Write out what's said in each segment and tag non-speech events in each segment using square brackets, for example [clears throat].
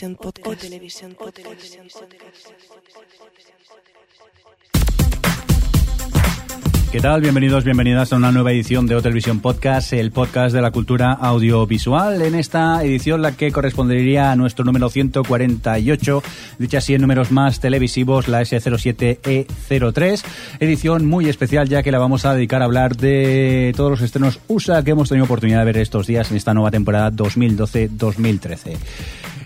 Televisión Podcast. O Televisión Podcast. ¿Qué tal? Bienvenidos, bienvenidas a una nueva edición de O Televisión Podcast, el podcast de la cultura audiovisual. En esta edición, la que correspondería a nuestro número 148, dicha así en números más televisivos, la S07E03. Edición muy especial, ya que la vamos a dedicar a hablar de todos los estrenos USA que hemos tenido oportunidad de ver estos días en esta nueva temporada 2012-2013.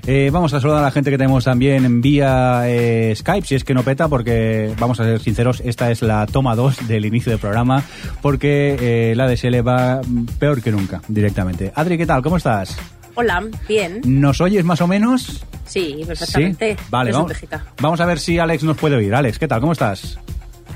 Eh, vamos a saludar a la gente que tenemos también en vía eh, Skype, si es que no peta, porque vamos a ser sinceros, esta es la toma 2 [laughs] del inicio del programa, porque eh, la DSL va peor que nunca, directamente. Adri, ¿qué tal? ¿Cómo estás? Hola, bien. ¿Nos oyes más o menos? Sí, perfectamente. ¿Sí? Vale, vamos, vamos a ver si Alex nos puede oír. Alex, ¿qué tal? ¿Cómo estás?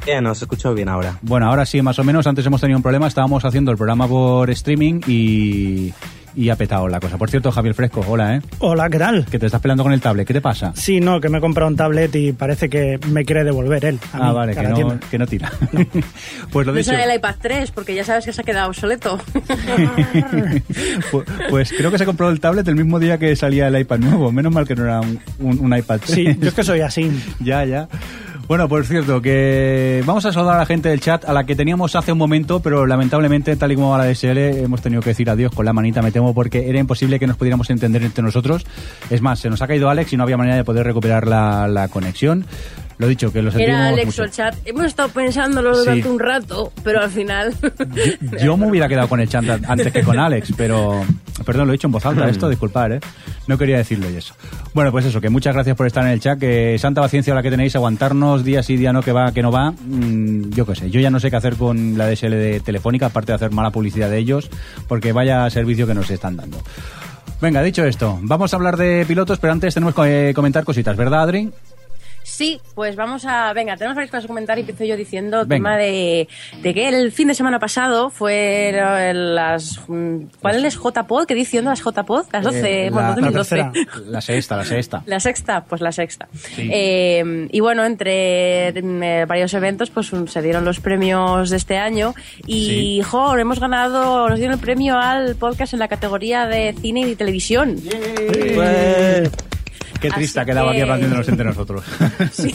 Bien, os escucho bien ahora. Bueno, ahora sí, más o menos. Antes hemos tenido un problema. Estábamos haciendo el programa por streaming y, y ha petado la cosa. Por cierto, Javier Fresco, hola, ¿eh? Hola, ¿qué tal? Que te estás peleando con el tablet. ¿Qué te pasa? Sí, no, que me he comprado un tablet y parece que me quiere devolver él. a Ah, mí, vale, que no, que no tira. [laughs] pues lo No dicho. el iPad 3, porque ya sabes que se ha quedado obsoleto. [laughs] Pu- pues creo que se compró el tablet el mismo día que salía el iPad nuevo. Menos mal que no era un, un- un iPad 3. Sí, yo es que soy así. [laughs] ya, ya. Bueno, por cierto, que vamos a saludar a la gente del chat, a la que teníamos hace un momento, pero lamentablemente, tal y como va la DSL, hemos tenido que decir adiós con la manita, me temo, porque era imposible que nos pudiéramos entender entre nosotros. Es más, se nos ha caído Alex y no había manera de poder recuperar la, la conexión. Lo dicho, que lo sentimos Era Alex mucho. o el chat. Hemos estado pensándolo Sí. durante un rato, pero al final... Yo, yo me hubiera quedado con el chat antes que con Alex, pero... Perdón, lo he dicho en voz alta esto, disculpad, ¿eh? No quería decirlo y eso. Bueno, pues eso, que muchas gracias por estar en el chat, que santa paciencia la que tenéis, aguantarnos día sí, día no, que va, que no va. Mm, yo qué sé, yo ya no sé qué hacer con la DSL de Telefónica, aparte de hacer mala publicidad de ellos, porque vaya servicio que nos están dando. Venga, dicho esto, vamos a hablar de pilotos, pero antes tenemos que eh, comentar cositas, ¿verdad, Adri? Sí, pues vamos a... Venga, tenemos varias cosas que comentar y empiezo yo diciendo el tema de, de que el fin de semana pasado fue las... ¿Cuál es JPod? ¿Qué edición de las JPod? Las 12, Eh, bueno, la- 2012. la [laughs] La sexta, la sexta. La sexta, pues la sexta. Eh, y bueno, entre eh, varios eventos, pues un- se dieron los premios de este año y, Sí. jo, hemos ganado, nos dieron el premio al podcast en la categoría de cine y televisión. Qué triste ha quedado aquí que- hablándonos entre nosotros. [laughs] Sí.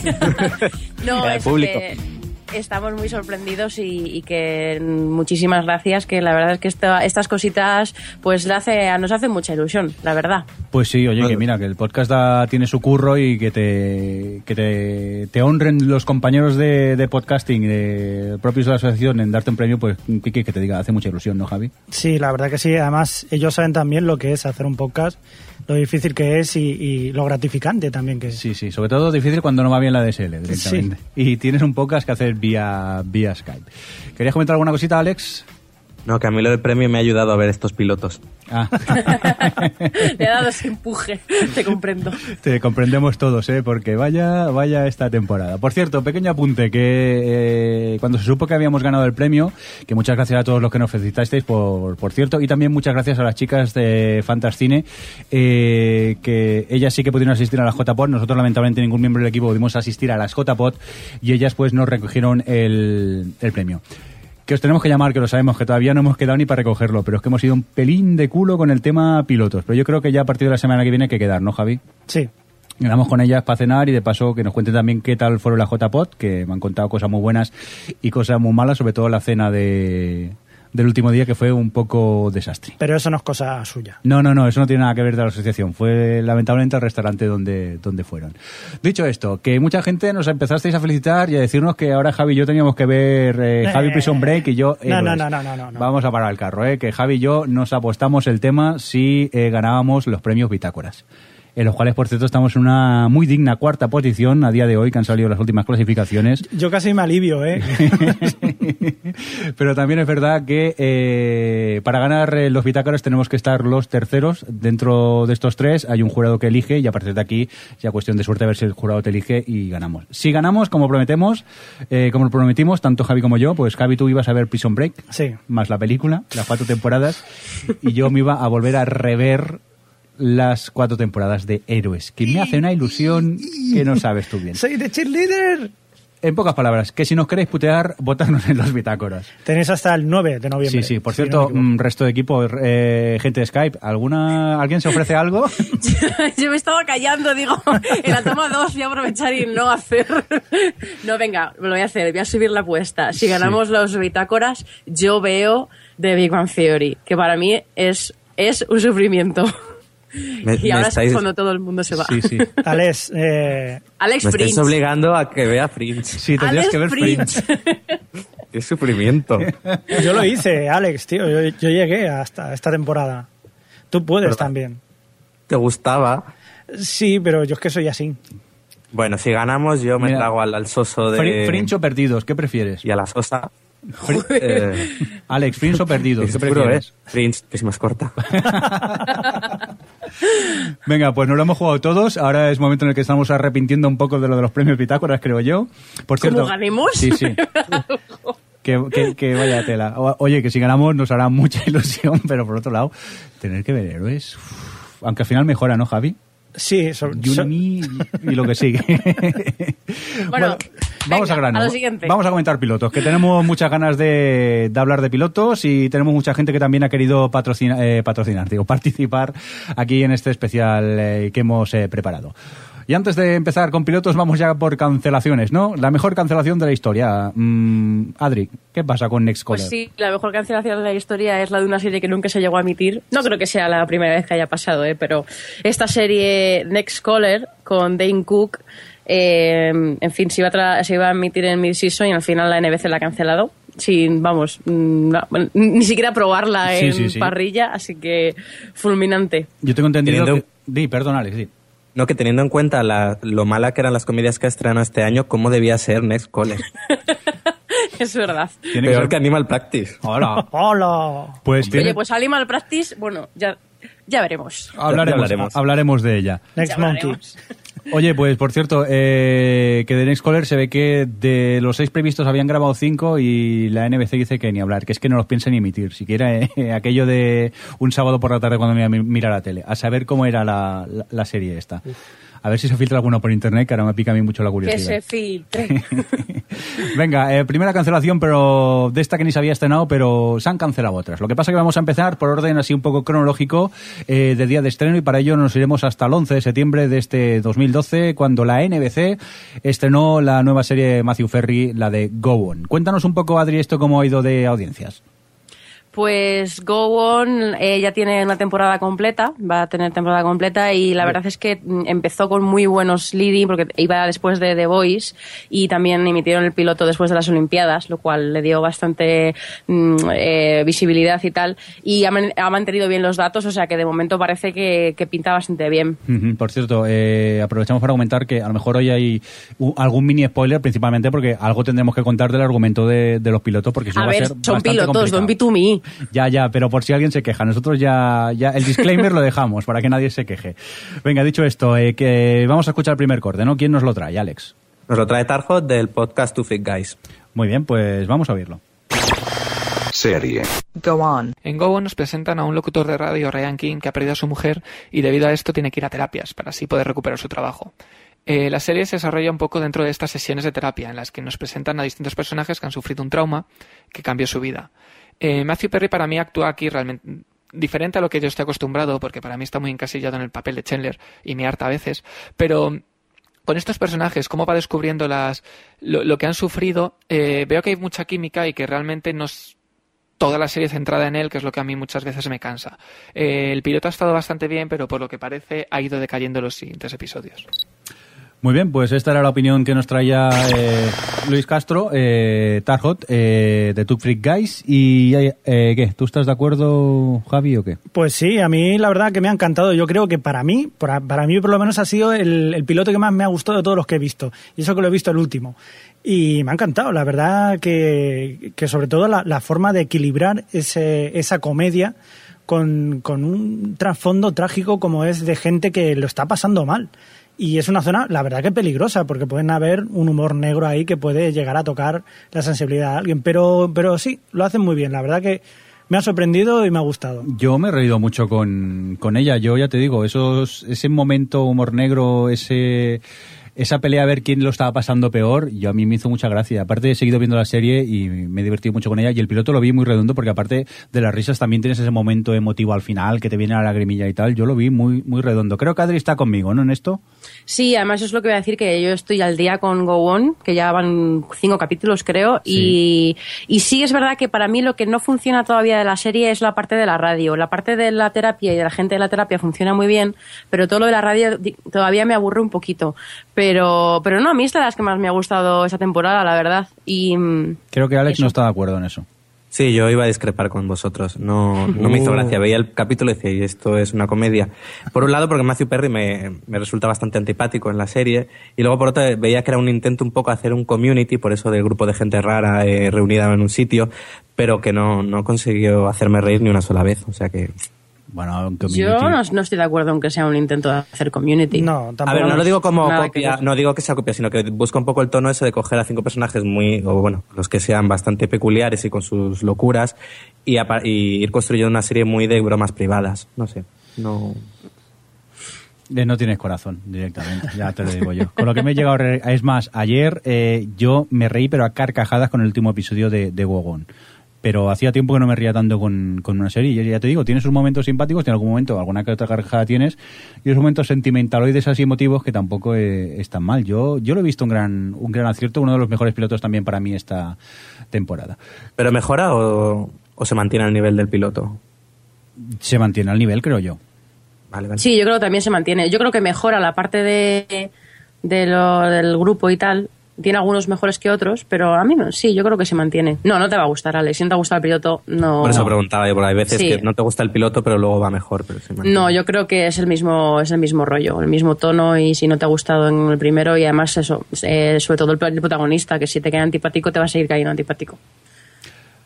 [laughs] no, el es público. que estamos muy sorprendidos y, y que muchísimas gracias, que la verdad es que esta- estas cositas pues le hace, nos hace mucha ilusión, la verdad. Pues sí, oye, que mira, que el podcast da- tiene su curro y que te, que te, te honren los compañeros de, de podcasting, de, propios de la asociación, en darte un premio, pues que, que te diga, hace mucha ilusión, ¿no, Javi? Sí, la verdad que sí. Además, ellos saben también lo que es hacer un podcast, lo difícil que es y, y lo gratificante también que es. Sí, sí, sobre todo difícil cuando no va bien la DSL directamente. Y tienes un podcast que hacer vía, vía Skype. ¿Querías comentar alguna cosita, Alex? No, que a mí lo del premio me ha ayudado a ver estos pilotos. Ah. [laughs] Le ha dado ese empuje, te comprendo. Te comprendemos todos, ¿eh? Porque vaya, vaya esta temporada. Por cierto, pequeño apunte, que eh, cuando se supo que habíamos ganado el premio, que muchas gracias a todos los que nos felicitasteis, por, por cierto, y también muchas gracias a las chicas de Fantascine, eh, que ellas sí que pudieron asistir a las JPOT, nosotros lamentablemente ningún miembro del equipo pudimos asistir a las JPOT, y ellas pues nos recogieron el, el premio. Que os tenemos que llamar, que lo sabemos, que todavía no hemos quedado ni para recogerlo, pero es que hemos ido un pelín de culo con el tema pilotos. Pero yo creo que ya a partir de la semana que viene hay que quedar, ¿no, Javi? Sí. Llegamos con ellas para cenar y de paso que nos cuenten también qué tal fueron las JPOT, que me han contado cosas muy buenas y cosas muy malas, sobre todo la cena de, del último día que fue un poco desastre. Pero eso no es cosa suya. No, no, no, eso no tiene nada que ver de la asociación. Fue lamentablemente el restaurante donde, donde fueron. Dicho esto, que mucha gente nos empezasteis a felicitar y a decirnos que ahora Javi y yo teníamos que ver eh, Javi Eh. Prison Break y yo. No, no, Héroes. no, no, no, no, no. Vamos a parar el carro, eh, que Javi y yo nos apostamos el tema si eh, ganábamos los premios Bitácoras. En los cuales, por cierto, estamos en una muy digna cuarta posición a día de hoy, que han salido las últimas clasificaciones. Yo casi me alivio, ¿eh? [laughs] Pero también es verdad que eh, para ganar eh, los bitácoras tenemos que estar los terceros. Dentro de estos tres hay un jurado que elige y a partir de aquí ya cuestión de suerte a ver si el jurado te elige y ganamos. Si ganamos, como prometemos, eh, como prometimos, tanto Javi como yo, pues Javi tú ibas a ver Prison Break, Sí. más la película, las cuatro temporadas, y yo me iba a volver a rever las cuatro temporadas de Héroes, que me hace una ilusión que no sabes tú bien. ¡Soy de cheerleader! En pocas palabras, que si nos queréis putear, votadnos en los bitácoras. Tenéis hasta el 9 de noviembre. Sí, sí. Por si no cierto, equivoco. mm, resto de equipo, eh, gente de Skype, ¿alguna, ¿alguien se ofrece algo? [laughs] Yo me estaba callando, digo, en la toma 2 voy a aprovechar y no hacer. No, venga, lo voy a hacer, voy a subir la apuesta. Si ganamos los bitácoras, yo The Big Bang Theory, que para mí es, es un sufrimiento. Me, y ahora estáis, es cuando todo el mundo se va. Sí, sí. [laughs] Alex, eh, Alex me estáis Prince. obligando a que vea Fringe. Sí, tendrías Alex que ver Prince. Fringe. [laughs] Qué sufrimiento. yo lo hice, Alex, tío. Yo, yo llegué hasta esta temporada. Tú puedes ¿Verdad? también. ¿Te gustaba? Sí, pero yo es que soy así. Bueno, si ganamos, yo me Mira, trago al, al soso de. Fri- Fringe o perdidos, ¿qué prefieres? Y a la sosa. [laughs] Eh, Alex, Fringe o perdidos, ¿qué seguro, prefieres? ¿eh? Fringe, que es más corta. [laughs] Venga, pues nos lo hemos jugado todos. Ahora es momento en el que estamos arrepintiendo un poco de lo de los premios Bitácoras, creo yo. Por ¿Cómo cierto, ganemos? Sí, sí. [laughs] Que, que- que vaya tela. O- Oye, que si ganamos nos hará mucha [laughs] ilusión, pero por otro lado, tener que ver héroes. uf, aunque al final mejora, ¿no, Javi? Sí, so- You so- y lo que sigue. Bueno, vamos venga, a grano. a lo siguiente. Vamos a comentar pilotos, que tenemos muchas ganas de, de hablar de pilotos y tenemos mucha gente que también ha querido patrocinar, patrocinar digo, [laughs] participar aquí en este especial eh, que hemos eh, preparado. Y antes de empezar con pilotos, vamos ya por cancelaciones, ¿no? La mejor cancelación de la historia. Mm, Adri, ¿qué pasa con Next Caller? Pues sí, la mejor cancelación de la historia es la de una serie que nunca se llegó a emitir. No creo que sea la primera vez que haya pasado, ¿eh? pero esta serie Next Caller con Dane Cook, eh, en fin, se iba, a tra- se iba a emitir en mid-season y al final la NBC la ha cancelado. Sin, vamos, no, ni siquiera probarla Sí, en sí, sí. parrilla, así que fulminante. Yo tengo entendido Teniendo- que... Di, perdón, Alex, di. No, que teniendo en cuenta la- lo mala que eran las comedias que estrenó este año, ¿cómo debía ser Next Caller? [laughs] es verdad. Tiene que Peor ser- que Animal Practice. Hola. ¡Hola! Pues tiene- Oye, pues Animal Practice, bueno, ya, ya veremos. hablaremos, Ya hablaremos. hablaremos de ella. Next Monkey. Oye, pues por cierto, eh, que de Next Caller se ve que de los seis previstos habían grabado cinco y la NBC dice que ni hablar, que es que no los piensan ni emitir. Siquiera eh, [laughs] aquello de un sábado por la tarde cuando me mira la tele, a saber cómo era la, la- la serie esta. A ver si se filtra alguno por internet, que ahora me pica a mí mucho la Que curiosidad. se filtre. [laughs] Venga, eh, primera cancelación, pero de esta que ni se había estrenado, pero se han cancelado otras. Lo que pasa es que vamos a empezar por orden así un poco cronológico eh, de día de estreno y para ello nos iremos hasta el 11 de septiembre de este 2012, cuando la NBC estrenó la nueva serie de Matthew Ferry, la de Go On. Cuéntanos un poco, Adri, esto cómo ha ido de audiencias. Pues Go On eh, ya tiene una temporada completa, va a tener temporada completa y la verdad es que mm, empezó con muy buenos leading porque iba después de The Voice y también emitieron el piloto después de las Olimpiadas, lo cual le dio bastante mm, eh, visibilidad y tal y ha, man- ha mantenido bien los datos, o sea que de momento parece que, que pinta bastante bien. Por cierto, eh, aprovechamos para comentar que a lo mejor hoy hay algún mini spoiler, principalmente porque algo tendremos que contar del argumento de, de los pilotos, porque si no va a ser son pilotos, complicado. don't be to me. Ya, ya, pero por si alguien se queja, nosotros ya, ya el disclaimer lo dejamos para que nadie se queje. Venga, dicho esto, eh, que vamos a escuchar el primer corte, ¿no? ¿Quién nos lo trae, Alex? Nos lo trae Tarhot del podcast Two Fit Guys. Muy bien, pues vamos a oírlo. Serie. Go on. En Go nos presentan a un locutor de radio, Ryan King, que ha perdido a su mujer y debido a esto tiene que ir a terapias para así poder recuperar su trabajo. Eh, la serie se desarrolla un poco dentro de estas sesiones de terapia en las que nos presentan a distintos personajes que han sufrido un trauma que cambió su vida. Eh, Matthew Perry para mí actúa aquí realmente diferente a lo que yo estoy acostumbrado porque para mí está muy encasillado en el papel de Chandler y me harta a veces, pero con estos personajes, cómo va descubriendo las, lo, que han sufrido, eh, veo que hay mucha química y que realmente nos, toda la serie centrada en él, que es lo que a mí muchas veces me cansa. Eh, el piloto ha estado bastante bien, pero por lo que parece ha ido decayendo los siguientes episodios. Muy bien, pues esta era la opinión que nos traía eh, Luis Castro, eh, Tarhot, eh, de Two Freak Guys. ¿Y eh, qué? ¿Tú estás de acuerdo, Javi, o qué? Pues sí, a mí la verdad que me ha encantado. Yo creo que para mí, para, para mí por lo menos ha sido el, piloto que más me ha gustado de todos los que he visto. Y eso que lo he visto el último. Y me ha encantado, la verdad que, que sobre todo la, forma de equilibrar ese, esa comedia con un trasfondo trágico como es de gente que lo está pasando mal. Y es una zona, la verdad que peligrosa, porque pueden haber un humor negro ahí que puede llegar a tocar la sensibilidad de alguien. Pero, pero sí, lo hacen muy bien. La verdad que me ha sorprendido y me ha gustado. Yo me he reído mucho con, con ella. Yo ya te digo, esos, ese momento humor negro, ese esa pelea a ver quién lo estaba pasando peor, yo a mí me hizo mucha gracia. Aparte he seguido viendo la serie y me he divertido mucho con ella y el piloto lo vi muy redondo porque aparte de las risas también tienes ese momento emotivo al final que te viene a la lagrimilla y tal. Yo lo vi muy muy redondo. Creo que Adri está conmigo, ¿no? En esto. Sí, además eso es lo que voy a decir que yo estoy al día con Go On, que ya van cinco capítulos creo y, y sí es verdad que para mí lo que no funciona todavía de la serie es la parte de la radio. La parte de la terapia y de la gente de la terapia funciona muy bien, pero todo lo de la radio di- todavía me aburre un poquito. Pero, pero no, a mí es de las que más me ha gustado esa temporada, la verdad. Y mm, Creo que Alex Eso. no está de acuerdo en eso. Sí, yo iba a discrepar con vosotros. No, no me hizo gracia. Veía el capítulo y decía, y esto es una comedia. Por un lado, porque Matthew Perry me, me resulta bastante antipático en la serie. Y luego, por otro, veía que era un intento un poco hacer un community, por eso del grupo de gente rara eh, reunida en un sitio, pero que no, no consiguió hacerme reír ni una sola vez. O sea que. Bueno, aunque yo no, no estoy de acuerdo en que sea un intento de hacer community. No, tampoco. A ver, no lo digo como Nada copia, no digo que sea copia, sino que busca un poco el tono ese de coger a cinco personajes muy, o bueno, los que sean bastante peculiares y con sus locuras, y, ir construyendo una serie muy de bromas privadas. No sé, no. Eh, No tienes corazón directamente, ya te lo digo yo. Con lo que me he llegado a reír- es más, ayer eh, yo me reí pero a carcajadas con el último episodio de, de Wogon. Pero hacía tiempo que no me reía tanto con, con una serie. Y ya te digo, tiene sus momentos simpáticos, tiene algún momento, alguna que otra carcajada tienes, y esos momentos sentimentaloides así emotivos que tampoco eh, están mal. Yo, yo lo he visto un gran, un gran acierto, uno de los mejores pilotos también para mí esta temporada. ¿Pero mejora o, o se mantiene al nivel del piloto? Se mantiene al nivel, creo yo. Vale, vale. Sí, yo creo que también se mantiene. Yo creo que mejora la parte de, de lo, del grupo y tal. Tiene algunos mejores que otros, pero a mí no, sí, yo creo que se mantiene. No, no te va a gustar, Alex. Si no te gusta el piloto, no. Por eso preguntaba yo, porque hay veces Sí. que no te gusta el piloto, pero luego va mejor. Pero se. No, yo creo que es el mismo, es el mismo rollo, el mismo tono y si no te ha gustado en el primero y además eso, eh, sobre todo el, el protagonista, que si te queda antipático te va a seguir cayendo antipático.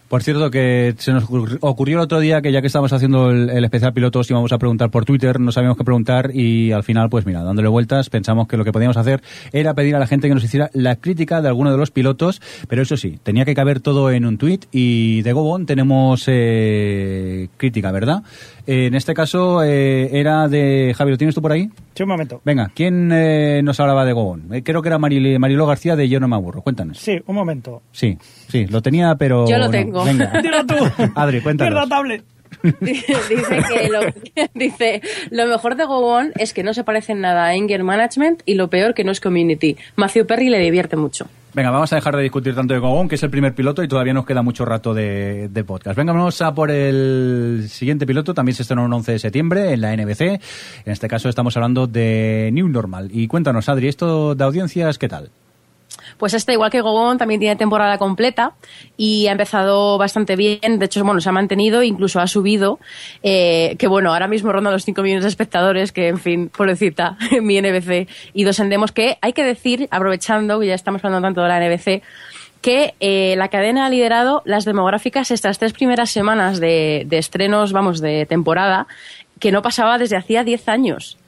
Por cierto, que se nos ocurri- ocurrió el otro día que ya que estábamos haciendo el, el especial pilotos íbamos a preguntar por Twitter, no sabíamos qué preguntar y al final, pues mira, dándole vueltas, pensamos que lo que podíamos hacer era pedir a la gente que nos hiciera la crítica de alguno de los pilotos, pero eso sí, tenía que caber todo en un tweet y de Gobon tenemos eh, crítica, ¿verdad? Eh, en este caso eh, era de... Javi, ¿lo tienes tú por ahí? Sí, un momento. Venga, ¿quién eh, nos hablaba de Gobon? Eh, creo que era Maril- Mariló García de Yo no me aburro, cuéntanos. Sí, un momento. Sí, sí, lo tenía, pero... Yo lo no. tengo. Venga. [laughs] Dilo tú. Adri, cuéntanos. [laughs] Dice que lo, [laughs] dice, lo mejor de Go es que no se parece nada a Anger Management y lo peor que no es Community. Matthew Perry le divierte mucho. Venga, vamos a dejar de discutir tanto de Gogón, que es el primer piloto y todavía nos queda mucho rato de, de podcast. Venga, vamos a por el siguiente piloto. También se estrenó el 11 de septiembre en la NBC. En este caso estamos hablando de New Normal. Y cuéntanos, Adri, esto de audiencias, ¿qué tal? Pues este, igual que Gogón, también tiene temporada completa y ha empezado bastante bien. De hecho, bueno, se ha mantenido, incluso ha subido. eh, que bueno, ahora mismo ronda los 5 millones de espectadores, que en fin, pobrecita, [laughs] mi NBC. Y dos endemos que hay que decir, aprovechando que ya estamos hablando tanto de la NBC, que eh, la cadena ha liderado las demográficas estas tres primeras semanas de, de estrenos, vamos, de temporada, que no pasaba desde hacía 10 años.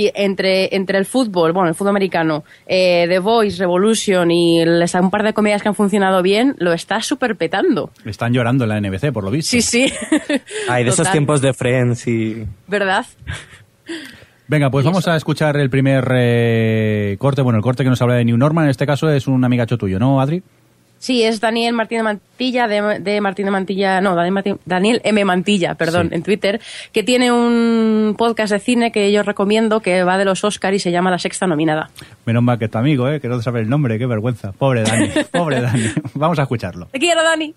Y entre, entre el fútbol, bueno, el fútbol americano, eh, The Voice, Revolution y les- un par de comedias que han funcionado bien, lo está súper petando. Están llorando en la NBC, por lo visto. Sí, sí. [laughs] Ay, de esos tiempos de Friends y... ¿Verdad? Venga, pues vamos a escuchar el primer eh, corte. Bueno, el corte que nos habla de New Normal, en este caso es un amigacho tuyo, ¿no, Adri? Sí, es Daniel Martín de Mantilla, de, de Martín de Mantilla, no, Daniel, Martín- Daniel M. Mantilla, perdón, Sí. en Twitter, que tiene un podcast de cine que yo recomiendo que va de los Oscar y se llama La Sexta Nominada. Menos mal que es tu amigo, ¿eh? que no sabe el nombre, qué vergüenza. Pobre Dani, [laughs] pobre Dani. Vamos a escucharlo. Te quiero, Dani.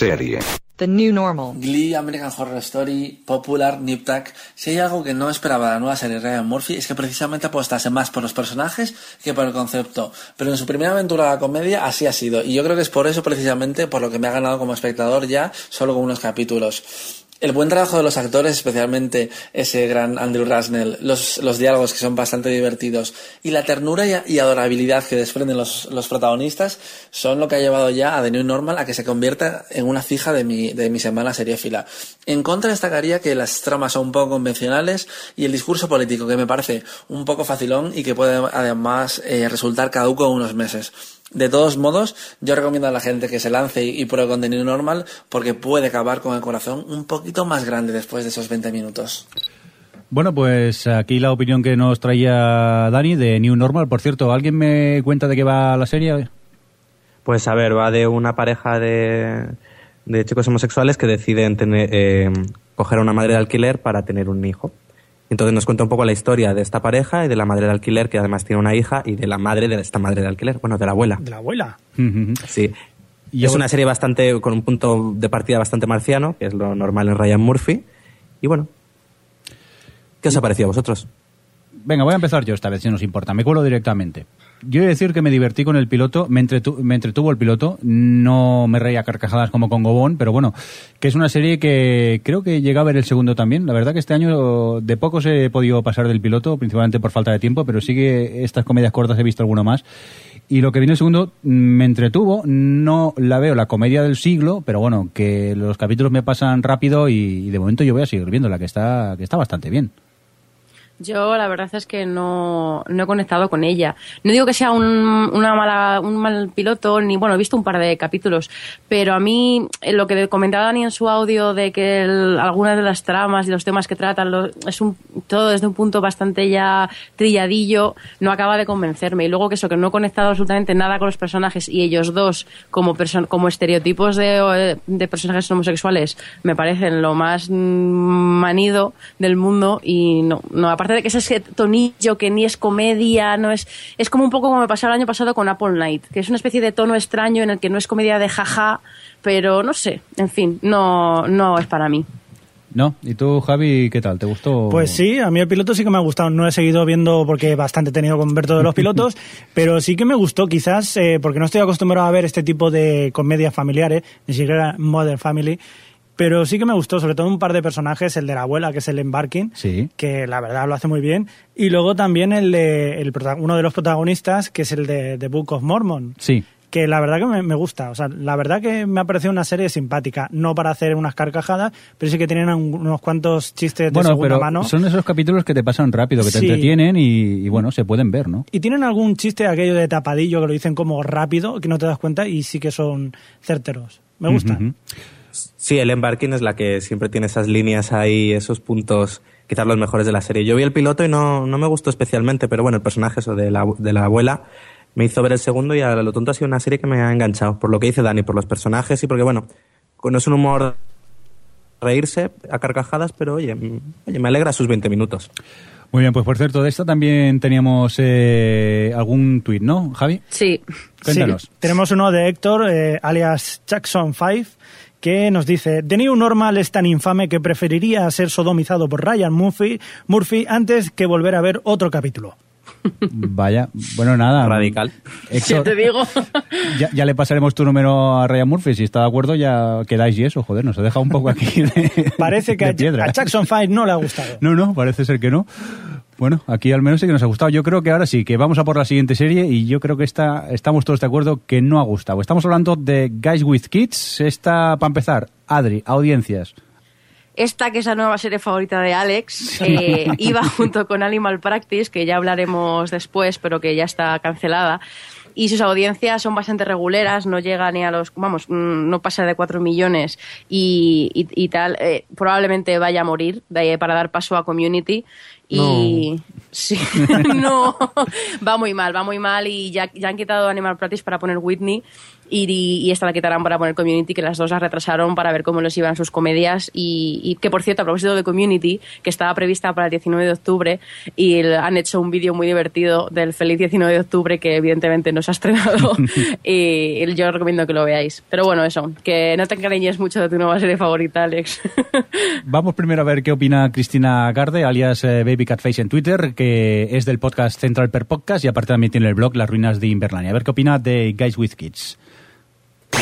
Serie. The new normal. Glee, American Horror Story, Popular, Nip Tuck. Si hay algo que no esperaba de la nueva serie de Ryan Murphy es que precisamente apostase más por los personajes que por el concepto. Pero en su primera aventura de la comedia así ha sido. Y yo creo que es por eso precisamente por lo que me ha ganado como espectador ya solo con unos capítulos. El buen trabajo de los actores, especialmente ese gran Andrew Rasnell, los, los diálogos que son bastante divertidos y la ternura y, adorabilidad que desprenden los, los, protagonistas son lo que ha llevado ya a The New Normal a que se convierta en una fija de mi, de mi semana seriéfila. En contra destacaría que las tramas son un poco convencionales y el discurso político que me parece un poco facilón y que puede además eh, resultar caduco unos meses. De todos modos, yo recomiendo a la gente que se lance y, y pruebe contenido normal porque puede acabar con el corazón un poquito más grande después de esos 20 minutos. Bueno, pues aquí la opinión que nos traía Dani de New Normal. Por cierto, ¿alguien me cuenta de qué va la serie? Pues a ver, va de una pareja de, de chicos homosexuales que deciden tener, eh, coger a una madre de alquiler para tener un hijo. Entonces nos cuenta un poco la historia de esta pareja y de la madre de alquiler, que además tiene una hija, y de la madre de esta madre de alquiler, bueno, de la abuela. De la abuela. Sí. Y es una serie bastante, con un punto de partida bastante marciano, que es lo normal en Ryan Murphy. Y bueno, ¿qué os ha parecido a vosotros? Venga, voy a empezar yo esta vez, si nos importa. Me cuelo directamente. Yo he de decir que me divertí con el piloto, me, entretu me entretuvo el piloto, no me reía carcajadas como con Gobón, pero bueno, que es una serie que creo que llega a ver el segundo también. La verdad que este año de pocos he podido pasar del piloto, principalmente por falta de tiempo, pero sí que estas comedias cortas he visto alguno más. Y lo que viene el segundo me entretuvo, no la veo la comedia del siglo, pero bueno, que los capítulos me pasan rápido y, y de momento yo voy a seguir viéndola, que está, que está bastante bien. Yo la verdad es que no, no he conectado con ella. No digo que sea un, una mala, un mal piloto, ni bueno, he visto un par de capítulos, pero a mí eh, lo que comentaba Dani en su audio de que el, algunas de las tramas y los temas que tratan lo, es un, todo desde un punto bastante ya trilladillo, no acaba de convencerme. Y luego que eso, que no he conectado absolutamente nada con los personajes y ellos dos como, como estereotipos de, de personajes homosexuales me parecen lo más manido del mundo y no, no aparte de que es ese tonillo que ni es comedia, no es es como un poco como me pasó el año pasado con Apple Night, que es una especie de tono extraño en el que no es comedia de jaja, pero no sé, en fin, no no es para mí. ¿No? ¿Y tú, Javi, qué tal? ¿Te gustó? Pues sí, a mí el piloto sí que me ha gustado. No he seguido viendo porque bastante he tenido con ver todos los pilotos, [laughs] pero sí que me gustó, quizás eh, porque no estoy acostumbrado a ver este tipo de comedias familiares, ni siquiera Modern Family. Pero sí que me gustó, sobre todo un par de personajes, el de la abuela, que es el Embarking, sí. que la verdad lo hace muy bien. Y luego también el de el, uno de los protagonistas, que es el de The Book of Mormon. Sí. Que la verdad que me, me, gusta. O sea, la verdad que me ha parecido una serie simpática. No para hacer unas carcajadas, pero sí que tienen unos cuantos chistes de bueno, segunda pero mano. Son esos capítulos que te pasan rápido, que te entretienen y, y, bueno, se pueden ver, ¿no? Y tienen algún chiste aquello de tapadillo que lo dicen como rápido, que no te das cuenta y sí que son certeros. Me gustan. Uh -huh. Sí, el embarking es la que siempre tiene esas líneas ahí, esos puntos, quizás los mejores de la serie. Yo vi el piloto y no, no me gustó especialmente, pero bueno, el personaje eso de la, de la abuela me hizo ver el segundo y a lo tonto ha sido una serie que me ha enganchado, por lo que dice Dani, por los personajes y porque, bueno, no es un humor reírse a carcajadas, pero oye, oye me alegra sus 20 minutos. Muy bien, pues por cierto, de esta también teníamos eh, algún tuit, ¿no, Javi? Sí. Cuéntanos. Sí, tenemos uno de Héctor, eh, alias Jackson5, que nos dice, The New Normal es tan infame que preferiría ser sodomizado por Ryan Murphy, Murphy antes que volver a ver otro capítulo. [laughs] Vaya, bueno, nada. Radical. Héctor, te digo. [laughs] Ya, ya, le pasaremos tu número a Ryan Murphy. Si está de acuerdo, ya quedáis y eso. Joder, nos ha dejado un poco aquí de, Parece [laughs] que de piedra. a Jackson 5 no le ha gustado. No, no, parece ser que no. Bueno, aquí al menos sí que nos ha gustado. Yo creo que ahora sí, que vamos a por la siguiente serie y yo creo que esta, estamos todos de acuerdo que no ha gustado. Estamos hablando de Guys with Kids. Esta, para empezar, Adri, audiencias. Esta, que es la nueva serie favorita de Alex, eh, iba junto con Animal Practice, que ya hablaremos después, pero que ya está cancelada. Y sus audiencias son bastante reguleras, no llega ni a los, vamos, no pasa de 4 millones y, y, y tal. Eh, probablemente vaya a morir de, para dar paso a Community. Y sí, [laughs] no, va muy mal, va muy mal. Y ya, ya han quitado Animal Practice para poner Whitney y, y esta la quitarán para poner Community, que las dos las retrasaron para ver cómo les iban sus comedias y, y que por cierto, a propósito de Community, que estaba prevista para el 19 de octubre y han hecho un vídeo muy divertido del feliz 19 de octubre que evidentemente no se ha estrenado [laughs] y yo recomiendo que lo veáis. Pero bueno, eso, que no te encariñes mucho de tu nueva serie favorita, Alex. [laughs] Vamos primero a ver qué opina Cristina Garde, alias eh, Baby Catface en Twitter, que es del podcast Central Per Podcast y aparte también tiene el blog Las Ruinas de Invernalia. A ver qué opina de Guys with Kids.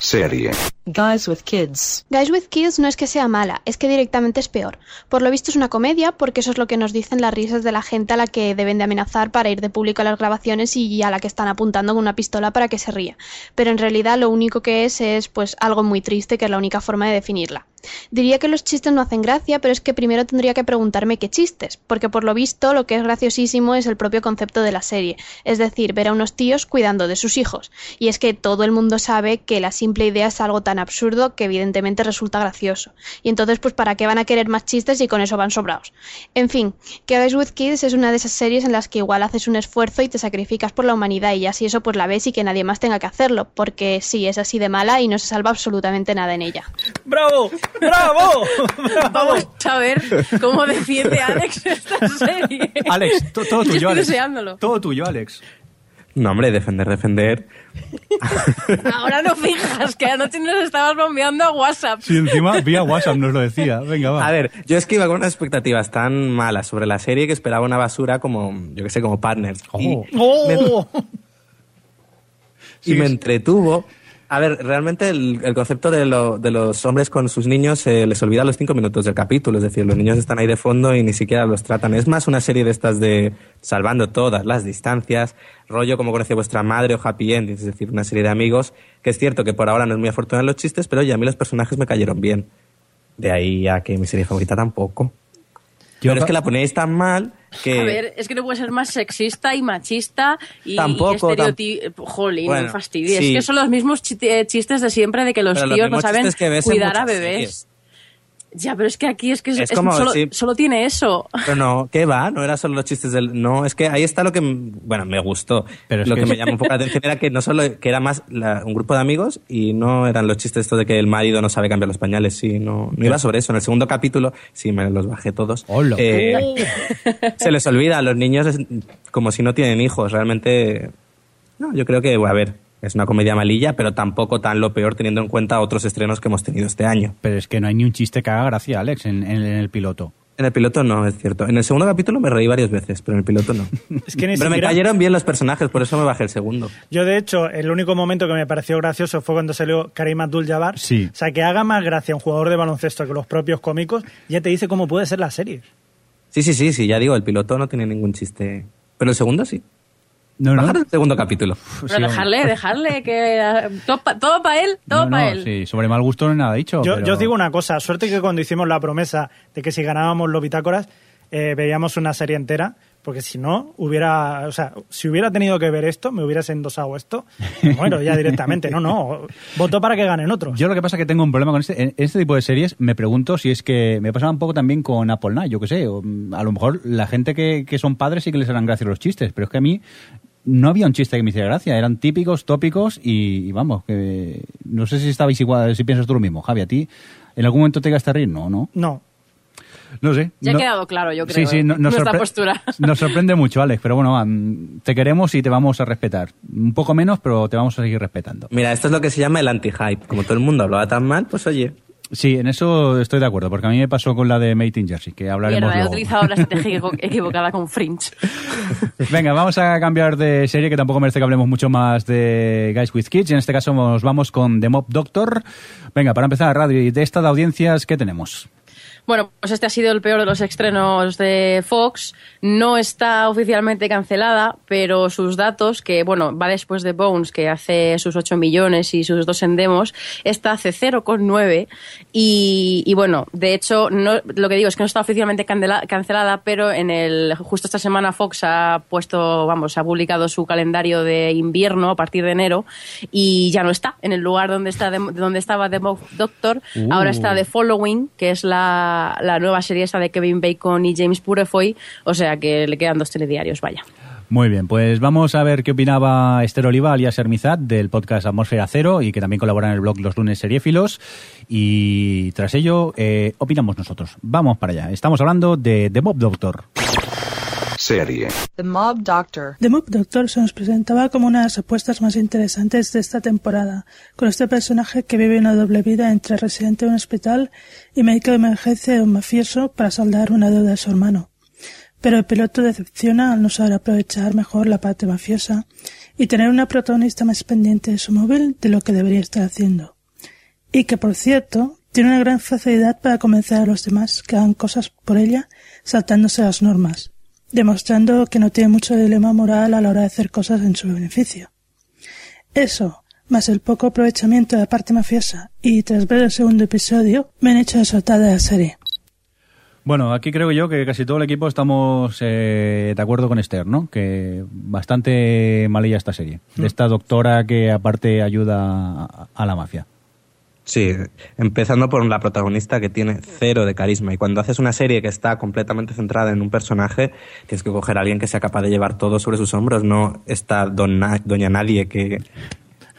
Serie. Guys with Kids. Guys with Kids no es que sea mala, es que directamente es peor. Por lo visto es una comedia, porque eso es lo que nos dicen las risas de la gente a la que deben de amenazar para ir de público a las grabaciones y a la que están apuntando con una pistola para que se ría. Pero en realidad lo único que es es pues algo muy triste, que es la única forma de definirla. Diría que los chistes no hacen gracia, pero es que primero tendría que preguntarme qué chistes, porque por lo visto lo que es graciosísimo es el propio concepto de la serie, es decir, ver a unos tíos cuidando de sus hijos. Y es que todo el mundo sabe que la simple idea es algo tan absurdo que evidentemente resulta gracioso. Y entonces, pues, ¿para qué van a querer más chistes y con eso van sobrados? En fin, que Guys with Kids es una de esas series en las que igual haces un esfuerzo y te sacrificas por la humanidad y así eso pues la ves y que nadie más tenga que hacerlo, porque sí, es así de mala y no se salva absolutamente nada en ella. ¡Bravo! ¡Bravo! [laughs] Vamos a ver cómo defiende Alex esta serie. Alex, to- todo Yo tuyo, Alex. deseándolo. Todo tuyo, Alex. No, hombre, defender, defender. [laughs] Ahora no fijas que anoche nos estabas bombeando a WhatsApp. Sí, encima vía WhatsApp nos lo decía. Venga, va. A ver, yo es que iba con unas expectativas tan malas sobre la serie que esperaba una basura como, yo que sé, como Partners. Y, ¡Oh! [laughs] y me entretuvo. A ver, realmente el, el concepto de, lo- de los hombres con sus niños se les olvida a los cinco minutos del capítulo. Es decir, los niños están ahí de fondo y ni siquiera los tratan. Es más una serie de estas de salvando todas las distancias, rollo como conoce vuestra madre o Happy End, es decir, una serie de amigos, que es cierto que por ahora no es muy afortunada en los chistes, pero oye, a mí los personajes me cayeron bien. De ahí a que mi serie favorita tampoco. Yo pero es que la ponéis tan mal que... A ver, es que no puede ser más sexista y machista y, Tampoco, y estereoti- Jolín, Bueno, no fastidies. sí. Es que son los mismos chi- chistes de siempre de que los Pero los tíos no saben cuidar a bebés. series. Ya, pero es que aquí es que es, Es es como, solo, sí. solo tiene eso. Pero no, ¿qué va? No era solo los chistes del... No, es que ahí está lo que... m- Bueno, me gustó. Pero es lo que- que, me llamó un poco la atención era que no solo... Que era más la- un grupo de amigos y no eran los chistes estos de que el marido no sabe cambiar los pañales. Sí, no, no iba sobre eso. En el segundo capítulo, sí, me los bajé todos. Hola. eh, [laughs] se les olvida a los niños es como si no tienen hijos. Realmente... No, yo creo que, a ver, es una comedia malilla, pero tampoco tan lo peor teniendo en cuenta otros estrenos que hemos tenido este año. Pero es que no hay ni un chiste que haga gracia, Alex, en, en- en el piloto. En el piloto no, es cierto. En el segundo capítulo me reí varias veces, pero en el piloto no. [laughs] Es que ni Pero me cayeron bien los personajes, por eso me bajé el segundo. Yo, de hecho, el único momento que me pareció gracioso fue cuando salió Karim Abdul-Jabbar. Sí. O sea, que haga más gracia un jugador de baloncesto que los propios cómicos, ya te dice cómo puede ser la serie. Sí, sí, sí, sí, ya digo, el piloto no tiene ningún chiste. Pero el segundo sí. No, no. Bajar el segundo capítulo. Pero dejarle, dejarle que [laughs] todo para él, todo No, para él. sí, sobre mal gusto no hay nada dicho. Yo, pero- yo os digo una cosa, suerte que cuando hicimos la promesa de que si ganábamos los bitácoras, eh, veíamos una serie entera, porque si no, hubiera, o sea, si hubiera tenido que ver esto, me hubieras endosado esto, bueno, ya directamente, no, no, voto para que ganen otros. Yo lo que pasa es que tengo un problema con este, en este tipo de series. Me pregunto si es que me pasaba un poco también con Apple Night, yo qué sé. o, mm, A lo mejor la gente que, que son padres sí que les harán gracia los chistes, pero es que a mí no había un chiste que me hiciera gracia. Eran típicos, tópicos y, y vamos, que no sé si estabais igual, si piensas tú lo mismo. Javi, ¿a ti en algún momento te llegaste a reír? No, no. No, No sé. Ya No- ha quedado claro, yo creo. Sí, sí, eh, no- nos, nuestra postura. [laughs] nos sorprende mucho, Alex, pero bueno, te queremos y te vamos a respetar. Un poco menos, pero te vamos a seguir respetando. Mira, esto es lo que se llama el anti-hype. Como todo el mundo hablaba tan mal, pues oye. Sí, en eso estoy de acuerdo, porque a mí me pasó con la de Made in Jersey, que hablaremos Mierda, he utilizado la [laughs] estrategia equivo- equivocada con Fringe. [laughs] Venga, vamos a cambiar de serie, que tampoco merece que hablemos mucho más de Guys with Kids. En este caso nos vamos con The Mob Doctor. Venga, para empezar, Radio, y de esta de audiencias, ¿qué tenemos? Bueno, pues este ha sido el peor de los estrenos de Fox. No está oficialmente cancelada, pero sus datos, que bueno, va después de Bones, que hace sus 8 millones y sus dos en demos, esta hace 0,9. Y, y bueno, de hecho, no, lo que digo es que no está oficialmente cancelada, pero en el justo esta semana Fox ha puesto, vamos, ha publicado su calendario de invierno a partir de enero y ya no está en el lugar donde está donde estaba The Doctor. Uh. Ahora está The Following, que es la la, nueva serie esta de Kevin Bacon y James Purefoy, o sea que le quedan dos telediarios, vaya. Muy bien, pues vamos a ver qué opinaba Esther Oliva, alias Hermizat, del podcast Atmósfera Cero y que también colabora en el blog Los Lunes Seriéfilos. Y tras ello, eh, opinamos nosotros. Vamos para allá. Estamos hablando de The Mob Doctor. Serie. The Mob Doctor. The Mob Doctor se nos presentaba como una de las apuestas más interesantes de esta temporada, con este personaje que vive una doble vida entre residente de un hospital y médico de emergencia de un mafioso para saldar una deuda de su hermano. Pero el piloto decepciona al no saber aprovechar mejor la parte mafiosa y tener una protagonista más pendiente de su móvil de lo que debería estar haciendo. Y que, por cierto, tiene una gran facilidad para convencer a los demás que hagan cosas por ella saltándose las normas, demostrando que no tiene mucho dilema moral a la hora de hacer cosas en su beneficio. Eso, más el poco aprovechamiento de la parte mafiosa y tras ver el segundo episodio, me han hecho desoltar de la serie. Bueno, aquí creo yo que casi todo el equipo estamos eh, de acuerdo con Esther, ¿no? Que bastante malilla esta serie. De esta doctora que aparte ayuda a, a la mafia. Sí, empezando por la protagonista que tiene cero de carisma. Y cuando haces una serie que está completamente centrada en un personaje, tienes que coger a alguien que sea capaz de llevar todo sobre sus hombros, no esta doña nadie que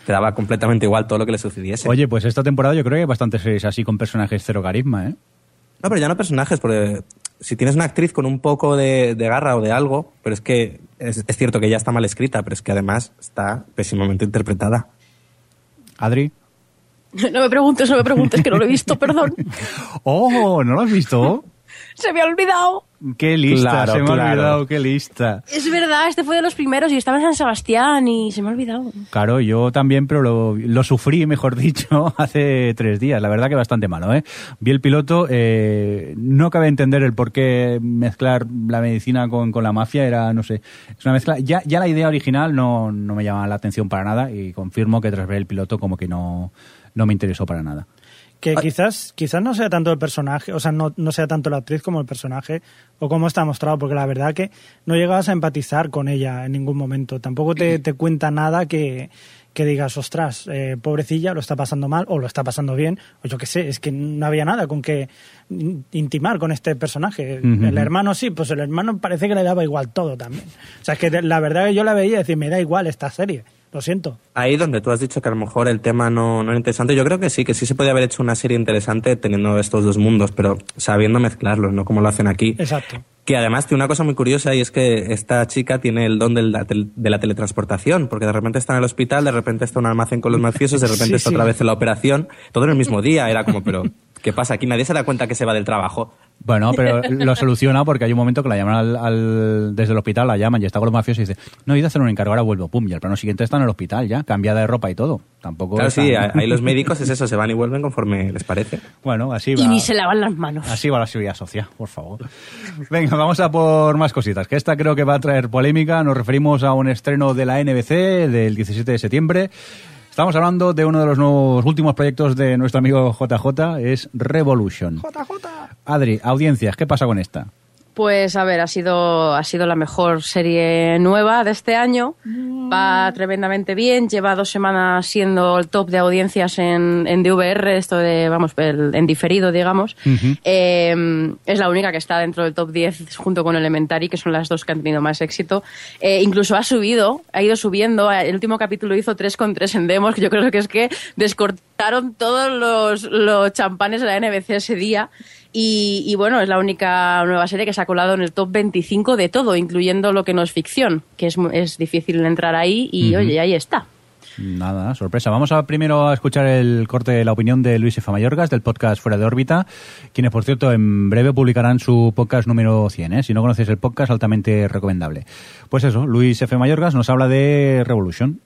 te daba completamente igual todo lo que le sucediese. Oye, pues esta temporada yo creo que hay bastantes series así con personajes cero carisma, ¿eh? No, pero ya no personajes, porque si tienes una actriz con un poco de, de garra o de algo, pero es que es, es cierto que ya está mal escrita, pero es que además está pésimamente interpretada. Adri. [laughs] No me preguntes, no me preguntes, que no lo he visto, perdón. [laughs] ¡Oh! ¿No lo has visto? [laughs] Se me ha olvidado. ¡Qué lista! Claro, se me ha olvidado, qué lista. Es verdad, este fue de los primeros y estaba en San Sebastián y se me ha olvidado. Claro, yo también, pero lo, lo sufrí, mejor dicho, hace tres días. La verdad que bastante malo, ¿eh? Vi el piloto, eh, no cabe entender el por qué mezclar la medicina con, con la mafia, era, no sé, es una mezcla. Ya, ya la idea original no, no me llama la atención para nada y confirmo que tras ver el piloto como que no, no me interesó para nada. Que quizás, quizás no sea tanto el personaje, o sea, no, no sea tanto la actriz como el personaje, o cómo está mostrado, porque la verdad que no llegabas a empatizar con ella en ningún momento. Tampoco te, te cuenta nada que, que digas, ostras, eh, pobrecilla, lo está pasando mal, o lo está pasando bien, o yo qué sé, es que no había nada con que in- intimar con este personaje. El hermano sí, pues el hermano parece que le daba igual todo también. O sea, es que la verdad que yo la veía y decir, me da igual esta serie, lo siento. Ahí donde tú has dicho que a lo mejor el tema no, no era interesante, yo creo que sí, que sí se podía haber hecho una serie interesante teniendo estos dos mundos, pero sabiendo mezclarlos, no como lo hacen aquí. Exacto. Que además tiene una cosa muy curiosa y es que esta chica tiene el don del- de la teletransportación, porque de repente está en el hospital, de repente está en un almacén con los mafiosos, de [laughs] repente Sí, está sí. otra vez en la operación, todo en el mismo día. Era como, pero [laughs] ¿qué pasa aquí? Nadie se da cuenta que se va del trabajo. Bueno, pero lo soluciona porque hay un momento que la llaman al, al- desde el hospital, la llaman y está con los mafiosos y dice, no, he ido a hacer un encargo, ahora vuelvo, pum, y al plano siguiente está en el hospital ya, cambiada de ropa y todo. Tampoco Claro, es sí, ahí los [laughs] médicos es eso, se van y vuelven conforme les parece. Bueno, así va. Y ni se lavan las manos. Así va la seguridad social, por favor. Venga, vamos a por más cositas, que esta creo que va a traer polémica. Nos referimos a un estreno de la NBC del 17 de septiembre. Estamos hablando de uno de los nuevos últimos proyectos de nuestro amigo JJ, es Revolution. Adri, audiencias, ¿qué pasa con esta? Pues a ver, ha sido, ha sido la mejor serie nueva de este año. Va tremendamente bien. Lleva dos semanas siendo el top de audiencias en, en DVR, esto de, vamos, el- en diferido, digamos. Eh, es la única que está dentro del top 10 junto con Elementary, que son las dos que han tenido más éxito. Eh, incluso ha subido, ha ido subiendo. El último capítulo hizo 3,3 en demos, que yo creo que es que descortaron todos los, los champanes de la NBC ese día. Y, y bueno, es la única nueva serie que se ha colado en el top 25 de todo, incluyendo lo que no es ficción, que es, mu- es difícil entrar ahí y Ujú. oye, ahí está. Nada, sorpresa. Vamos a primero a escuchar el corte de la opinión de Luis F. Mayorgas del podcast Fuera de órbita, quienes, por cierto, en breve publicarán su podcast número 100. ¿eh? Si no conoces el podcast, altamente recomendable. Pues eso, Luis F. Mayorgas nos habla de Revolution.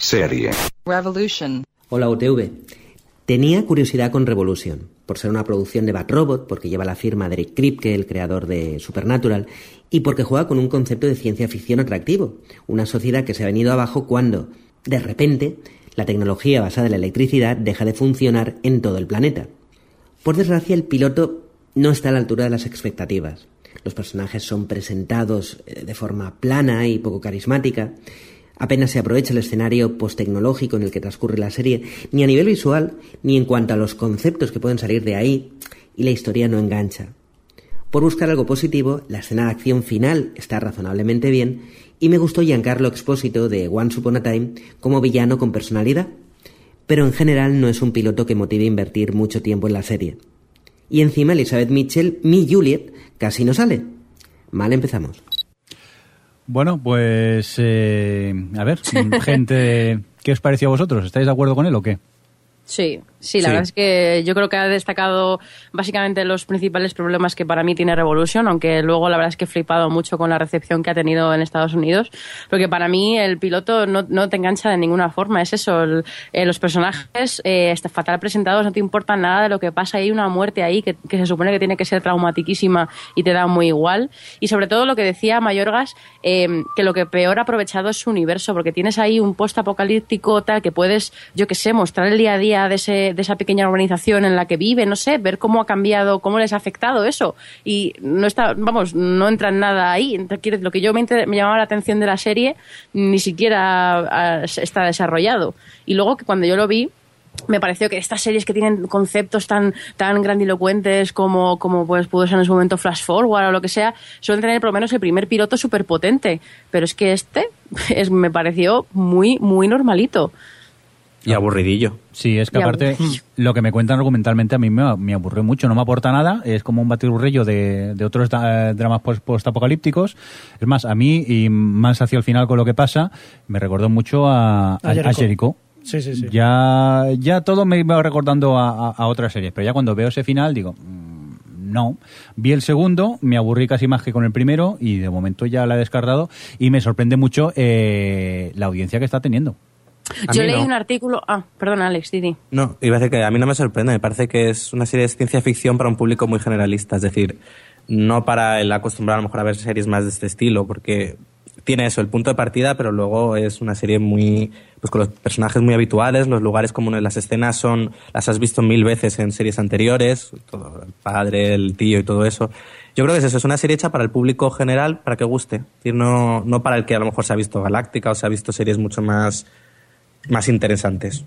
Serie. Revolution. Hola UTV. Tenía curiosidad con Revolution, por ser una producción de Bad Robot, porque lleva la firma de Eric Kripke, el creador de Supernatural, y porque juega con un concepto de ciencia ficción atractivo, una sociedad que se ha venido abajo cuando, de repente, la tecnología basada en la electricidad deja de funcionar en todo el planeta. Por desgracia, el piloto no está a la altura de las expectativas. Los personajes son presentados eh, de forma plana y poco carismática. Apenas se aprovecha el escenario post-tecnológico en el que transcurre la serie, ni a nivel visual, ni en cuanto a los conceptos que pueden salir de ahí. y la historia no engancha. Por buscar algo positivo, la escena de acción final está razonablemente bien y me gustó Giancarlo Expósito de Once Upon a Time como villano con personalidad, pero en general no es un piloto que motive invertir mucho tiempo en la serie. Y encima Elizabeth Mitchell, mi Juliet, casi no sale. Mal empezamos. Bueno, pues eh, a ver, [laughs] gente, ¿qué os pareció a vosotros? ¿Estáis de acuerdo con él o qué? Sí, sí, la Sí. verdad es que yo creo que ha destacado básicamente los principales problemas que para mí tiene Revolution, aunque luego la verdad es que he flipado mucho con la recepción que ha tenido en Estados Unidos, porque para mí el piloto no, no te engancha de ninguna forma, es eso, el- eh, los personajes eh, fatal presentados, no te importa nada de lo que pasa, hay una muerte ahí que, que se supone que tiene que ser traumatiquísima y te da muy igual, y sobre todo lo que decía Mayorgas, eh, que lo que peor ha aprovechado es su universo, porque tienes ahí un post apocalíptico tal que puedes, yo que sé, mostrar el día a día de, ese, de esa pequeña organización en la que vive, no sé, ver cómo ha cambiado, cómo les ha afectado eso. Y no está, vamos, no entra en nada ahí. Entonces, Lo que yo me, llamaba la atención de la serie ni siquiera ah, está desarrollado. Y luego que cuando yo lo vi, me pareció que estas series que tienen conceptos tan, tan grandilocuentes como, como pues pudo ser en su momento Flash Forward o lo que sea, suelen tener por lo menos el primer piloto súper potente. Pero es que este [laughs] es, me pareció muy, muy normalito. Y aburridillo. Sí, es que Y aparte [clears throat] lo que me cuentan argumentalmente a mí me, me aburrió mucho, no me aporta nada, es como un batiburrillo de, de otros da- eh, dramas post- post-apocalípticos. Es más, a mí, y más hacia el final con lo que pasa, me recordó mucho a, a- a Jericho. Jericho. Sí, sí, sí. Ya, ya todo me iba recordando a, a, a otras series, pero ya cuando veo ese final digo, mm, no. Vi el segundo, me aburrí casi más que con el primero y de momento ya la he descartado y me sorprende mucho eh, la audiencia que está teniendo. A Yo leí no. un artículo. Ah, perdón, Alex, Didi. No, iba a decir que a mí no me sorprende, me parece que es una serie de ciencia ficción para un público muy generalista, es decir, no para el acostumbrado a lo mejor a ver series más de este estilo, porque tiene eso, el punto de partida, pero luego es una serie muy, pues con los personajes muy habituales, los lugares comunes, las escenas son, las has visto mil veces en series anteriores, todo, el padre, el tío y todo eso. Yo creo que es eso, es una serie hecha para el público general, para que guste, es decir, no, no para el que a lo mejor se ha visto Galáctica o se ha visto series mucho más, más interesantes.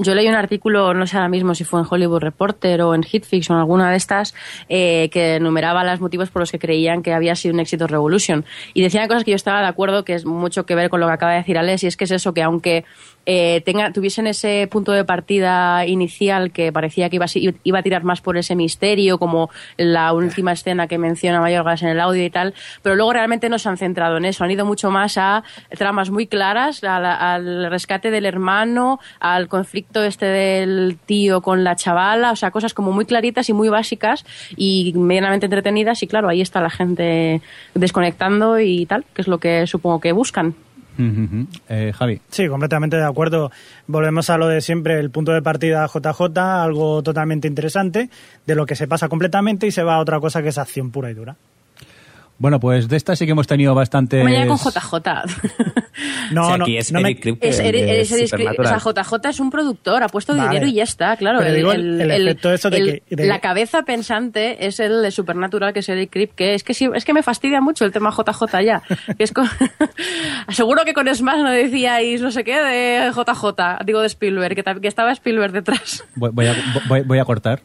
Yo leí un artículo, no sé ahora mismo si fue en Hollywood Reporter o en Hitfix o en alguna de estas, eh, que enumeraba los motivos por los que creían que había sido un éxito Revolution. Y decían cosas que yo estaba de acuerdo, que es mucho que ver con lo que acaba de decir Alex, y es que es eso, que aunque eh, tenga, tuviesen ese punto de partida inicial que parecía que iba a, tirar más por ese misterio, como la última escena que menciona Mayorgas en el audio y tal, pero luego realmente no se han centrado en eso, han ido mucho más a tramas muy claras, al rescate del hermano, al conflicto este del tío con la chavala, o sea, cosas como muy claritas y muy básicas y medianamente entretenidas y claro, ahí está la gente desconectando y tal, que es lo que supongo que buscan. Eh, Javi. Sí, completamente de acuerdo. Volvemos a lo de siempre, el punto de partida JJ, algo totalmente interesante, de lo que se pasa completamente y se va a otra cosa que es acción pura y dura. Bueno, pues de esta sí que hemos tenido bastantes... Me con JJ. [laughs] No, O sea, no, aquí es no me- Eric Kripke, Es, el eres el escri- o sea. JJ es un productor, ha puesto Vale. dinero y ya está, claro. Pero digo el- el efecto eso de el- que- de- La cabeza pensante es el de Supernatural, que es Eric Kripke, que es que sí, es que me fastidia mucho el tema JJ ya. Que es co- [laughs] Seguro que con Smash no decíais no sé qué de JJ, digo de Spielberg, que, que estaba Spielberg detrás. Voy, voy a, voy- voy a cortar.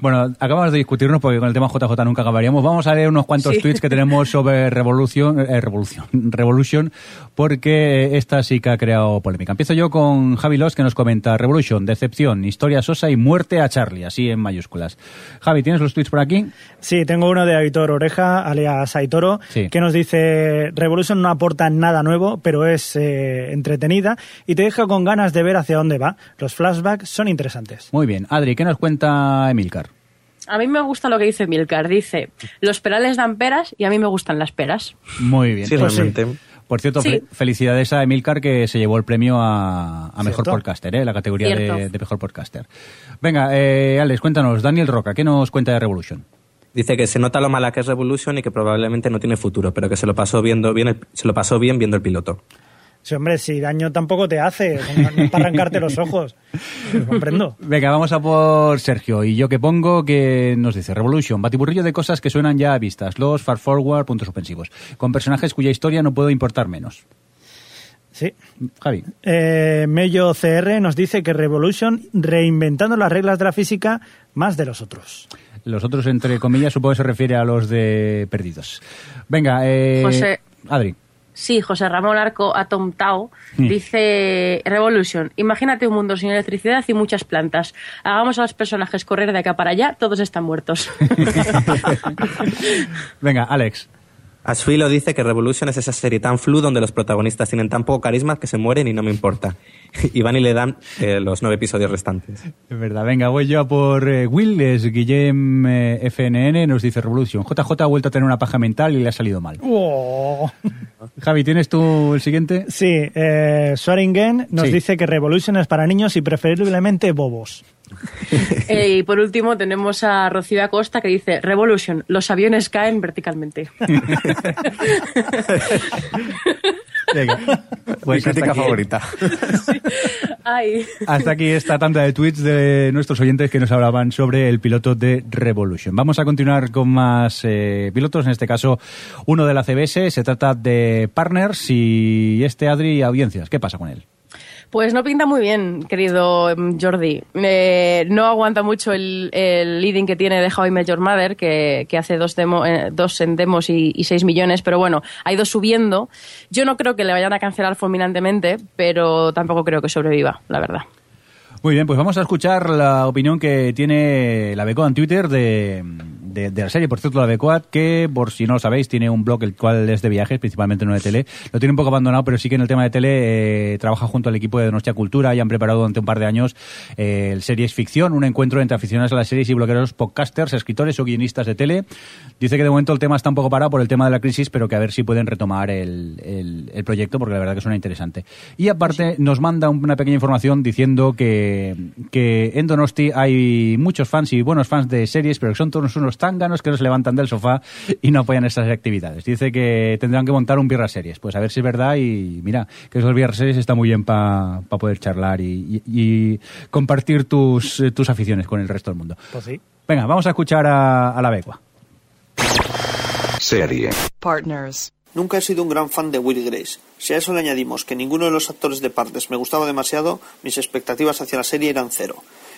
Bueno, acabamos de discutirnos porque con el tema JJ nunca acabaríamos. Vamos a leer unos cuantos Sí. tweets que tenemos sobre Revolución, eh, Revolución, [laughs] Revolution, porque esta sí que ha creado polémica. Empiezo yo con Javi Los que nos comenta Revolution, decepción, historia sosa y muerte a Charlie, así en mayúsculas. Javi, ¿tienes los tweets por aquí? Sí, tengo uno de Aitor Oreja, alias Aitoro, Sí. que nos dice, Revolution no aporta nada nuevo, pero es eh, entretenida y te deja con ganas de ver hacia dónde va. Los flashbacks son interesantes. Muy bien. Adri, ¿qué nos cuenta Emilcar? A mí me gusta lo que dice Milcar, dice, los perales dan peras y a mí me gustan las peras. Muy bien. Sí, Pues realmente. Por cierto, Sí. fe- felicidades a Emilcar que se llevó el premio a, a Mejor. Podcaster, ¿eh? la categoría de, Mejor Podcaster. Venga, eh, Alex, cuéntanos, Daniel Roca, ¿qué nos cuenta de Revolution? Dice que se nota lo mala que es Revolution y que probablemente no tiene futuro, pero que se lo pasó viendo bien el- se lo pasó bien viendo el piloto. Sí, hombre, si daño tampoco te hace, no es para arrancarte los ojos. Lo comprendo. Venga, vamos a por Sergio. Y yo que pongo que nos dice Revolution, batiburrillo de cosas que suenan ya a vistas, los far forward, puntos suspensivos, con personajes cuya historia no puedo importar menos. Sí. Javi. Eh, Mello CR nos dice que Revolution reinventando las reglas de la física más de los otros. Los otros, entre comillas, supongo que se refiere a los de perdidos. Venga, eh, José. Adri. Sí, José Ramón Arco Atom Tao Mm. dice Revolution. Imagínate un mundo sin electricidad y muchas plantas. Hagamos a los personajes correr de acá para allá, todos están muertos. [laughs] [laughs] Venga, Alex. Asfilo dice que Revolution es esa serie tan flu donde los protagonistas tienen tan poco carisma que se mueren y no me importa. [laughs] Y van y le dan eh, los nueve episodios restantes. Es verdad, venga, voy yo a por eh, Will, es Guillem eh, FNN, nos dice Revolution. JJ ha vuelto a tener una paja mental y le ha salido mal. Oh. [laughs] Javi, ¿tienes tú el siguiente? Sí, eh, Swaringen nos Sí. dice que Revolution es para niños y preferiblemente bobos. [laughs] Eh, y por último tenemos a Rocío Acosta que dice Revolution, los aviones caen verticalmente. [laughs] Venga. Pues crítica aquí- favorita. [laughs] Ay. Hasta aquí esta tanda de tweets de nuestros oyentes que nos hablaban sobre el piloto de Revolution. Vamos a continuar con más eh, pilotos, en este caso uno de la CBS, se trata de Partners y este Adri Audiencias. ¿Qué pasa con él? Pues no pinta muy bien, querido em, Jordi. Eh, no aguanta mucho el, el leading que tiene de How I Met Your Mother, que, que hace dos, demo, eh, dos en demos y, y seis millones, pero bueno, ha ido subiendo. Yo no creo que le vayan a cancelar fulminantemente, pero tampoco creo que sobreviva, la verdad. Muy bien, pues vamos a escuchar la opinión que tiene la Becoa en Twitter de, de, de la serie. Por cierto, la Becoa, que por si no lo sabéis, tiene un blog el cual es de viajes, principalmente no de tele. Lo tiene un poco abandonado, pero sí que en el tema de tele eh, trabaja junto al equipo de Nostia Cultura y han preparado durante un par de años eh, el Series Ficción, un encuentro entre aficionados a las series y blogueros, podcasters, escritores o guionistas de tele. Dice que de momento el tema está un poco parado por el tema de la crisis, pero que a ver si pueden retomar el, el- el proyecto, porque la verdad que suena interesante. Y aparte nos manda una pequeña información diciendo que, que en Donosti hay muchos fans y buenos fans de series, pero que son todos unos tánganos que no se levantan del sofá y no apoyan estas actividades. Dice que tendrán que montar un Birra Series. Pues a ver si es verdad y mira, que esos Birra Series está muy bien para poder charlar y, y- y compartir tus, eh, tus aficiones con el resto del mundo. Pues sí. Venga, vamos a escuchar a, a la Becua. Serie. Partners. Nunca he sido un gran fan de Will Grace. Si a eso le añadimos que ninguno de los actores de Partners me gustaba demasiado, mis expectativas hacia la serie eran cero.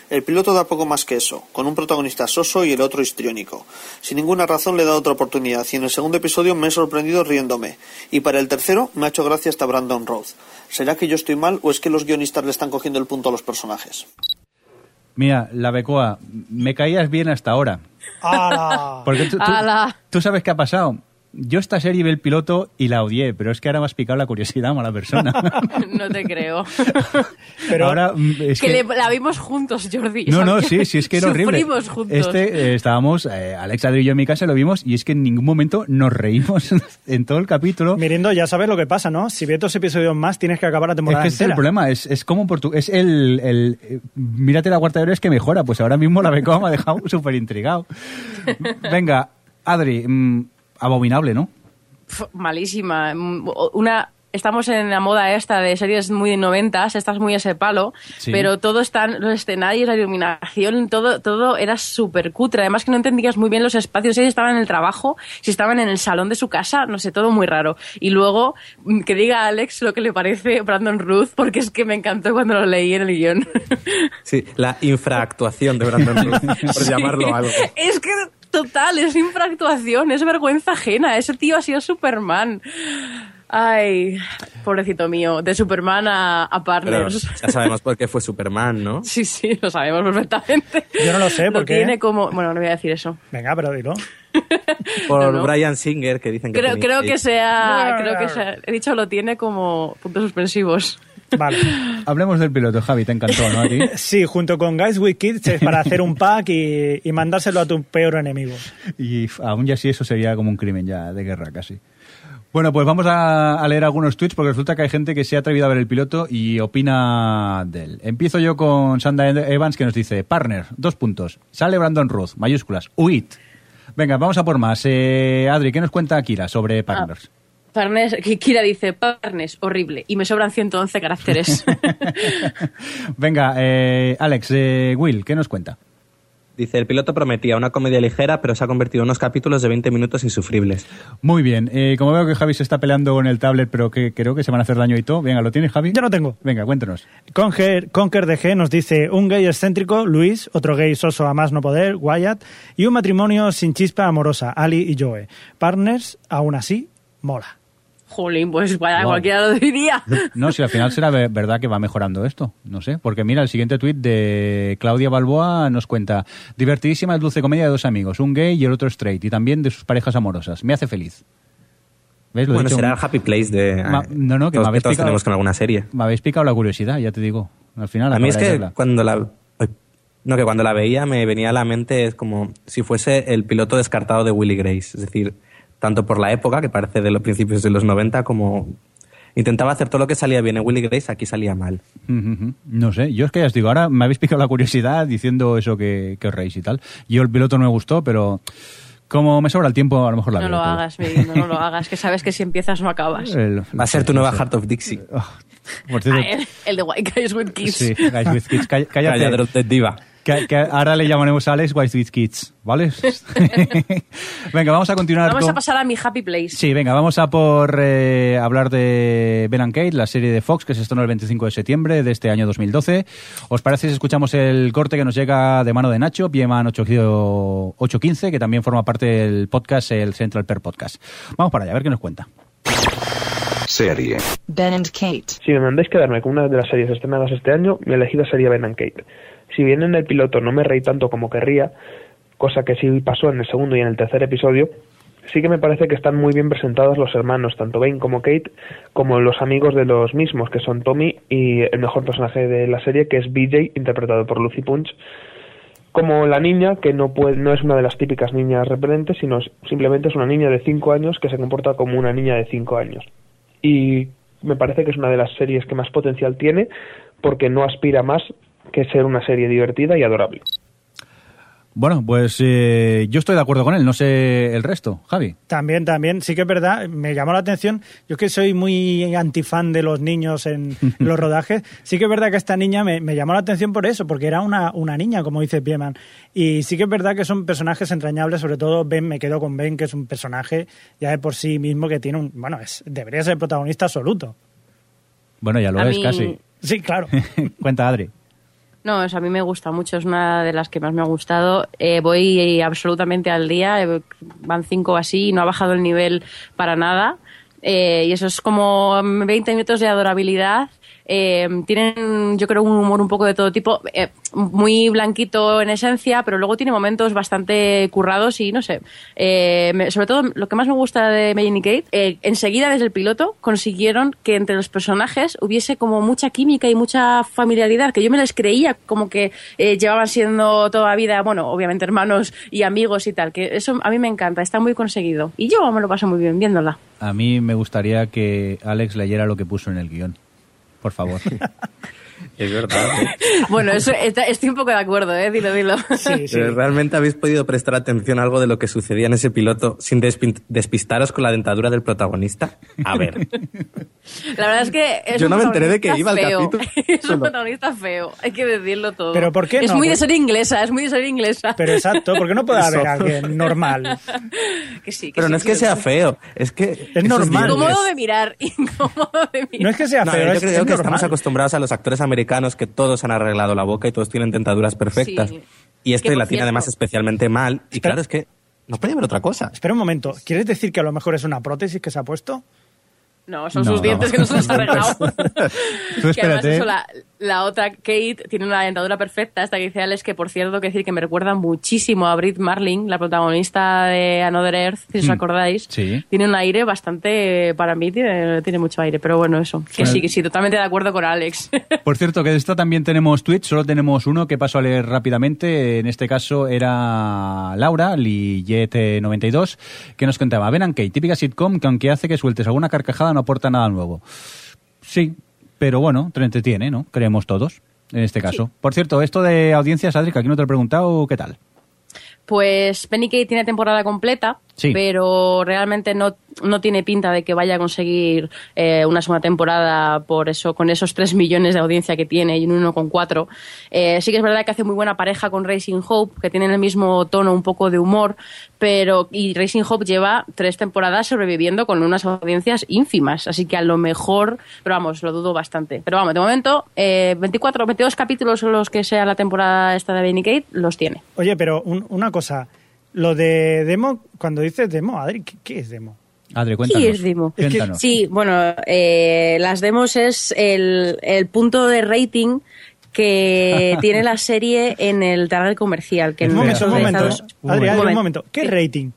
El piloto da poco más que eso, con un protagonista soso y el otro histriónico. Sin ninguna razón le he dado otra oportunidad y en el segundo episodio me he sorprendido riéndome. Y para el tercero me ha hecho gracia hasta Brandon Roth. ¿Será que yo estoy mal o es que los guionistas le están cogiendo el punto a los personajes? Mira, la Becoa, me caías bien hasta ahora. ¡Hala! Porque tú, tú- ¡Hala! tú sabes qué ha pasado. Yo esta serie vi el piloto y la odié, pero es que ahora me has picado la curiosidad, mala persona. [laughs] No te creo. [laughs] Pero ahora mm, es que que... le- la vimos juntos, Jordi. No, no, [laughs] sí, sí, es que era horrible. Sufrimos juntos. Este, eh, estábamos, eh, Alex, Adri y yo en mi casa lo vimos y es que en ningún momento nos reímos en todo el capítulo. Mirindo, ya sabes lo que pasa, ¿no? Si ves dos episodios más, tienes que acabar la Es temporada que ese es el problema, es, es como por tu, es el, el eh, mírate la cuarta de hora es que mejora, pues ahora mismo la Becoa me ha dejado súper intrigado. Venga, Adri, mm, abominable, ¿no? Malísima. Mm, Una, estamos en la moda esta de series muy de noventas, estás muy ese palo, Sí. pero todo están los escenarios, la iluminación, todo, todo era súper cutre. Además que no entendías muy bien los espacios, si estaban en el trabajo, si estaban en el salón de su casa, no sé, todo muy raro. Y luego mm, que diga a Alex lo que le parece Brandon Ruth, porque es que me encantó cuando lo leí en el guion. Sí, la infraactuación de Brandon Ruth, por [laughs] llamarlo algo. Es que total, es infractuación, es vergüenza ajena. Ese tío ha sido Superman. Ay, pobrecito mío, de Superman a, a Pero Partners. ya sabemos por qué fue Superman, ¿no? [laughs] Sí, sí, lo sabemos perfectamente. Yo no lo sé, ¿por Lo qué? tiene como... Bueno, no voy a decir eso. Venga, pero dilo. [laughs] Por No, no. Brian Singer, que dicen que Creo, tenía creo que sea... Creo que sea... He dicho lo tiene como puntos suspensivos. Vale. [laughs] Hablemos del piloto, Javi, te encantó, ¿no? A ti. [laughs] Sí, junto con Guys with Kids es para hacer un pack y, y mandárselo a tu peor enemigo. Y aún ya así eso sería como un crimen ya de guerra casi. Bueno, pues vamos a, a leer algunos tweets porque resulta que hay gente que se ha atrevido a ver el piloto y opina de él. Empiezo yo con Sanda Evans que nos dice, partner, dos puntos, sale Brandon Ruth, mayúsculas, huid. Venga, vamos a por más. Eh, Adri, ¿qué nos cuenta Akira sobre Partners? Partners, que Kira dice, Partners, horrible. Y me sobran 111 caracteres. [laughs] Venga, eh, Alex, eh, Will, ¿qué nos cuenta? Dice, el piloto prometía una comedia ligera, pero se ha convertido en unos capítulos de 20 minutos insufribles. Muy bien. Eh, como veo que Javi se está peleando con el tablet, pero que creo que se van a hacer daño y todo. Venga, ¿lo tienes, Javi? Yo no tengo. Venga, cuéntanos. Conker, Conker DG nos dice un gay excéntrico, Luis, otro gay soso a más no poder, Wyatt, y un matrimonio sin chispa amorosa, Ali y Joe. Partners, aún así, mola. Jolín, pues vaya, Wow. cualquiera lo diría. [laughs] No, si al final será ve- verdad que va mejorando esto. No sé, porque mira, el siguiente tuit de Claudia Balboa nos cuenta divertidísima y dulce comedia de dos amigos, un gay y el otro straight, y también de sus parejas amorosas. Me hace feliz. ¿Ves? Lo he bueno, dicho- será el happy place de... Ma- no, no, que todos, me habéis todos picado- tenemos con alguna serie. Me habéis picado la curiosidad, ya te digo. Al final A mí es que cuando la... No, que cuando la veía me venía a la mente es como si fuese el piloto descartado de Willy Grace. Es decir, tanto por la época, que parece de los principios de los 90, como intentaba hacer todo lo que salía bien en Willy Grace, aquí salía mal. No sé, yo es que ya os digo, ahora me habéis picado la curiosidad diciendo eso que, que os reís y tal. Yo el piloto no me gustó, pero como me sobra el tiempo, a lo mejor la No veo lo hagas, Miguel, no lo [laughs] hagas, que sabes que si empiezas no acabas. El- Va a ser tu nueva. Heart of Dixie. Por cierto, Ah, el, el de White Guys with Kids. sí, Guys with Kids, [laughs] cállate. Diva. Que, que ahora le llamaremos a Alex Guys with Kids, ¿vale? [laughs] venga, vamos a continuar Vamos con... a pasar a mi Happy Place. Sí, venga, vamos a por eh, hablar de Ben and Kate, la serie de Fox que se estrenó el 25 de septiembre de este año 2012. ¿Os parece si escuchamos el corte que nos llega de mano de Nacho, Pieman 815, que también forma parte del podcast, el Central Per Podcast? Vamos para allá, a ver qué nos cuenta. Serie. Ben and Kate. Si me mandáis quedarme con una de las series estrenadas este año, mi elegida sería Ben and Kate. Si bien en el piloto no me reí tanto como querría, cosa que sí pasó en el segundo y en el tercer episodio, sí que me parece que están muy bien presentados los hermanos, tanto Ben como Kate, como los amigos de los mismos, que son Tommy y el mejor personaje de la serie, que es BJ, interpretado por Lucy Punch, como la niña, que no, puede, no es una de las típicas niñas repelentes, sino simplemente es una niña de 5 años que se comporta como una niña de 5 años. Y me parece que es una de las series que más potencial tiene porque no aspira más que ser una serie divertida y adorable. Bueno, pues eh, yo estoy de acuerdo con él, no sé el resto. Javi. También, también, sí que es verdad, me llamó la atención, yo es que soy muy antifan de los niños en [laughs] los rodajes, sí que es verdad que esta niña me, me llamó la atención por eso, porque era una, una niña, como dice Pieman, y sí que es verdad que son personajes entrañables, sobre todo Ben, me quedo con Ben, que es un personaje ya de por sí mismo que tiene un, bueno, es, debería ser el protagonista absoluto. Bueno, ya lo A es mí- casi. Sí, claro. [laughs] Cuenta, Adri. No, eso a mí me gusta mucho, es una de las que más me ha gustado. Eh, voy absolutamente al día, eh, van cinco así y no ha bajado el nivel para nada. Eh, y eso es como 20 minutos de adorabilidad. Eh, tienen, yo creo, un humor un poco de todo tipo, eh, muy blanquito en esencia, pero luego tiene momentos bastante currados y no sé. Eh, sobre todo, lo que más me gusta de Megan y Kate, enseguida desde el piloto consiguieron que entre los personajes hubiese como mucha química y mucha familiaridad, que yo me les creía como que llevaban siendo toda vida, bueno, obviamente hermanos y amigos y tal, que eso a mí me encanta, está muy conseguido. Y yo me lo paso muy bien viéndola. A mí me gustaría que Alex leyera lo que puso en el guion. Por favor. [laughs] Es verdad. [laughs] Bueno, eso, está- estoy un poco de acuerdo, ¿eh? Dilo, dilo. [laughs] Pero ¿Realmente habéis podido prestar atención a algo de lo que sucedía en ese piloto sin despistaros con la dentadura del protagonista? A ver. La verdad es que es Yo no me enteré de que iba al feo. capítulo. [laughs] Es un protagonista feo, hay que decirlo todo. Pero ¿por qué Es no? muy de ser inglesa, es muy de ser inglesa. Pero exacto, porque no puede haber alguien normal. que sí, que Pero sí, no es sí, que sí. sea feo, es que... Es normal. Incómodo de mirar, incómodo de mirar. No es que sea No, feo, yo es, creo es que estamos acostumbrados a los actores americanos que todos han arreglado la boca y todos tienen dentaduras perfectas. Sí. Y este la tiene cierto- además especialmente mal. Y claro, es que no puede haber otra cosa. Espera un momento, ¿quieres decir que a lo mejor es una prótesis que se ha puesto? No, son No, sus dientes no. que no se los ha [laughs] arreglado. Tú que además espérate. eso, la, la otra Kate tiene una dentadura perfecta, esta que dice Alex, que por cierto, que decir que me recuerda muchísimo a Brit Marling, la protagonista de Another Earth, si os Hmm. acordáis. Sí. Tiene un aire bastante, para mí tiene, tiene mucho aire, pero bueno, eso. Que Bueno. sí, que sí, totalmente de acuerdo con Alex. [laughs] Por cierto, que de esto también tenemos tweets, solo tenemos uno que paso a leer rápidamente. En este caso era Laura, Lillet92, que nos contaba, ven Kate, típica sitcom que aunque hace que sueltes alguna carcajada no aporta nada nuevo. Sí, pero bueno, te entretiene, ¿no? Creemos todos, en este caso. Por cierto, esto de audiencias, Adri, que aquí no te lo he preguntado, ¿qué tal? Pues Penny tiene temporada completa Sí. pero realmente no, no tiene pinta de que vaya a conseguir eh, una segunda temporada por eso, con esos 3 millones de audiencia que tiene y un 1,4. Eh, sí que es verdad que hace muy buena pareja con Racing Hope, que tienen el mismo tono un poco de humor, pero y Racing Hope lleva tres temporadas sobreviviendo con unas audiencias ínfimas, así que a lo mejor, pero vamos, lo dudo bastante. Pero vamos, de momento, eh, 24 22 capítulos son los que sea la temporada esta de Benny Kate, los tiene. Oye, pero un- una cosa. Lo de demo, cuando dices demo, Adri, ¿qué, qué es demo? Adri, cuéntanos. ¿Qué es demo? Cuéntanos. Sí, bueno, eh, las demos es el, el punto de rating que [laughs] tiene la serie en el target comercial. Que un en momento, un momento. Adri, Adri, un momento. ¿Qué rating?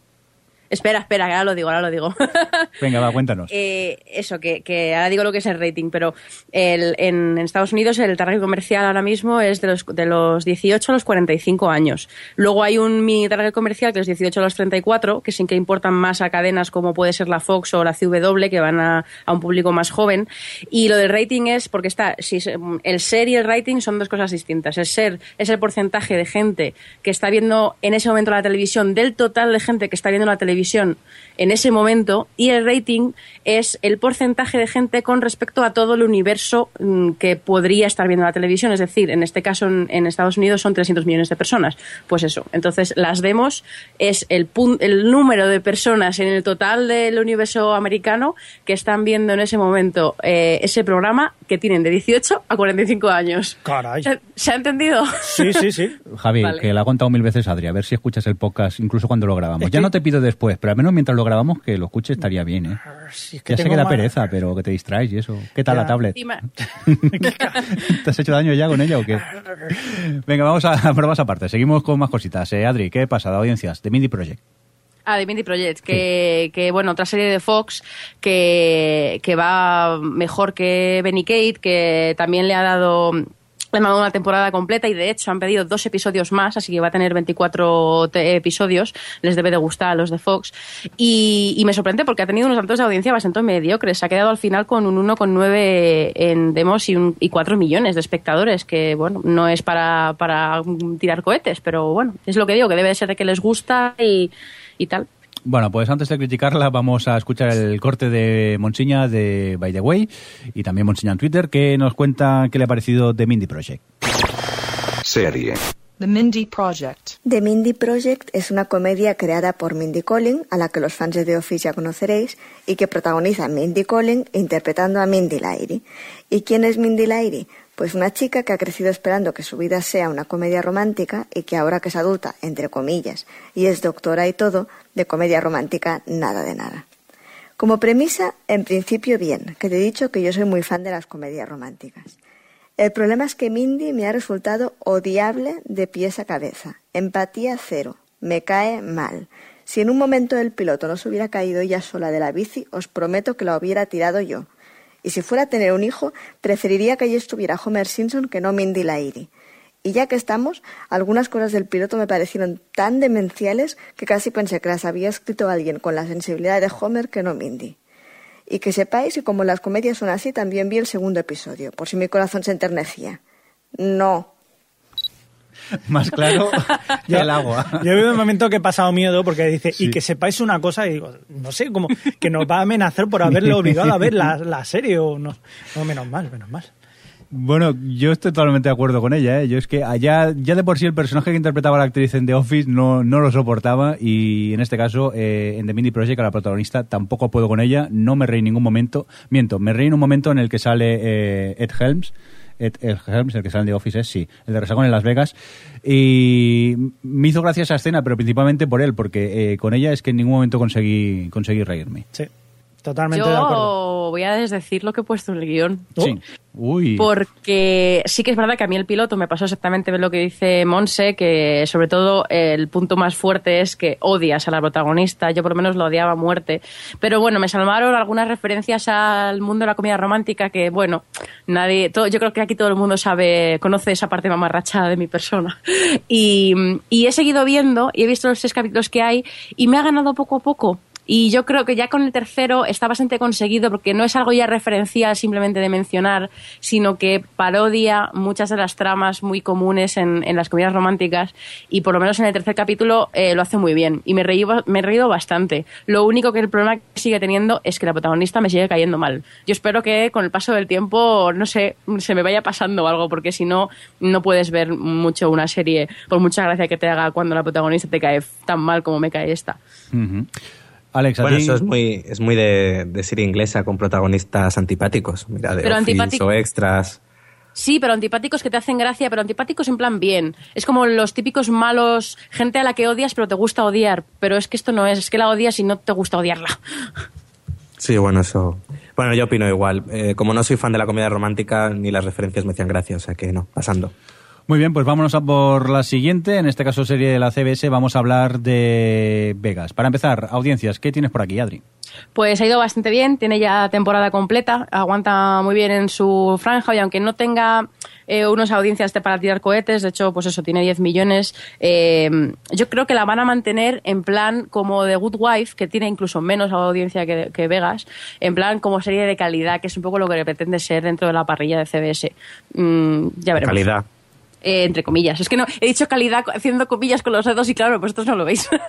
Espera, espera, que ahora lo digo, ahora lo digo. [laughs] Venga, va, cuéntanos. Eh, eso, que, que ahora digo lo que es el rating, pero el, en, en Estados Unidos el target comercial ahora mismo es de los, de los 18 a los 45 años. Luego hay un mini target comercial que es 18 a los 34, que sin que importan más a cadenas como puede ser la Fox o la CW, que van a, a un público más joven. Y lo del rating es porque está, si el ser y el rating son dos cosas distintas. El ser es el porcentaje de gente que está viendo en ese momento la televisión, del total de gente que está viendo la televisión en ese momento, y el rating es el porcentaje de gente con respecto a todo el universo mm, que podría estar viendo la televisión. Es decir, en este caso en, Estados Unidos son 300 millones de personas. Pues eso. Entonces, las demos es el, el número de personas en el total del universo americano que están viendo en ese momento eh, ese programa que tienen de 18 a 45 años. Caray. ¿Se, se ha entendido? Sí, sí, sí. [laughs] Javi, Vale. que la ha contado mil veces Adri, a ver si escuchas el podcast incluso cuando lo grabamos. Es Ya que- no te pido después, pero al menos mientras lo grabamos que lo escuches estaría bien, ¿eh? Es que Ya sé que da mal- pereza, pero que te distraes y eso. ¿Qué tal Ya. la tablet? [laughs] ¿Te has hecho daño ya con ella o qué? Venga, vamos a [laughs] pruebas aparte. Seguimos con más cositas. Eh, Adri, ¿qué pasa de audiencias? De Mindy Project. Ah, de Mindy Project, que, que bueno, otra serie de Fox que, que va mejor que Benny Kate, que también le ha dado le han dado una temporada completa y de hecho han pedido dos episodios más, así que va a tener 24 te- episodios, les debe de gustar a los de Fox. Y, y me sorprende porque ha tenido unos datos de audiencia bastante mediocres, se ha quedado al final con un 1,9 en demos y, un, y 4 millones de espectadores, que bueno, no es para, para tirar cohetes, pero bueno, es lo que digo, que debe de ser de que les gusta y, y tal. Bueno, pues antes de criticarla vamos a escuchar el corte de Monsiña de By the Way y también Monsiña en Twitter que nos cuenta qué le ha parecido de Mindy Project. Serie. The Mindy Project. The Mindy Project es una comedia creada por Mindy Collin, a la que los fans de The Office ya conoceréis, y que protagoniza Mindy Collin interpretando a Mindy Lairy. ¿Y quién es Mindy Lairy? Pues una chica que ha crecido esperando que su vida sea una comedia romántica y que ahora que es adulta, entre comillas, y es doctora y todo, de comedia romántica nada de nada. Como premisa, en principio bien, que te he dicho que yo soy muy fan de las comedias románticas. El problema es que Mindy me ha resultado odiable de pies a cabeza. Empatía cero. Me cae mal. Si en un momento del piloto no se hubiera caído ella sola de la bici, os prometo que la hubiera tirado yo. Y si fuera a tener un hijo, preferiría que allí estuviera Homer Simpson que no Mindy Lairy. Y ya que estamos, algunas cosas del piloto me parecieron tan demenciales que casi pensé que las había escrito alguien con la sensibilidad de Homer que no Mindy. Y que sepáis que como las comedias son así, también vi el segundo episodio, por si mi corazón se enternecía. No. [laughs] Más claro que el agua. [laughs] Yo he vivido un momento que he pasado miedo porque dice, y que sepáis una cosa, y digo, no sé, como que nos va a amenazar por haberle obligado a ver la, [laughs] la serie o no. No, menos mal, menos mal. Bueno, yo estoy totalmente de acuerdo con ella. ¿eh? Yo es que allá, ya de por sí el personaje que interpretaba la actriz en The Office no, no lo soportaba y en este caso, eh, en The Mindy Project, a la protagonista, tampoco puedo con ella. No me reí en ningún momento. Miento, me reí en un momento en el que sale eh, Ed Helms. Ed Helms, el que sale The Office, sí, el de Resagón en Las Vegas. Y me hizo gracia esa escena, pero principalmente por él, porque eh, con ella es que en ningún momento conseguí, conseguí reírme. Sí, totalmente de acuerdo. Yo voy a desdecir lo que he puesto en el guion. Sí. Uy. Porque sí que es verdad que a mí el piloto me pasó exactamente lo que dice Monse, que sobre todo el punto más fuerte es que odias a la protagonista. Yo por lo menos lo odiaba a muerte. Pero bueno, me salvaron algunas referencias al mundo de la comedia romántica que, bueno, nadie, todo, yo creo que aquí todo el mundo sabe, conoce esa parte mamarrachada de mi persona. [laughs] Y, y he seguido viendo y he visto los tres capítulos que hay y me ha ganado poco a poco. Y yo creo que ya con el tercero está bastante conseguido porque no es algo ya referencial simplemente de mencionar, sino que parodia muchas de las tramas muy comunes en, las comedias románticas y por lo menos en el tercer capítulo eh, lo hace muy bien. Y me, reí, me he reído bastante. Lo único que el problema que sigue teniendo es que la protagonista me sigue cayendo mal. Yo espero que con el paso del tiempo, no sé, se me vaya pasando algo porque si no, no puedes ver mucho una serie por mucha gracia que te haga cuando la protagonista te cae tan mal como me cae esta. Alex, ¿a Bueno, ti? eso es muy, es muy de, de serie inglesa con protagonistas antipáticos. Mira, de Pero antipático- o extras. Sí, pero antipáticos que te hacen gracia, pero antipáticos en plan bien. Es como los típicos malos, gente a la que odias pero te gusta odiar. Pero es que esto no es, es que la odias y no te gusta odiarla. Sí, bueno, eso. Bueno, yo opino igual. Eh, como no soy fan de la comedia romántica, ni las referencias me hacían gracia, o sea que no, pasando. Muy bien, pues vámonos a por la siguiente. En este caso, serie de la CBS, vamos a hablar de Vegas. Para empezar, audiencias, ¿qué tienes por aquí, Adri? Pues ha ido bastante bien, tiene ya temporada completa, aguanta muy bien en su franja y aunque no tenga eh, unas audiencias de- para tirar cohetes, de hecho, pues eso, tiene 10 millones, eh, yo creo que la van a mantener en plan como The Good Wife, que tiene incluso menos audiencia que, que Vegas, en plan como serie de calidad, que es un poco lo que pretende ser dentro de la parrilla de CBS. Mm, ya veremos. Calidad. Eh, entre comillas. Es que no, he dicho calidad haciendo comillas con los dedos y claro, vosotros no lo veis. [laughs]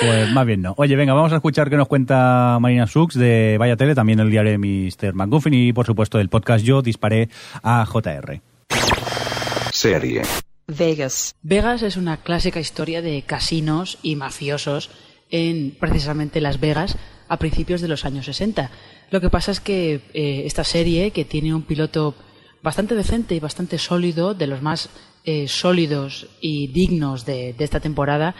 Pues más bien no. Oye, venga, vamos a escuchar qué nos cuenta Marina Sux de Vaya Tele, también el diario de Mr. McGuffin y, por supuesto, el podcast Yo disparé a JR. Serie. Vegas. Vegas es una clásica historia de casinos y mafiosos en precisamente Las Vegas a principios de los años 60. Lo que pasa es que eh, esta serie, que tiene un piloto bastante decente y bastante sólido, de los más eh, sólidos y dignos de, esta temporada,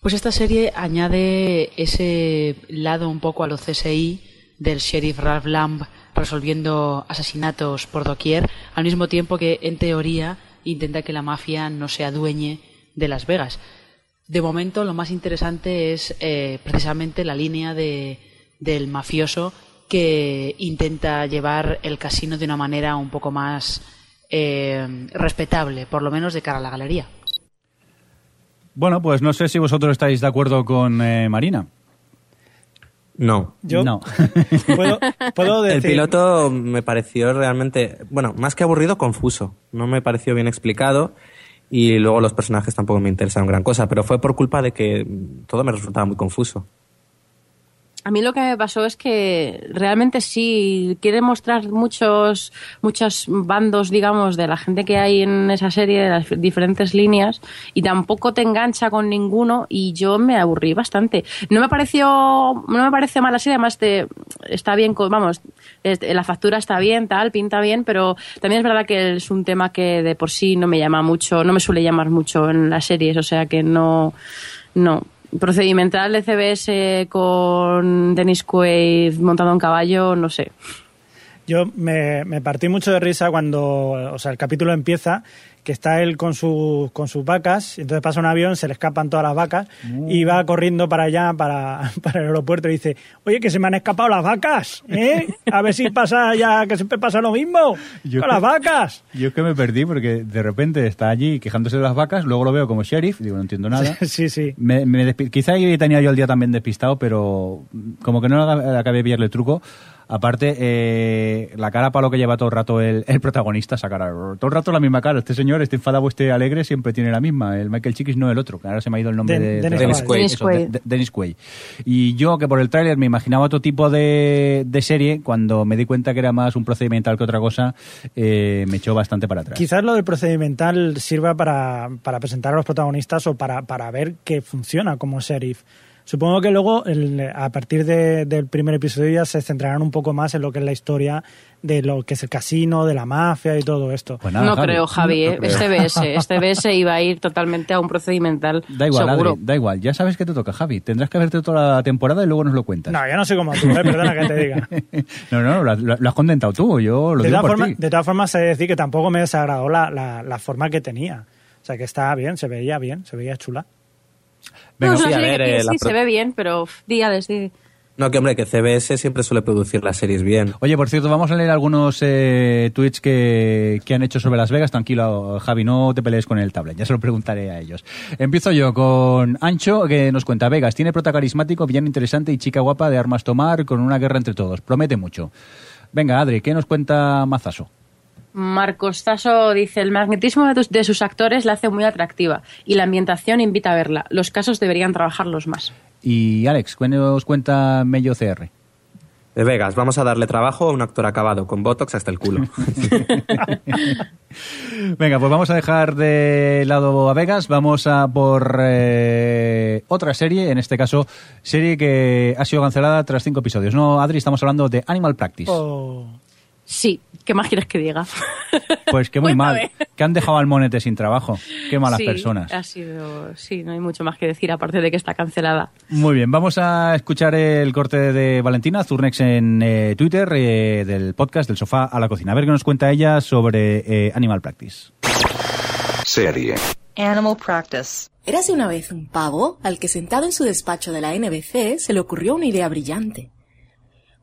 pues esta serie añade ese lado un poco a lo CSI del sheriff Ralph Lamb resolviendo asesinatos por doquier, al mismo tiempo que en teoría intenta que la mafia no se adueñe de Las Vegas. De momento lo más interesante es eh, precisamente la línea de, del mafioso que intenta llevar el casino de una manera un poco más eh, respetable, por lo menos de cara a la galería. Bueno, pues no sé si vosotros estáis de acuerdo con eh, Marina. No. Yo No. [laughs] puedo, puedo El decir... piloto me pareció realmente, bueno, más que aburrido, confuso. No me pareció bien explicado y luego los personajes tampoco me interesaron gran cosa, pero fue por culpa de que todo me resultaba muy confuso. A mí lo que me pasó es que realmente sí quiere mostrar muchos muchos bandos, digamos, de la gente que hay en esa serie, de las diferentes líneas, y tampoco te engancha con ninguno, y yo me aburrí bastante. No me pareció, no me parece mala serie, además te, está bien, vamos, la factura está bien, tal, pinta bien, pero también es verdad que es un tema que de por sí no me llama mucho, no me suele llamar mucho en las series, o sea que no, no. Procedimental de CBS con Dennis Quaid montado en caballo, no sé. Yo me, me partí mucho de risa cuando, o sea, el capítulo empieza, que está él con, su, con sus vacas, entonces pasa un avión, se le escapan todas las vacas, y va corriendo para allá, para, [laughs] para el aeropuerto, y dice, oye, que se me han escapado las vacas, ¿eh? A ver si pasa ya, que siempre pasa lo mismo, [laughs] Yo con que- las vacas. Yo es que me perdí porque de repente está allí quejándose de las vacas, luego lo veo como sheriff, digo, no entiendo nada. [laughs] Sí, sí. Me, me quizá tenía yo el día también despistado, pero como que no ac- acabé de pillarle el truco. Aparte, eh, la cara para lo que lleva todo el rato el, el protagonista, esa cara. Todo el rato la misma cara. Este señor, este enfadado, este alegre, siempre tiene la misma. El Michael Chiquis no el otro, que ahora se me ha ido el nombre Den- de, Dennis de- Dennis Quaid. eso, Dennis de- Quaid. de- Dennis Quaid. Y yo, que por el tráiler me imaginaba otro tipo de, de serie, cuando me di cuenta que era más un procedimental que otra cosa, eh, me echó bastante para atrás. Quizás lo del procedimental sirva para, para presentar a los protagonistas o para, para ver que funciona como sheriff. Supongo que luego, el- a partir de- del primer episodio, ya se centrarán un poco más en lo que es la historia de lo que es el casino, de la mafia y todo esto. Pues nada, no Javi. creo, Javi, No ¿eh? creo. este BS, [laughs] este BS iba a ir totalmente a un procedimental Da igual, seguro. Adri, da igual. Ya sabes que te toca, Javi. Tendrás que verte toda la temporada y luego nos lo cuentas. No, yo no soy como tú, ¿eh? perdona que te diga. [laughs] No, no, lo, lo- has contentado tú, yo lo de, digo todas por formas, ti. de todas formas, se decir que tampoco me desagradó la, la, la forma que tenía. O sea, que estaba bien, se veía bien, se veía chula. No, Venga, sí, a serie ver, que eh, sí, la se ve bien, pero dígales, di. No, que hombre, que CBS siempre suele producir las series bien. Oye, por cierto, vamos a leer algunos eh, tweets que, que han hecho sobre Las Vegas. Tranquilo, Javi, no te pelees con el tablet, ya se lo preguntaré a ellos. Empiezo yo con Ancho, que nos cuenta, Vegas tiene prota carismático, bien interesante y chica guapa de armas tomar con una guerra entre todos. Promete mucho. Venga, Adri, ¿qué nos cuenta Mazaso? Marcos Tasso dice, el magnetismo de, tus- de sus actores la hace muy atractiva y la ambientación invita a verla. Los casos deberían trabajarlos más. Y Alex, ¿qué nos cuenta Mello CR? De Vegas, vamos a darle trabajo a un actor acabado, con Botox hasta el culo. [laughs] [laughs] Venga, pues vamos a dejar de lado a Vegas, vamos a por eh, otra serie, en este caso, serie que ha sido cancelada tras cinco episodios. No, Adri, estamos hablando de Animal Practice. Sí, ¿qué más quieres que diga? [laughs] Pues que muy mal, que han dejado al monete sin trabajo. Qué malas Sí, personas. Ha sido, sí, no hay mucho más que decir aparte de que está cancelada. Muy bien, vamos a escuchar el corte de Valentina Zurnex en eh, Twitter eh, del podcast del sofá a la cocina. A ver qué nos cuenta ella sobre eh, Animal Practice. Serie. Animal Practice. Érase una vez un pavo al que sentado en su despacho de la NBC se le ocurrió una idea brillante.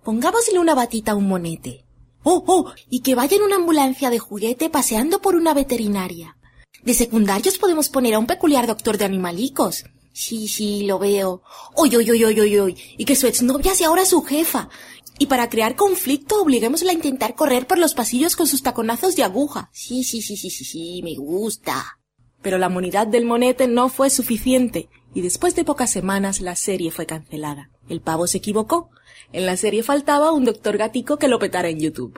Pongámosle una batita a un monete. ¡Oh, oh! Y que vaya en una ambulancia de juguete paseando por una veterinaria. De secundarios podemos poner a un peculiar doctor de animalicos. Sí, sí, lo veo. ¡Oy, oy, oy, oy, oy, oy! Y que su exnovia sea ahora su jefa. Y para crear conflicto obliguémosla a intentar correr por los pasillos con sus taconazos de aguja. Sí, sí, sí, sí, sí, sí, me gusta. Pero la monidad del monete no fue suficiente y después de pocas semanas la serie fue cancelada. El pavo se equivocó. En la serie faltaba un doctor gatico que lo petara en YouTube.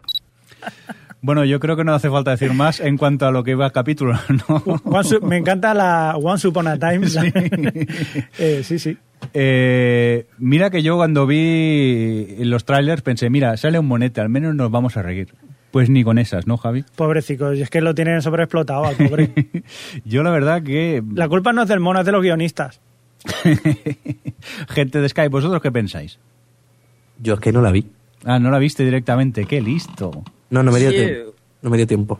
Bueno, yo creo que no hace falta decir más en cuanto a lo que iba al capítulo, [laughs] ¿no? Once- me encanta la Once Upon a Time. Sí, [laughs] Eh, sí. sí. Eh, mira que yo cuando vi los trailers pensé, mira, sale un monete, al menos nos vamos a reír. Pues ni con esas, ¿no, Javi? Pobrecito, y es que lo tienen sobreexplotado al pobre. [laughs] Yo la verdad que... La culpa no es del mono, es de los guionistas. Gente de Skype, ¿vosotros qué pensáis? Yo es que no la vi. Ah, no la viste directamente, qué listo. No, no me dio Sí. tiempo. No me dio tiempo.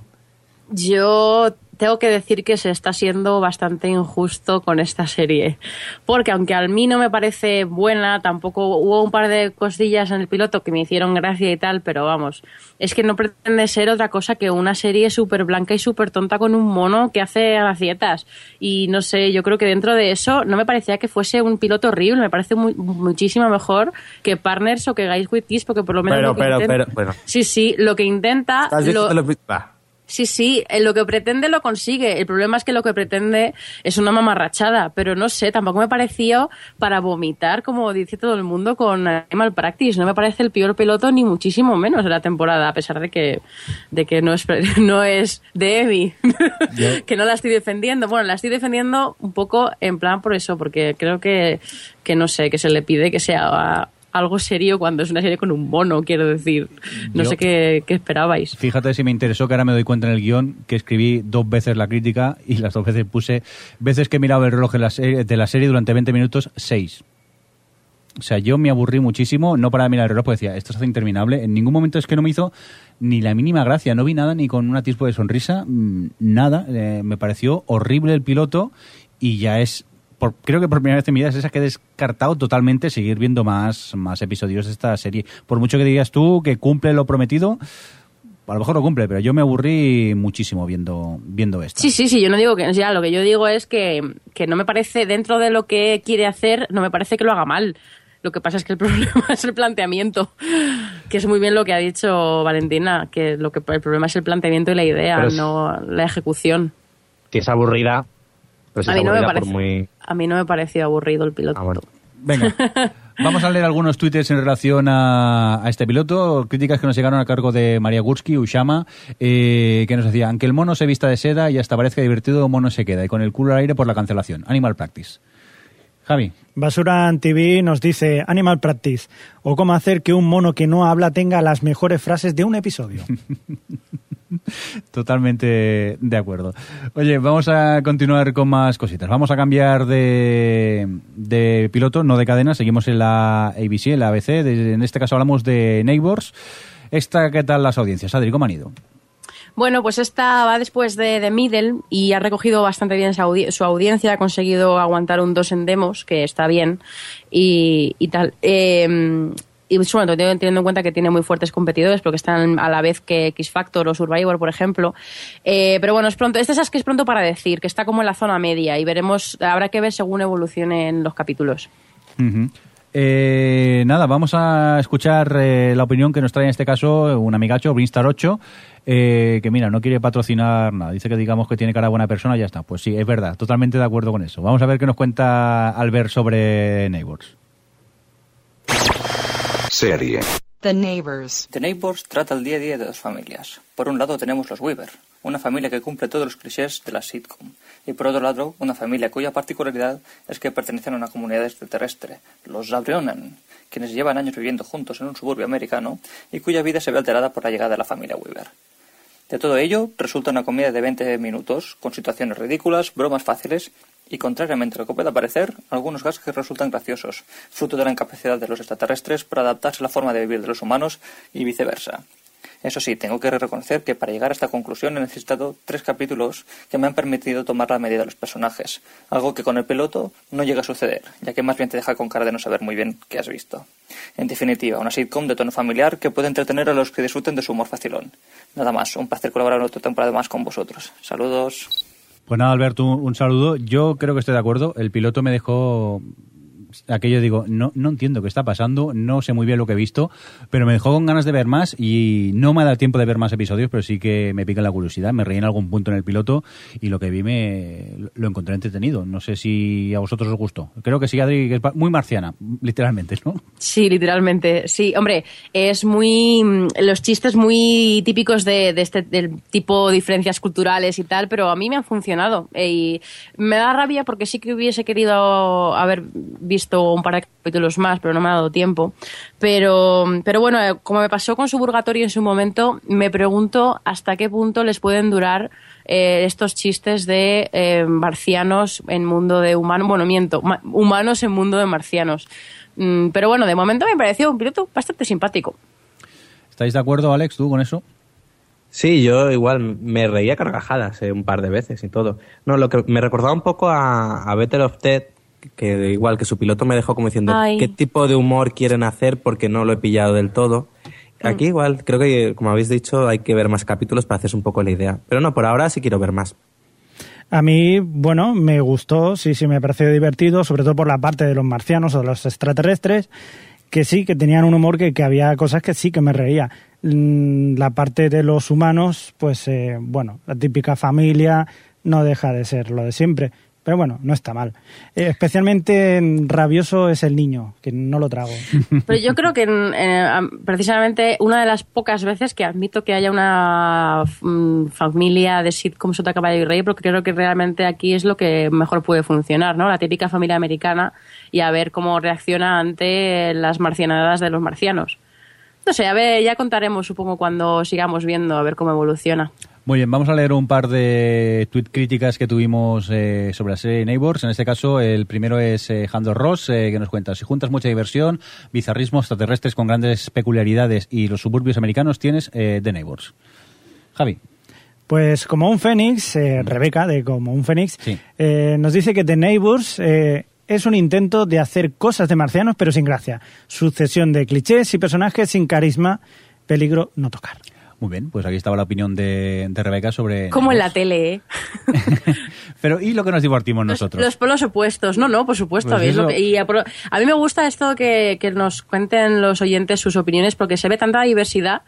Yo tengo que decir que se está siendo bastante injusto con esta serie. Porque aunque a mí no me parece buena, tampoco hubo un par de cosillas en el piloto que me hicieron gracia y tal, pero vamos, es que no pretende ser otra cosa que una serie súper blanca y súper tonta con un mono que hace gracietas. Y no sé, yo creo que dentro de eso no me parecía que fuese un piloto horrible, me parece mu- muchísimo mejor que Partners o que Guys with Kids, porque por lo menos... Pero, lo que pero, pero. Sí, sí, lo que intenta... Lo-. Sí, sí, eh, lo que pretende lo consigue. El problema es que lo que pretende es una mamarrachada, pero no sé, tampoco me pareció para vomitar, como dice todo el mundo, con Animal Practice. No me parece el peor piloto, ni muchísimo menos de la temporada, a pesar de que, de que no, es, [laughs] no es de Emi, [laughs] que no la estoy defendiendo. Bueno, la estoy defendiendo un poco en plan por eso, porque creo que, que no sé, que se le pide que sea algo serio cuando es una serie con un mono, quiero decir. No Yo- sé qué, qué esperabais. Fíjate si me interesó que ahora me doy cuenta en el guion que escribí dos veces la crítica y las dos veces puse veces que he mirado el reloj de la serie, de la serie durante 20 minutos, seis. O sea, yo me aburrí muchísimo, no para mirar el reloj, porque decía, esto se hace interminable. En ningún momento es que no me hizo ni la mínima gracia, no vi nada ni con un atisbo de sonrisa, mm, nada. Eh, me pareció horrible el piloto y ya es, por, creo que por primera vez en mi vida es esa que he descartado totalmente seguir viendo más, más episodios de esta serie. Por mucho que digas tú que cumple lo prometido, a lo mejor lo cumple, pero yo me aburrí muchísimo viendo, viendo esto. Sí, sí, sí, yo no digo que, ya, lo que yo digo es que, que no me parece, dentro de lo que quiere hacer, no me parece que lo haga mal. Lo que pasa es que el [laughs] problema es el planteamiento, que es muy bien lo que ha dicho Valentina, que lo que el problema es el planteamiento y la idea, Pero no la ejecución. Si es aburrida, pues si A mí no me parece. muy... A mí no me pareció aburrido el piloto. Venga, [laughs] vamos a leer algunos twitters en relación a, a este piloto. Críticas que nos llegaron a cargo de María Gursky, Ushama, eh, que nos decía, aunque el mono se vista de seda y hasta parezca divertido, el mono se queda y con el culo al aire por la cancelación. Animal Practice. Javi. Basura TV nos dice Animal Practice o cómo hacer que un mono que no habla tenga las mejores frases de un episodio. [laughs] Totalmente de acuerdo. Oye, vamos a continuar con más cositas. Vamos a cambiar de, de piloto, no de cadena. Seguimos en la ABC, en la ABC. En este caso hablamos de Neighbors. Esta, ¿qué tal las audiencias? Adri, ¿cómo han ido? Bueno, pues esta va después de, de Middle y ha recogido bastante bien su, su audiencia, ha conseguido aguantar un 2 en demos, que está bien, y, tal. Eh, y sobre todo teniendo en cuenta que tiene muy fuertes competidores, porque están a la vez que X Factor o Survivor, por ejemplo. Eh, pero bueno, es pronto, este es que es pronto para decir, que está como en la zona media y veremos, habrá que ver según evolucionen los capítulos. Eh, nada, vamos a escuchar eh, la opinión que nos trae en este caso un amigacho, Brinstar 8, eh, que mira, no quiere patrocinar nada. Dice que digamos que tiene cara de buena persona y ya está. Pues sí, es verdad, totalmente de acuerdo con eso. Vamos a ver qué nos cuenta Albert sobre Neighbors. Serie. The Neighbors. The Neighbors trata el día a día de dos familias. Por un lado tenemos los Weaver, una familia que cumple todos los clichés de la sitcom. Y por otro lado, una familia cuya particularidad es que pertenecen a una comunidad extraterrestre, los Zabrionan, quienes llevan años viviendo juntos en un suburbio americano y cuya vida se ve alterada por la llegada de la familia Weaver. De todo ello, resulta una comedia de 20 minutos, con situaciones ridículas, bromas fáciles y, contrariamente a lo que pueda parecer, algunos gags que resultan graciosos, fruto de la incapacidad de los extraterrestres para adaptarse a la forma de vivir de los humanos y viceversa. Eso sí, tengo que reconocer que para llegar a esta conclusión he necesitado tres capítulos que me han permitido tomar la medida de los personajes, algo que con el piloto no llega a suceder, ya que más bien te deja con cara de no saber muy bien qué has visto. En definitiva, una sitcom de tono familiar que puede entretener a los que disfruten de su humor facilón. Nada más, un placer colaborar otra temporada más con vosotros. Saludos. Pues nada, Alberto, un saludo. Yo creo que estoy de acuerdo. El piloto me dejó aquello digo, no, no entiendo qué está pasando, no sé muy bien lo que he visto, pero me dejó con ganas de ver más y no me ha dado tiempo de ver más episodios, pero sí que me pica la curiosidad, me reí en algún punto en el piloto y lo que vi me lo encontré entretenido. No sé si a vosotros os gustó. Creo que sí, Adri, que es muy marciana, literalmente, ¿no? Sí, literalmente. Sí, hombre, es muy. mm, Los chistes muy típicos de, de este del tipo diferencias culturales y tal, pero a mí me han funcionado. Eh, Y me da rabia porque sí que hubiese querido haber visto un par de capítulos más, pero no me ha dado tiempo. Pero, pero bueno, eh, como me pasó con Suburgatorio en su momento, me pregunto hasta qué punto les pueden durar eh, estos chistes de eh, marcianos en mundo de humanos. Bueno, miento, ma- humanos en mundo de marcianos. Mm, pero bueno, de momento me pareció un piloto bastante simpático. ¿Estáis de acuerdo, Alex, tú con eso? Sí, yo igual me reía a carcajadas eh, un par de veces y todo. No, lo que me recordaba un poco a, a Better of Ted, que igual que su piloto me dejó como diciendo Ay. qué tipo de humor quieren hacer porque no lo he pillado del todo. Aquí igual, creo que como habéis dicho hay que ver más capítulos para hacerse un poco la idea. Pero no, por ahora sí quiero ver más. A mí, bueno, me gustó, sí, sí, me pareció divertido, sobre todo por la parte de los marcianos o de los extraterrestres, que sí, que tenían un humor que, que había cosas que sí que me reía. Mm, La parte de los humanos, pues, eh, bueno, la típica familia no deja de ser lo de siempre. Pero bueno, no está mal. Eh, especialmente rabioso es el niño, que no lo trago. [laughs] Pero yo creo que am- precisamente una de las pocas veces que admito que haya una mm, familia de sitcom sota caballo y rey, porque creo que realmente aquí es lo que mejor puede funcionar, ¿no? La típica familia americana y a ver cómo reacciona ante las marcianadas de los marcianos. No sé, a ver, ya contaremos, supongo, cuando sigamos viendo, a ver cómo evoluciona. Muy bien, vamos a leer un par de tweet críticas que tuvimos eh, sobre la serie Neighbors. En este caso, el primero es eh, Jandro Ross, eh, que nos cuenta, si juntas mucha diversión, bizarrismo, extraterrestres con grandes peculiaridades y los suburbios americanos, tienes eh, The Neighbors. Javi. Pues como un fénix, eh, Rebeca, de como un fénix, eh, nos dice que The Neighbors eh, es un intento de hacer cosas de marcianos pero sin gracia. Sucesión de clichés y personajes sin carisma, peligro no tocar. Muy bien, pues aquí estaba la opinión de, de Rebeca sobre... Como en la tele, ¿eh? [laughs] Pero ¿y lo que nos divertimos nosotros? Los polos opuestos, no, no, por supuesto. Pues ¿veis lo eso. que- y a, a mí me gusta esto que, que nos cuenten los oyentes sus opiniones porque se ve tanta diversidad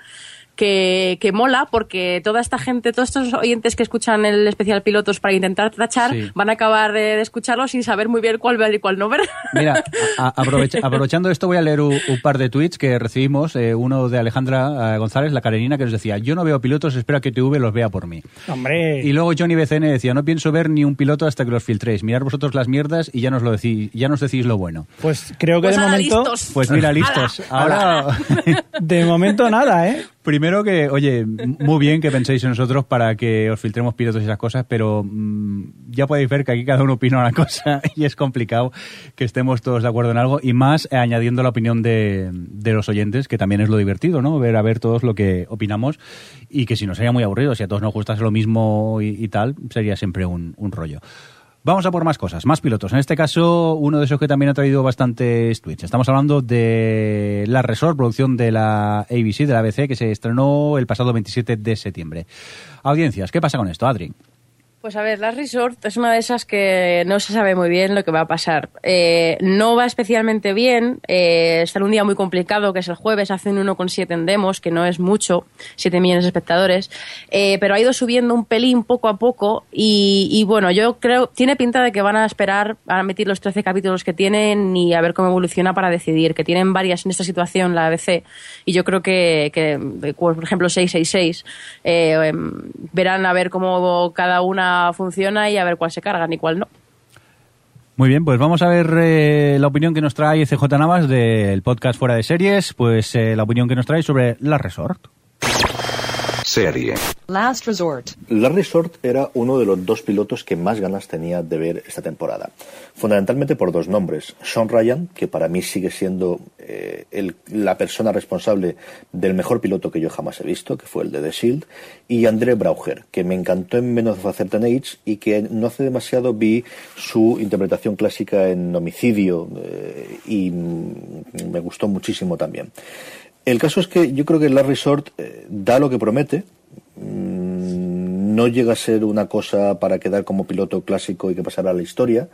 que, que mola porque toda esta gente, todos estos oyentes que escuchan el especial pilotos para intentar tachar Sí. van a acabar de escucharlo sin saber muy bien cuál ver y cuál no ver. [laughs] Mira, aprovecha- aprovechando esto voy a leer un, un par de tweets que recibimos. eh, uno de Alejandra eh, González, la Karenina, que nos decía, yo no veo pilotos, espero que TV los vea por mí. Hombre. Y luego Johnny BCN decía, no pienso ver ni un piloto hasta que los filtréis. Mirad vosotros las mierdas y ya nos lo decís, ya nos decís lo bueno. Pues creo que Pues de momento... listos. Pues mira, listos. Ahora... [laughs] De momento nada, ¿eh? Primero que, oye, muy bien que penséis en nosotros para que os filtremos pilotos y esas cosas, pero mm, ya podéis ver que aquí cada uno opina una cosa [laughs] y es complicado que estemos todos de acuerdo en algo y más añadiendo la opinión de, de los oyentes, que también es lo divertido, ¿no? Ver a ver todos lo que opinamos y que si no sería muy aburrido, si a todos nos gustase lo mismo y, tal, sería siempre un rollo. Vamos a por más cosas, más pilotos. En este caso, uno de esos que también ha traído bastantes tweets. Estamos hablando de La Resort, producción de la ABC, de la ABC, que se estrenó el pasado 27 de septiembre. Audiencias, ¿qué pasa con esto, Adri? Pues a ver, Last Resort es una de esas que no se sabe muy bien lo que va a pasar. Eh, no va especialmente bien. Eh, está en un día muy complicado, que es el jueves. Hacen 1,7 en demos, que no es mucho, 7 millones de espectadores. Eh, pero ha ido subiendo un pelín poco a poco. Y, bueno, yo creo, tiene pinta de que van a esperar a meter los 13 capítulos que tienen y a ver cómo evoluciona para decidir. Que tienen varias en esta situación, la ABC. Y yo creo que, por ejemplo, 666, eh, verán a ver cómo cada una funciona y a ver cuál se cargan y cuál no. Muy bien, pues vamos a ver eh, la opinión que nos trae CJ Navas del podcast Fuera de Series, pues eh, la opinión que nos trae sobre La Resort. Serie. Last Resort. La Resort era uno de los dos pilotos que más ganas tenía de ver esta temporada. Fundamentalmente por dos nombres. Sean Ryan, que para mí sigue siendo eh, el, la persona responsable del mejor piloto que yo jamás he visto, que fue el de The Shield, y André Brauger, que me encantó en Men of a Certain Age y que no hace demasiado vi su interpretación clásica en Homicidio eh, y me gustó muchísimo también. El caso es que yo creo que la Resort eh, da lo que promete. Mm, no llega a ser una cosa para quedar como piloto clásico y que pasará a la historia,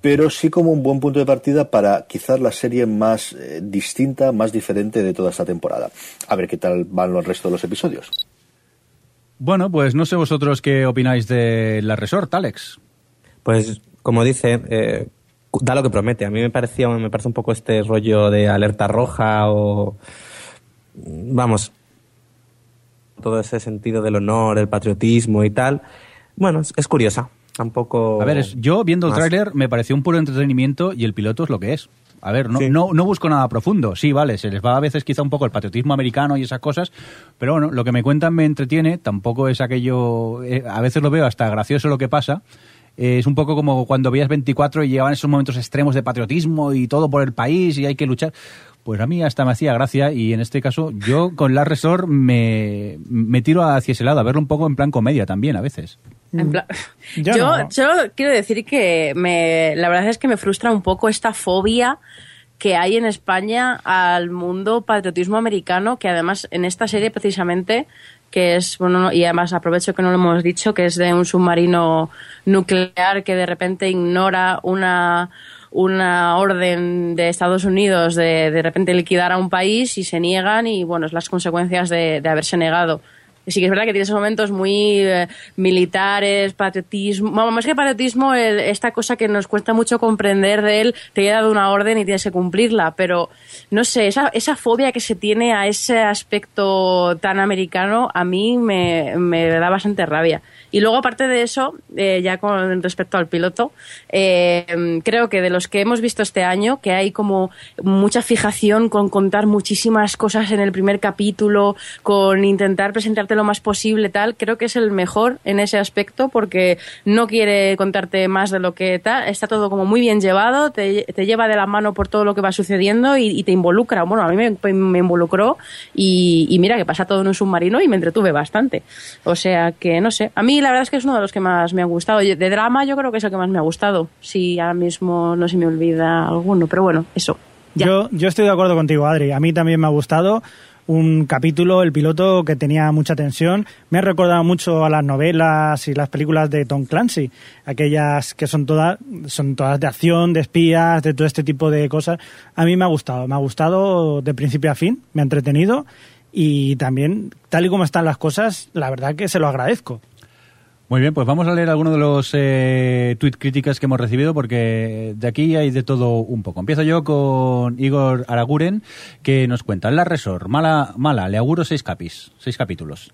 pero sí como un buen punto de partida para quizás la serie más eh, distinta, más diferente de toda esta temporada. A ver qué tal van los restos de los episodios. Bueno, pues no sé vosotros qué opináis de la Resort, Alex. Pues, como dice, eh, da lo que promete. A mí me parecía, me parece un poco este rollo de alerta roja o vamos, todo ese sentido del honor, el patriotismo y tal. Bueno, es, es curiosa. Tampoco. A ver, es, yo viendo el tráiler me pareció un puro entretenimiento y el piloto es lo que es. A ver, no, no, no busco nada profundo. Sí, vale, se les va a veces quizá un poco el patriotismo americano y esas cosas, pero bueno, lo que me cuentan me entretiene, tampoco es aquello, eh, a veces lo veo hasta gracioso lo que pasa. Eh, es un poco como cuando veías 24 y llegaban esos momentos extremos de patriotismo y todo por el país y hay que luchar. Pues a mí hasta me hacía gracia y en este caso yo con la Resort me, me tiro hacia ese lado, a verlo un poco en plan comedia también a veces. En plan- Yo yo, no. yo quiero decir que me, la verdad es que me frustra un poco esta fobia que hay en España al mundo patriotismo americano, que además en esta serie precisamente, que es, bueno, no- y además aprovecho que no lo hemos dicho, que es de un submarino nuclear que de repente ignora una una orden de Estados Unidos de de repente liquidar a un país y se niegan y bueno, es las consecuencias de, de haberse negado. Sí que es verdad que tiene momentos muy eh, militares, patriotismo, más que patriotismo, esta cosa que nos cuesta mucho comprender de él, te he dado una orden y tienes que cumplirla, pero no sé, esa, esa fobia que se tiene a ese aspecto tan americano, a mí me, me da bastante rabia. Y luego, aparte de eso, eh, ya con respecto al piloto, eh, creo que de los que hemos visto este año, que hay como mucha fijación con contar muchísimas cosas en el primer capítulo, con intentar presentarte lo más posible, tal, creo que es el mejor en ese aspecto porque no quiere contarte más de lo que tal, está todo como muy bien llevado, te, lleva de la mano por todo lo que va sucediendo y, te involucra. Bueno, a mí me, me involucró y, mira que pasa todo en un submarino y me entretuve bastante. O sea que no sé, a mí la verdad es que es uno de los que más me ha gustado. De drama yo creo que es el que más me ha gustado. Si ahora mismo no se me olvida alguno, pero bueno, eso. Yo, yo estoy de acuerdo contigo, Adri. A mí también me ha gustado un capítulo, el piloto, que tenía mucha tensión. Me ha recordado mucho a las novelas y las películas de Tom Clancy, aquellas que son todas, son todas de acción, de espías, de todo este tipo de cosas. A mí me ha gustado, me ha gustado de principio a fin, me ha entretenido y también, tal y como están las cosas, la verdad que se lo agradezco. Muy bien, pues vamos a leer algunos de los eh, tweet críticas que hemos recibido porque de aquí hay de todo un poco. Empiezo yo con Igor Araguren que nos cuenta La Resort, mala, mala, le auguro seis capis, seis capítulos.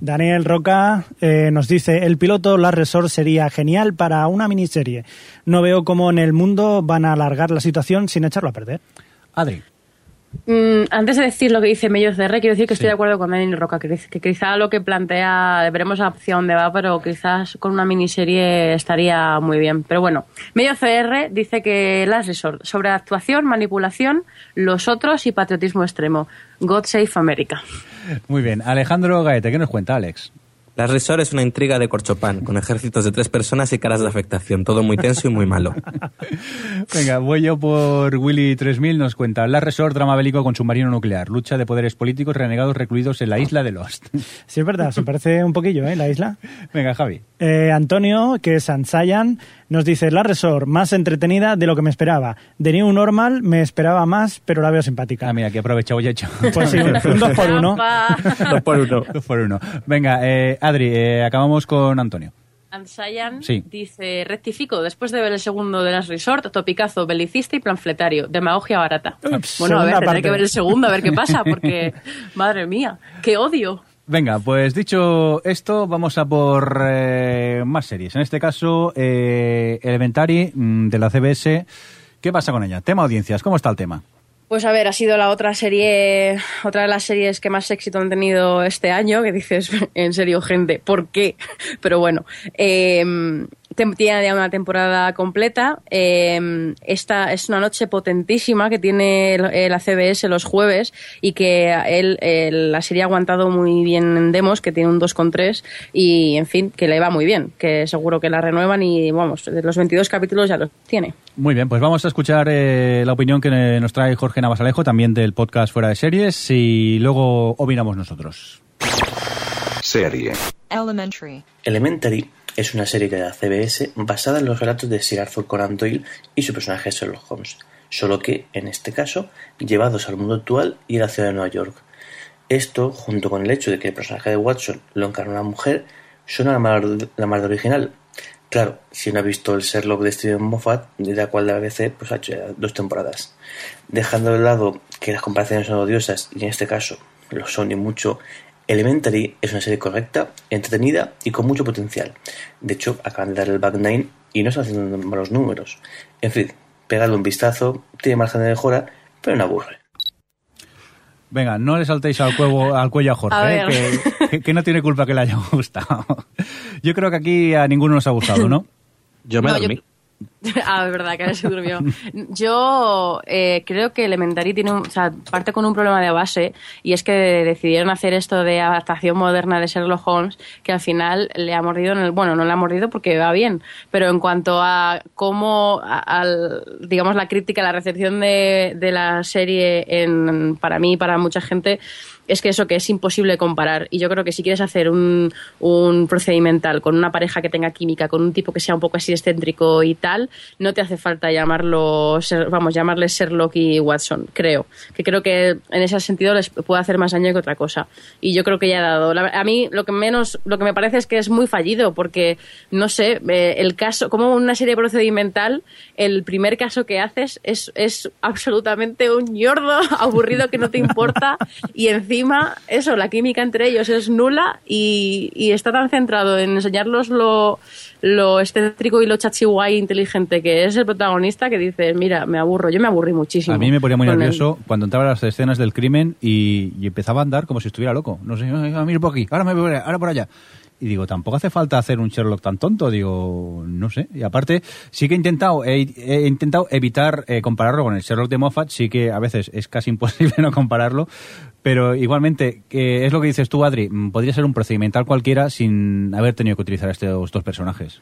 Daniel Roca eh, nos dice, el piloto Last Resort sería genial para una miniserie. No veo cómo en el mundo van a alargar la situación sin echarlo a perder. Adri. Mm, antes de decir lo que dice Mello CR, quiero decir que estoy de acuerdo con Dani Roca, que, que quizá lo que plantea, veremos hacia dónde va, pero quizás con una miniserie estaría muy bien. Pero bueno, Mello CR dice que Last Resort, sobre actuación, manipulación, los otros y patriotismo extremo. God Save America. Muy bien. Alejandro Gaete, ¿qué nos cuenta, Alex? La Resort es una intriga de corchopán, con ejércitos de tres personas y caras de afectación. Todo muy tenso y muy malo. [laughs] Venga, voy yo por Willy 3000. Nos cuenta La Resort, drama bélico con submarino nuclear. Lucha de poderes políticos renegados recluidos en la isla de Lost. [laughs] Sí, es verdad, se parece un poquillo, ¿eh? La isla. Venga, Javi. Eh, Antonio, que es Ansayan, nos dice La Resort, más entretenida de lo que me esperaba. De New Normal me esperaba más, pero la veo simpática. Ah, mira, que he aprovechado y he hecho. Pues sí, un, un dos por uno. [laughs] Dos por uno. Dos por uno. Venga, eh, Adri, eh, acabamos con Antonio. Ansayan Sí. dice, rectifico, después de ver el segundo de las Resort, topicazo, belicista y planfletario, demagogia barata. Ups, bueno, a ver, tendré parte. que ver el segundo, a ver qué pasa, porque, [laughs] madre mía, qué odio. Venga, pues dicho esto, vamos a por eh, más series. En este caso, eh, Elementary mm, de la CBS. ¿Qué pasa con ella? Tema audiencias, ¿cómo está el tema? Pues a ver, ha sido la otra serie, otra de las series que más éxito han tenido este año, que dices, [laughs] en serio, gente, ¿por qué? [laughs] Pero bueno, eh, tiene ya una temporada completa. eh, esta es una noche potentísima que tiene la CBS los jueves y que él, la serie ha aguantado muy bien en demos, que tiene un 2,3 y, en fin, que le va muy bien, que seguro que la renuevan y, vamos, de los 22 capítulos ya los tiene. Muy bien, pues vamos a escuchar eh, la opinión que nos trae Jorge Navasalejo, también del podcast Fuera de Series, y luego opinamos nosotros. Serie. Elementary. Es una serie de la CBS basada en los relatos de Sir Arthur Conan Doyle y su personaje Sherlock Holmes, solo que, en este caso, llevados al mundo actual y a la ciudad de Nueva York. Esto, junto con el hecho de que el personaje de Watson lo encarna una mujer, suena la mar, de original. Claro, si no ha visto el Sherlock de Steven Moffat, de la cual la BBC pues, ha hecho ya dos temporadas. Dejando de lado que las comparaciones son odiosas, y en este caso lo son y mucho, Elementary es una serie correcta, entretenida y con mucho potencial. De hecho, acaban de dar el back nine y no están haciendo malos números. En fin, pegadle un vistazo, tiene margen de mejora, pero no aburre. Venga, no le saltéis al cuello, al cuello a Jorge, A eh, que, que- que no tiene culpa que le haya gustado. Yo creo que aquí a ninguno nos ha gustado, ¿no? Yo me No, yo- dormí. [laughs] Ah, es verdad, que ahora se durmió. Yo eh, creo que Elementary tiene un, o sea, parte con un problema de base y es que decidieron hacer esto de adaptación moderna de Sherlock Holmes que al final le ha mordido en el... Bueno, no le ha mordido porque va bien, pero en cuanto a cómo, digamos, la crítica, la recepción de, la serie para mí y para mucha gente es que eso que es imposible comparar. Y yo creo que si quieres hacer un, un procedimental con una pareja que tenga química, con un tipo que sea un poco así excéntrico y tal, no te hace falta llamarlo, vamos, llamarles Sherlock y Watson, creo. Que creo que en ese sentido les puede hacer más daño que otra cosa. Y yo creo que ya ha dado. A mí lo que menos, lo que me parece es que es muy fallido, porque, no sé, eh, el caso, como una serie procedimental, el primer caso que haces es, es absolutamente un ñordo [laughs] aburrido que no te importa y encima eso, la química entre ellos es nula y, está tan centrado en enseñarlos lo, lo y lo chachihuay inteligente que es el protagonista que dices, mira, me aburro, yo me aburrí muchísimo. A mí me ponía muy con el- nervioso cuando entraba a las escenas del crimen y, y empezaba a andar como si estuviera loco. No sé, "Ay, ah, mira por aquí, ahora me voy, ahora por allá. Y digo, tampoco hace falta hacer un Sherlock tan tonto, digo, no sé. Y aparte, sí que he intentado, he, he intentado evitar eh, compararlo con el Sherlock de Moffat, sí que a veces es casi [laughs] imposible no compararlo, pero igualmente, que es lo que dices tú, Adri, mm, podría ser un procedimental cualquiera sin haber tenido que utilizar estos dos personajes.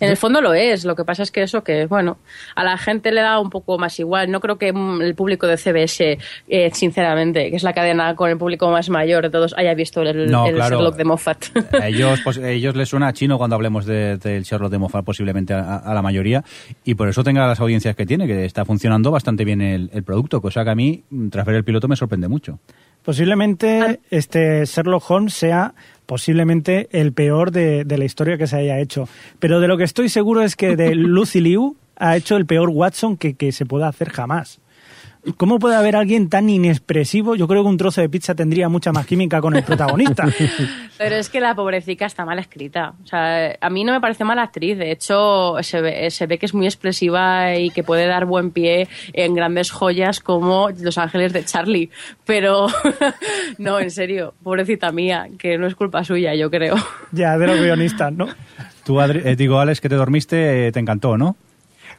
En el fondo lo es, lo que pasa es que eso que, bueno, a la gente le da un poco más igual. No creo que mm, el público de CBS, eh, sinceramente, que es la cadena con el público más mayor de todos, haya visto el, No, el claro. Sherlock de Moffat. A ellos, [laughs] pues, a ellos les suena a chino cuando hablemos de- del Sherlock de Moffat, posiblemente a, a la mayoría, y por eso tenga las audiencias que tiene, que está funcionando bastante bien el, el producto, cosa que a mí, tras ver el piloto, me sorprende mucho. Posiblemente este Sherlock Holmes sea posiblemente el peor de, de la historia que se haya hecho. Pero de lo que estoy seguro es que de [laughs] Lucy Liu ha hecho el peor Watson que, que se pueda hacer jamás. ¿Cómo puede haber alguien tan inexpresivo? Yo creo que un trozo de pizza tendría mucha más química con el protagonista. [laughs] Pero es que la pobrecita está mal escrita. O sea, a mí no me parece mala actriz. De hecho, se ve, se ve que es muy expresiva y que puede dar buen pie en grandes joyas como Los Ángeles de Charlie. Pero [laughs] no, en serio, pobrecita mía, que no es culpa suya, yo creo. Ya, de los guionistas, ¿no? Tú, Adri- eh, digo, Alex, que te dormiste, eh, te encantó, ¿no?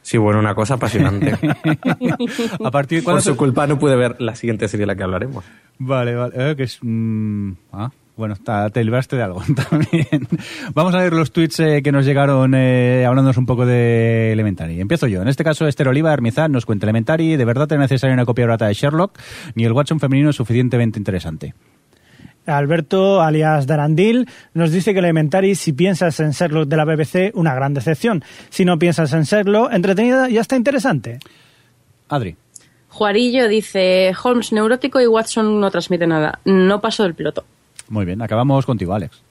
Sí, bueno, una cosa apasionante. [laughs] A partir de Por su culpa no pude ver la siguiente serie de la que hablaremos. Vale, vale. eh, que es. mm, ah, bueno, te libraste de algo [laughs] también. Vamos a ver los tweets eh, que nos llegaron eh, hablándonos un poco de Elementary. Empiezo yo. En este caso, Esther Oliva Hermizán nos cuenta Elementary. ¿De verdad es necesaria una copia barata de Sherlock? Ni el Watson femenino es suficientemente interesante. Alberto, alias Darandil, nos dice que Elementary, si piensas en Sherlock de la BBC, una gran decepción. Si no piensas en Sherlock, entretenida y hasta interesante. Adri. Juarillo dice, Holmes neurótico y Watson no transmite nada. No paso del piloto. Muy bien, acabamos contigo, Alex.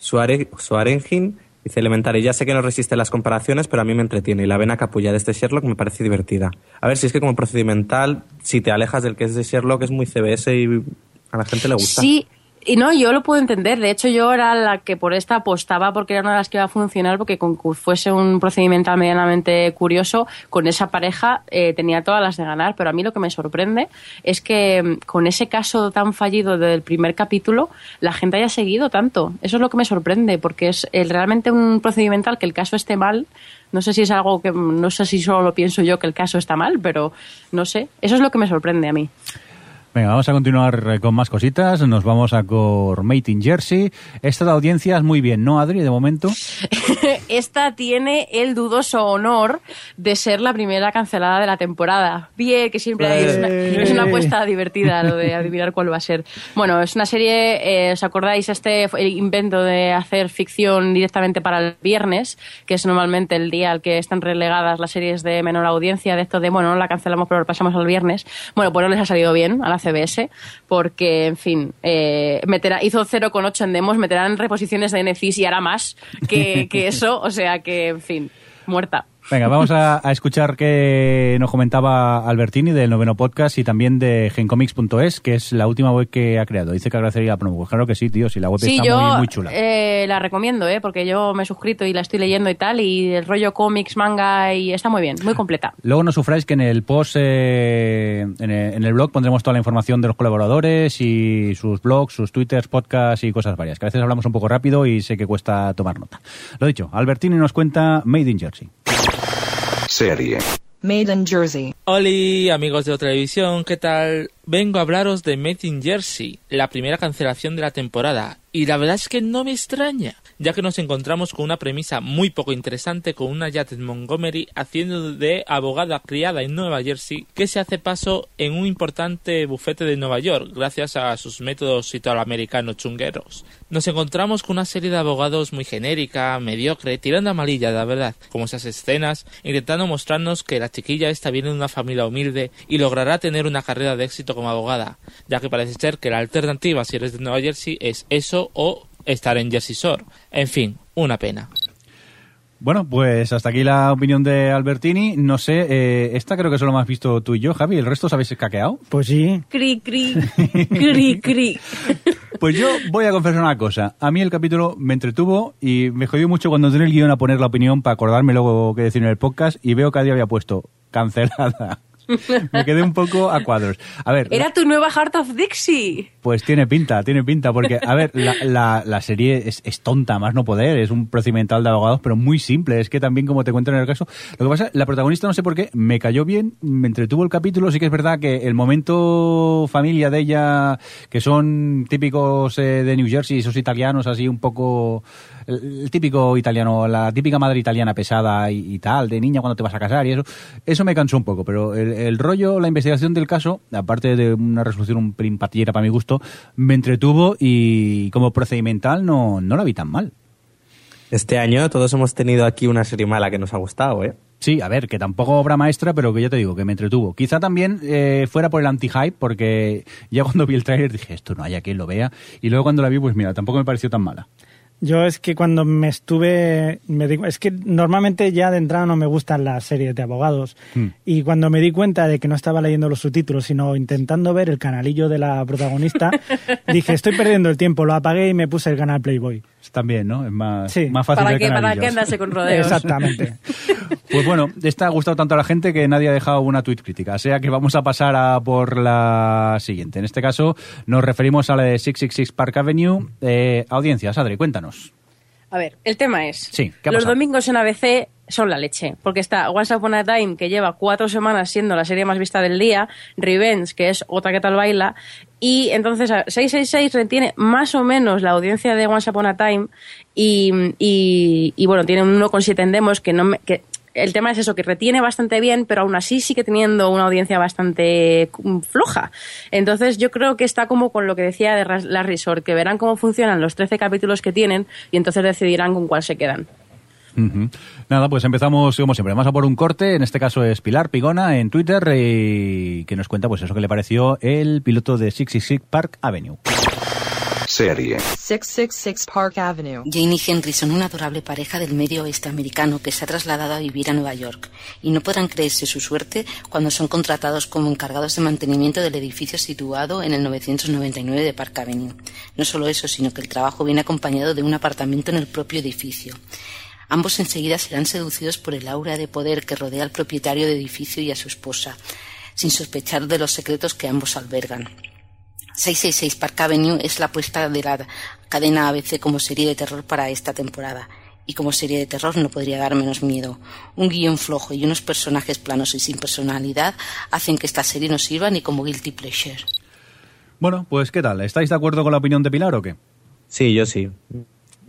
Suare- Suarengin dice Elementary, ya sé que no resiste las comparaciones, pero a mí me entretiene y la vena capulla de este Sherlock me parece divertida. A ver, si es que como procedimental, si te alejas del que es de Sherlock, es muy CBS y a la gente le gusta. Sí, y no, yo lo puedo entender. De hecho, yo era la que por esta apostaba porque era una de las que iba a funcionar porque con que fuese un procedimental medianamente curioso, con esa pareja eh, tenía todas las de ganar. Pero a mí lo que me sorprende es que mm, con ese caso tan fallido del primer capítulo, la gente haya seguido tanto. Eso es lo que me sorprende porque es eh, realmente un procedimental que el caso esté mal. No sé si es algo que, no sé si solo lo pienso yo que el caso está mal, pero no sé. Eso es lo que me sorprende a mí. Venga, vamos a continuar eh, con más cositas. Nos vamos a Made in Jersey. Esta de audiencias muy bien, ¿no, Adri, de momento? [laughs] esta tiene el dudoso honor de ser la primera cancelada de la temporada. Bien, que siempre es, una, es una apuesta [laughs] divertida lo de adivinar cuál va a ser. Bueno, es una serie, eh, ¿os acordáis? Este invento de hacer ficción directamente para el viernes, que es normalmente el día al que están relegadas las series de menor audiencia, de esto de, bueno, no la cancelamos pero pasamos al viernes. Bueno, pues no les ha salido bien a la CBS, porque, en fin, eh, meterá, hizo 0,8 en demos, meterán reposiciones de NFIS y hará más que, que [laughs] eso, o sea que, en fin, muerta. Venga, vamos a, a escuchar qué nos comentaba Albertini del noveno podcast y también de gencomics.es, que es la última web que ha creado. Dice que agradecería la promo. Pues claro que sí, tío, si la web Sí, está yo muy, muy chula. eh, la recomiendo, ¿eh? porque yo me he suscrito y la estoy leyendo y tal, y el rollo cómics, manga, y está muy bien, muy completa. Luego no sufráis que en el post, eh, en, el, en el blog pondremos toda la información de los colaboradores y sus blogs, sus twitters, podcasts y cosas varias, que a veces hablamos un poco rápido y sé que cuesta tomar nota. Lo dicho, Albertini nos cuenta Made in Jersey. Serie. Made in Jersey. Hola amigos de televisión, ¿qué tal? Vengo a hablaros de Made in Jersey, la primera cancelación de la temporada, y la verdad es que no me extraña, ya que nos encontramos con una premisa muy poco interesante con una Janet Montgomery haciendo de abogada criada en Nueva Jersey que se hace paso en un importante bufete de Nueva York gracias a sus métodos italoamericanos chungueros. Nos encontramos con una serie de abogados muy genérica, mediocre, tirando amarilla, la verdad, como esas escenas, intentando mostrarnos que la chiquilla esta viene de una familia humilde y logrará tener una carrera de éxito como abogada, ya que parece ser que la alternativa si eres de Nueva Jersey es eso o estar en Jersey Shore. En fin, una pena. Bueno, pues hasta aquí la opinión de Albertini. No sé, eh, esta creo que solo has visto tú y yo, Javi. ¿El resto os habéis caqueado? Pues sí. Cri, cri, [laughs] cri, cri. Pues yo voy a confesar una cosa. A mí el capítulo me entretuvo y me jodió mucho cuando entré en el guion a poner la opinión para acordarme luego qué decir en el podcast y veo que a día había puesto cancelada. [laughs] me quedé un poco a cuadros. A ver, Era tu nueva Heart of Dixie. Pues tiene pinta, tiene pinta, porque, a ver, la, la, la serie es, es tonta, más no poder, es un procedimental de abogados, pero muy simple, es que también como te cuentan en el caso, lo que pasa, la protagonista no sé por qué, me cayó bien, me entretuvo el capítulo, sí que es verdad que el momento familia de ella, que son típicos eh, de New Jersey, esos italianos así un poco, el, típico italiano, la típica madre italiana pesada y, y tal, de niña cuando te vas a casar y eso, eso me cansó un poco, pero el, el rollo, la investigación del caso, aparte de una resolución un pelín patillera para mi gusto, me entretuvo y como procedimental no, no la vi tan mal. Este año todos hemos tenido aquí una serie mala que nos ha gustado, ¿eh? Sí, a ver, que tampoco obra maestra, pero que ya te digo, que me entretuvo. Quizá también eh, fuera por el anti-hype, porque ya cuando vi el tráiler dije, esto no haya quien lo vea. Y luego cuando la vi, pues mira, tampoco me pareció tan mala. Yo es que cuando me estuve, me di- es que normalmente ya de entrada no me gustan las series de abogados Hmm. y cuando me di cuenta de que no estaba leyendo los subtítulos sino intentando ver el canalillo de la protagonista, [laughs] dije estoy perdiendo el tiempo, lo apagué y me puse el canal Playboy. También, ¿no? Es más, Sí. más fácil ¿Para qué, ¿Para qué andarse con rodeos? Exactamente. [laughs] Pues bueno, esta ha gustado tanto a la gente que nadie ha dejado una tweet crítica. O sea que vamos a pasar a por la siguiente. En este caso nos referimos a la de 666 Park Avenue. Eh, audiencias, Adri, cuéntanos. A ver, el tema es, Sí, ¿qué ha los pasado? domingos en ABC son la leche, porque está Once Upon a Time, que lleva cuatro semanas siendo la serie más vista del día, Revenge, que es otra que tal baila, y entonces a- 666 retiene más o menos la audiencia de Once Upon a Time, y, y- y, bueno, tiene un 1,7 en demos, que no me- que el tema es eso, que retiene bastante bien, pero aún así sigue teniendo una audiencia bastante mm, floja. Entonces yo creo que está como con lo que decía de Last Resort, que verán cómo funcionan los 13 capítulos que tienen y entonces decidirán con cuál se quedan. Nada, pues empezamos como siempre. Vamos a por un corte. En este caso es Pilar Pigona en Twitter y que nos cuenta pues eso que le pareció el piloto de 666 Park Avenue. Serie. 666 Park Avenue. Jane y Henry son una adorable pareja del medio oeste americano que se ha trasladado a vivir a Nueva York y no podrán creerse su suerte cuando son contratados como encargados de mantenimiento del edificio situado en el 999 de Park Avenue. No solo eso, sino que el trabajo viene acompañado de un apartamento en el propio edificio. Ambos enseguida serán seducidos por el aura de poder que rodea al propietario del edificio y a su esposa, sin sospechar de los secretos que ambos albergan. 666 Park Avenue es la apuesta de la cadena ABC como serie de terror para esta temporada. Y como serie de terror no podría dar menos miedo. Un guion flojo y unos personajes planos y sin personalidad hacen que esta serie no sirva ni como guilty pleasure. Bueno, pues ¿qué tal? ¿Estáis de acuerdo con la opinión de Pilar o qué? Sí, yo sí.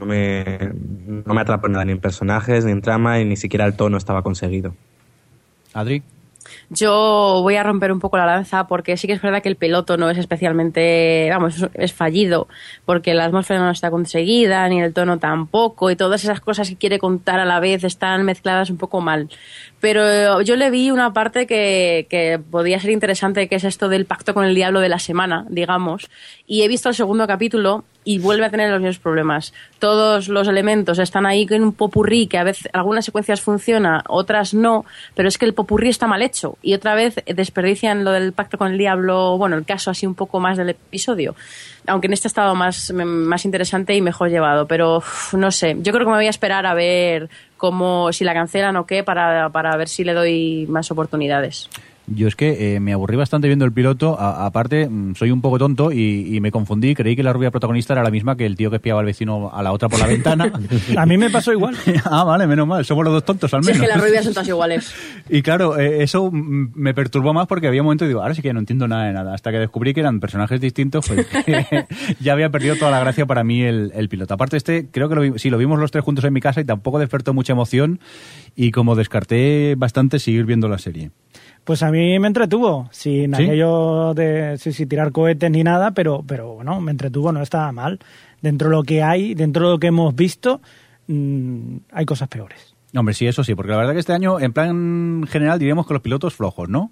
No me, no me atrapó nada, ni en personajes, ni en trama, y ni siquiera el tono estaba conseguido. Adri. Yo voy a romper un poco la lanza porque sí que es verdad que el piloto no es especialmente, vamos, es- es fallido porque la atmósfera no está conseguida, ni el tono tampoco, y todas esas cosas que quiere contar a la vez están mezcladas un poco mal. Pero yo le vi una parte que, podía ser interesante, que es esto del pacto con el diablo de la semana, digamos, y he visto el segundo capítulo y vuelve a tener los mismos problemas. Todos los elementos están ahí en un popurrí que a veces algunas secuencias funciona, otras no, pero es que el popurrí está mal hecho y otra vez desperdician lo del pacto con el diablo, bueno, el caso así un poco más del episodio. Aunque en este estado más, más interesante y mejor llevado, pero no sé, yo creo que me voy a esperar a ver cómo, si la cancelan o qué, para, para ver si le doy más oportunidades. Yo es que eh, me aburrí bastante viendo el piloto. A- aparte, mm, soy un poco tonto y, y me confundí. Creí que la rubia protagonista era la misma que el tío que espiaba al vecino a la otra por la [laughs] ventana. A mí me pasó igual. [laughs] ah, vale, menos mal. Somos los dos tontos al Si es menos. que las rubias son todas [laughs] iguales. Y claro, eh, eso mm, me perturbó más porque había un momento y digo, ahora sí que no entiendo nada de nada. Hasta que descubrí que eran personajes distintos, pues ya había perdido toda la gracia para mí el, el piloto. Aparte, este, creo que lo, sí, lo vimos los tres juntos en mi casa y tampoco despertó mucha emoción. Y como descarté bastante seguir viendo la serie. Pues a mí me entretuvo, sin ¿Sí? aquello de sí, tirar cohetes ni nada, pero, pero bueno, me entretuvo, no estaba mal. Dentro de lo que hay, dentro de lo que hemos visto, mm, hay cosas peores. Hombre, sí, eso sí, porque la verdad que este año, en plan general, diríamos que los pilotos flojos, ¿no?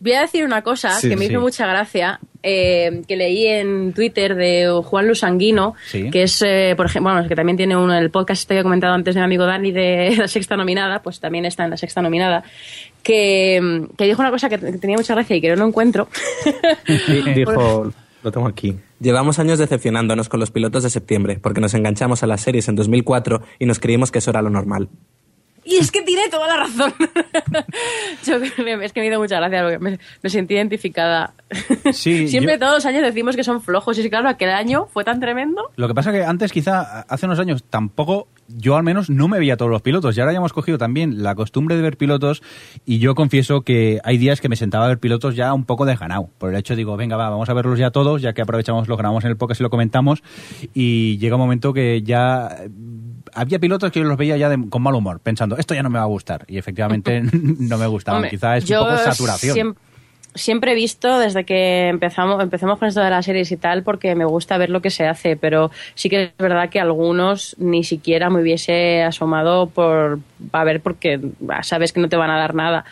Voy a decir una cosa Sí, que me sí. hizo mucha gracia, eh, que leí en Twitter de Juan Lusanguino, Sí. que es, eh, por ejemplo, bueno, que también tiene uno, el podcast este que he comentado antes de mi amigo Dani de [laughs] la sexta nominada, pues también está en la sexta nominada, que, que dijo una cosa que, que tenía mucha gracia y que no lo encuentro. [laughs] Di- Dijo, lo tengo aquí. Llevamos años decepcionándonos con los pilotos de septiembre, porque nos enganchamos a las series en 2004 y nos creímos que eso era lo normal. Y es que tiene toda la razón. [laughs] Yo es que me hizo mucha gracia porque me, me sentí identificada. Sí, [laughs] Siempre yo- todos los años decimos que son flojos y claro, aquel año fue tan tremendo. Lo que pasa que antes, quizá, hace unos años, tampoco, yo al menos no me veía todos los pilotos. Y ahora ya hemos cogido también la costumbre de ver pilotos. Y yo confieso que hay días que me sentaba a ver pilotos ya un poco desganado. Por el hecho, digo, venga, va, vamos a verlos ya todos, ya que aprovechamos, lo grabamos en el podcast y lo comentamos. Y llega un momento que ya. Había pilotos que yo los veía ya de- con mal humor, pensando, esto ya no me va a gustar. Y efectivamente [laughs] no me gustaban. Hombre, Quizá es un poco saturación. siem- siempre he visto desde que empezamos, empecemos con esto de las series y tal, porque me gusta ver lo que se hace, pero sí que es verdad que algunos ni siquiera me hubiese asomado por a ver porque sabes que no te van a dar nada.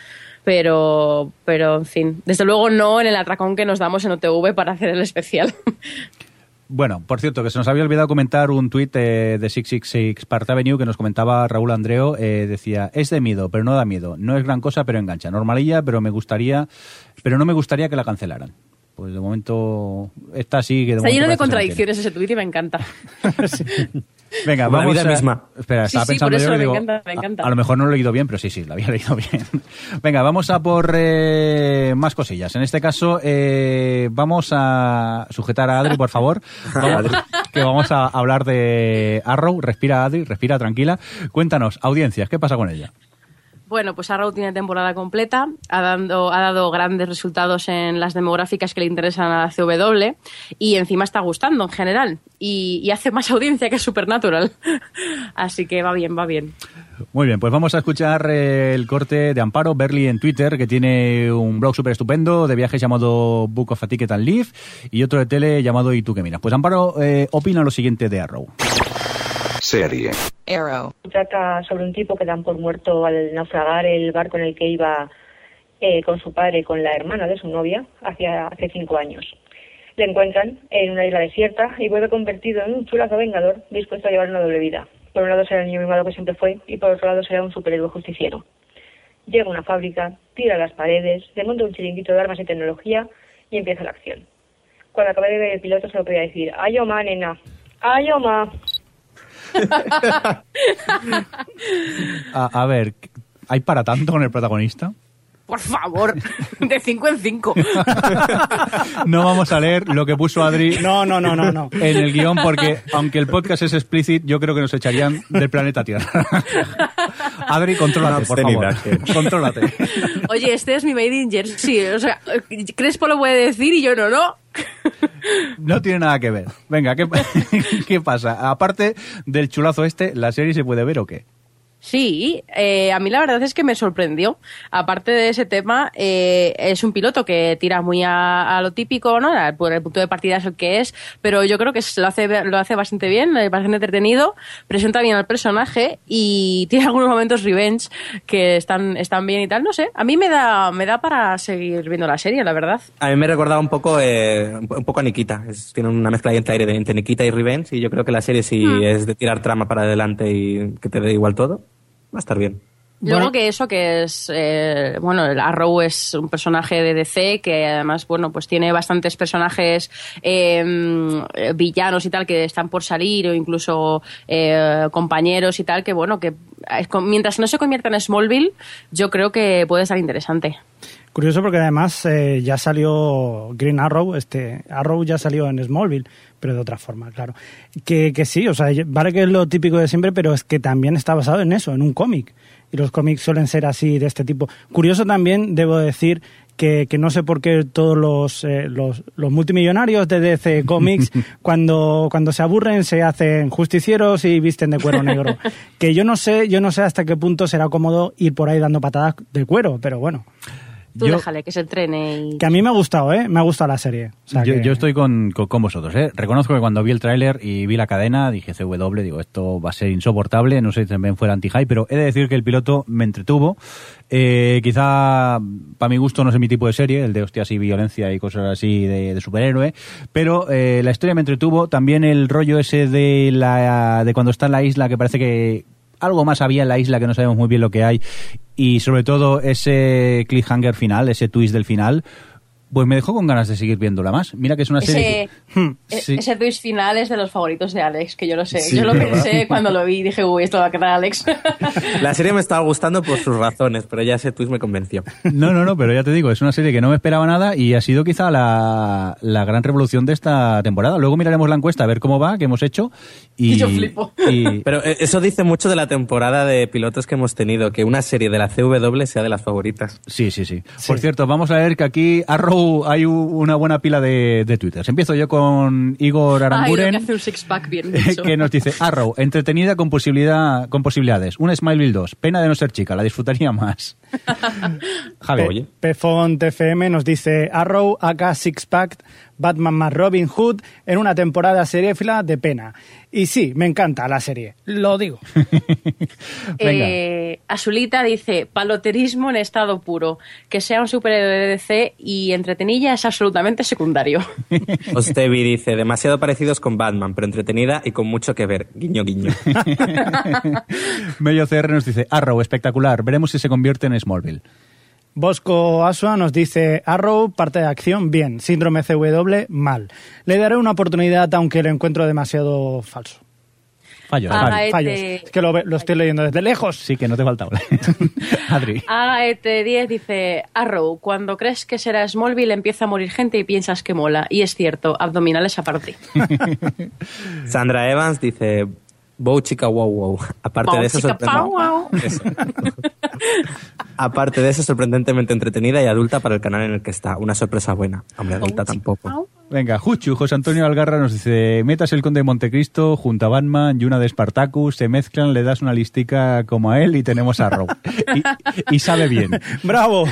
Pero, pero, en fin, desde luego no en el atracón que nos damos en OTV para hacer el especial. [laughs] Bueno, por cierto, que se nos había olvidado comentar un tuit eh, de 666 Part Avenue que nos comentaba Raúl Andreo. eh, decía, es de miedo, pero no da miedo. No es gran cosa, pero engancha. Normalilla, pero me gustaría, pero no me gustaría que la cancelaran. Pues de momento está así. Que de Está lleno de contradicciones ese tuit y me encanta. [laughs] [laughs] mantiene. Venga, Como la vamos vida a- misma. Espera, estaba sí, pensando por eso yo me digo, encanta, me encanta. A, a lo mejor no lo he leído bien, pero sí, sí, lo había [laughs] leído bien. Venga, vamos a por eh, más cosillas. En este caso, eh, vamos a sujetar a Adri, por favor. [laughs] Vamos- [laughs] que vamos a hablar de Arrow. Respira, Adri, respira, tranquila. Cuéntanos, audiencias, ¿qué pasa con ella? Bueno, pues Arrow tiene temporada completa, ha, dando, ha dado grandes resultados en las demográficas que le interesan a la CW y encima está gustando en general y, hace más [laughs] audiencia que Supernatural. [laughs] Así que va bien, va bien. Muy bien, pues vamos a escuchar eh, el corte de Amparo Berly en Twitter, que tiene un blog súper estupendo de viajes llamado Book of a Ticket and Leave y otro de tele llamado ¿Y tú qué miras? Pues Amparo eh, opina lo siguiente de Arrow. Serie. Arrow. Trata sobre un tipo que dan por muerto al naufragar el barco en el que iba eh, con su padre y con la hermana de su novia hacia, hace cinco años. Le encuentran en una isla desierta y vuelve convertido en un chulazo vengador dispuesto a llevar una doble vida. Por un lado será el niño mimado que siempre fue y por otro lado será un superhéroe justiciero. Llega a una fábrica, tira las paredes, desmonta un chiringuito de armas y tecnología y empieza la acción. Cuando acabe de ver el piloto se lo podía decir, ¡Ayoma, nena! ¡Ayoma! A, a ver, ¿hay para tanto con el protagonista? Por favor, de cinco en cinco. No vamos a leer lo que puso Adri No, no, no, no, no. en el guion porque aunque el podcast es explícit, yo creo que nos echarían del planeta Tierra. Adri, contrólate, por favor. Contrólate. Oye, este es mi Made in Jersey. O sea, Crespo lo puede decir y yo no, ¿no? No tiene nada que ver. Venga, ¿qué, [laughs] ¿qué pasa? Aparte del chulazo este, ¿la serie se puede ver o qué? Sí, eh, a mí la verdad es que me sorprendió. Aparte de ese tema, eh, es un piloto que tira muy a, a lo típico, ¿no? Por el punto de partida es el que es, pero yo creo que lo hace, lo hace bastante bien, parece entretenido, presenta bien al personaje y [laughs] tiene algunos momentos revenge que están, están bien y tal. No sé, a mí me da, me da para seguir viendo la serie, la verdad. A mí me recordaba un poco, eh, un poco a Nikita. Es- tiene una mezcla ahí entre, aire de- entre Nikita y Revenge y yo creo que la serie si Hmm. es de tirar trama para adelante y que te dé igual todo, va a estar bien. Luego que eso que es, eh, bueno, el Arrow es un personaje de DC que además, bueno, pues tiene bastantes personajes eh, villanos y tal que están por salir o incluso eh, compañeros y tal que, bueno, que con- mientras no se convierta en Smallville, yo creo que puede estar interesante. Curioso porque además eh, ya salió Green Arrow, este Arrow ya salió en Smallville, pero de otra forma, claro. Que, que sí, o sea, vale que es lo típico de siempre, pero es que también está basado en eso, en un cómic. Y los cómics suelen ser así, de este tipo. Curioso también, debo decir, que, que no sé por qué todos los, eh, los, los multimillonarios de DC Comics, [laughs] cuando, cuando se aburren, se hacen justicieros y visten de cuero negro. [laughs] que yo no sé, yo no sé hasta qué punto será cómodo ir por ahí dando patadas de cuero, pero bueno. Tú Yo- déjale que se entrene y... Que a mí me ha gustado, ¿eh? Me ha gustado la serie. O sea yo, que- yo estoy con, con, con vosotros, ¿eh? Reconozco que cuando vi el tráiler y vi la cadena, dije CW, digo, esto va a ser insoportable, no sé si también fuera anti-high, pero he de decir que el piloto me entretuvo. Eh, quizá, para mi gusto, no es mi tipo de serie, el de hostias y violencia y cosas así de, de superhéroe, pero eh, la historia me entretuvo. También el rollo ese de, la, de cuando está en la isla, que parece que algo más había en la isla que no sabemos muy bien lo que hay. Y sobre todo ese cliffhanger final, ese twist del final, pues me dejó con ganas de seguir viéndola más. Mira que es una serie... [laughs] Ese, que- e- Hmm, Sí. ese twist final es de los favoritos de Alex, que yo lo sé. Sí, yo lo ¿verdad? pensé cuando lo vi y dije, uy, esto va a quedar Alex. [laughs] La serie me estaba gustando por sus razones, pero ya ese twist me convenció. No, no, no, pero ya te digo, es una serie que no me esperaba nada y ha sido quizá la, la gran revolución de esta temporada. Luego miraremos la encuesta a ver cómo va, que hemos hecho. Y, Y [laughs] yo flipo. y- Pero eh, eso dice mucho de la temporada de pilotos que hemos tenido, que una serie de la CW sea de las favoritas. Sí, sí, sí. Por cierto, vamos a ver que aquí Hay una buena pila de, de twitters. Empiezo yo con Igor Ay, lo que Aranguren. hace un six-pack bien [laughs] hecho. que nos dice Arrow, entretenida con posibilidad con posibilidades. Un Smileville 2, pena de no ser chica, la disfrutaría más. [laughs] Javi, Pe- Pefont FM nos dice Arrow, AK Six Pack, Batman más Robin Hood en una temporada seriéfila de pena. Y sí, me encanta la serie, lo digo. [laughs] Eh, Azulita dice, paloterismo en estado puro. Que sea un superhéroe de DC y entretenilla es absolutamente secundario. [laughs] Ostevi dice, demasiado parecidos con Batman, pero entretenida y con mucho que ver. Guiño, guiño. [laughs] Mello CR nos dice, Arrow, espectacular, veremos si se convierte en Smallville. Bosco Asua nos dice Arrow, parte de acción, bien. Síndrome CW, mal. Le daré una oportunidad aunque lo encuentro demasiado falso. Fallos, Ah, fallos. este- Fallos. Es que lo, estoy leyendo desde lejos. Sí, que no te faltaba. [laughs] Adri. AET10 dice, Arrow, cuando crees que será Smallville empieza a morir gente y piensas que mola. Y es cierto, abdominales aparte. [laughs] [laughs] Sandra Evans dice, Bow chica wow wow. Aparte Bow de eso, chica, wow. Eso. [laughs] Aparte de eso, sorprendentemente entretenida y adulta para el canal en el que está. Una sorpresa buena. Hombre, adulta tampoco. Venga, Juchu, José Antonio Algarra nos dice, metas el Conde de Montecristo junto a Batman y una de Spartacus, se mezclan, le das una listica como a él y tenemos a Arrow. y, y sabe bien. [laughs] ¡Bravo!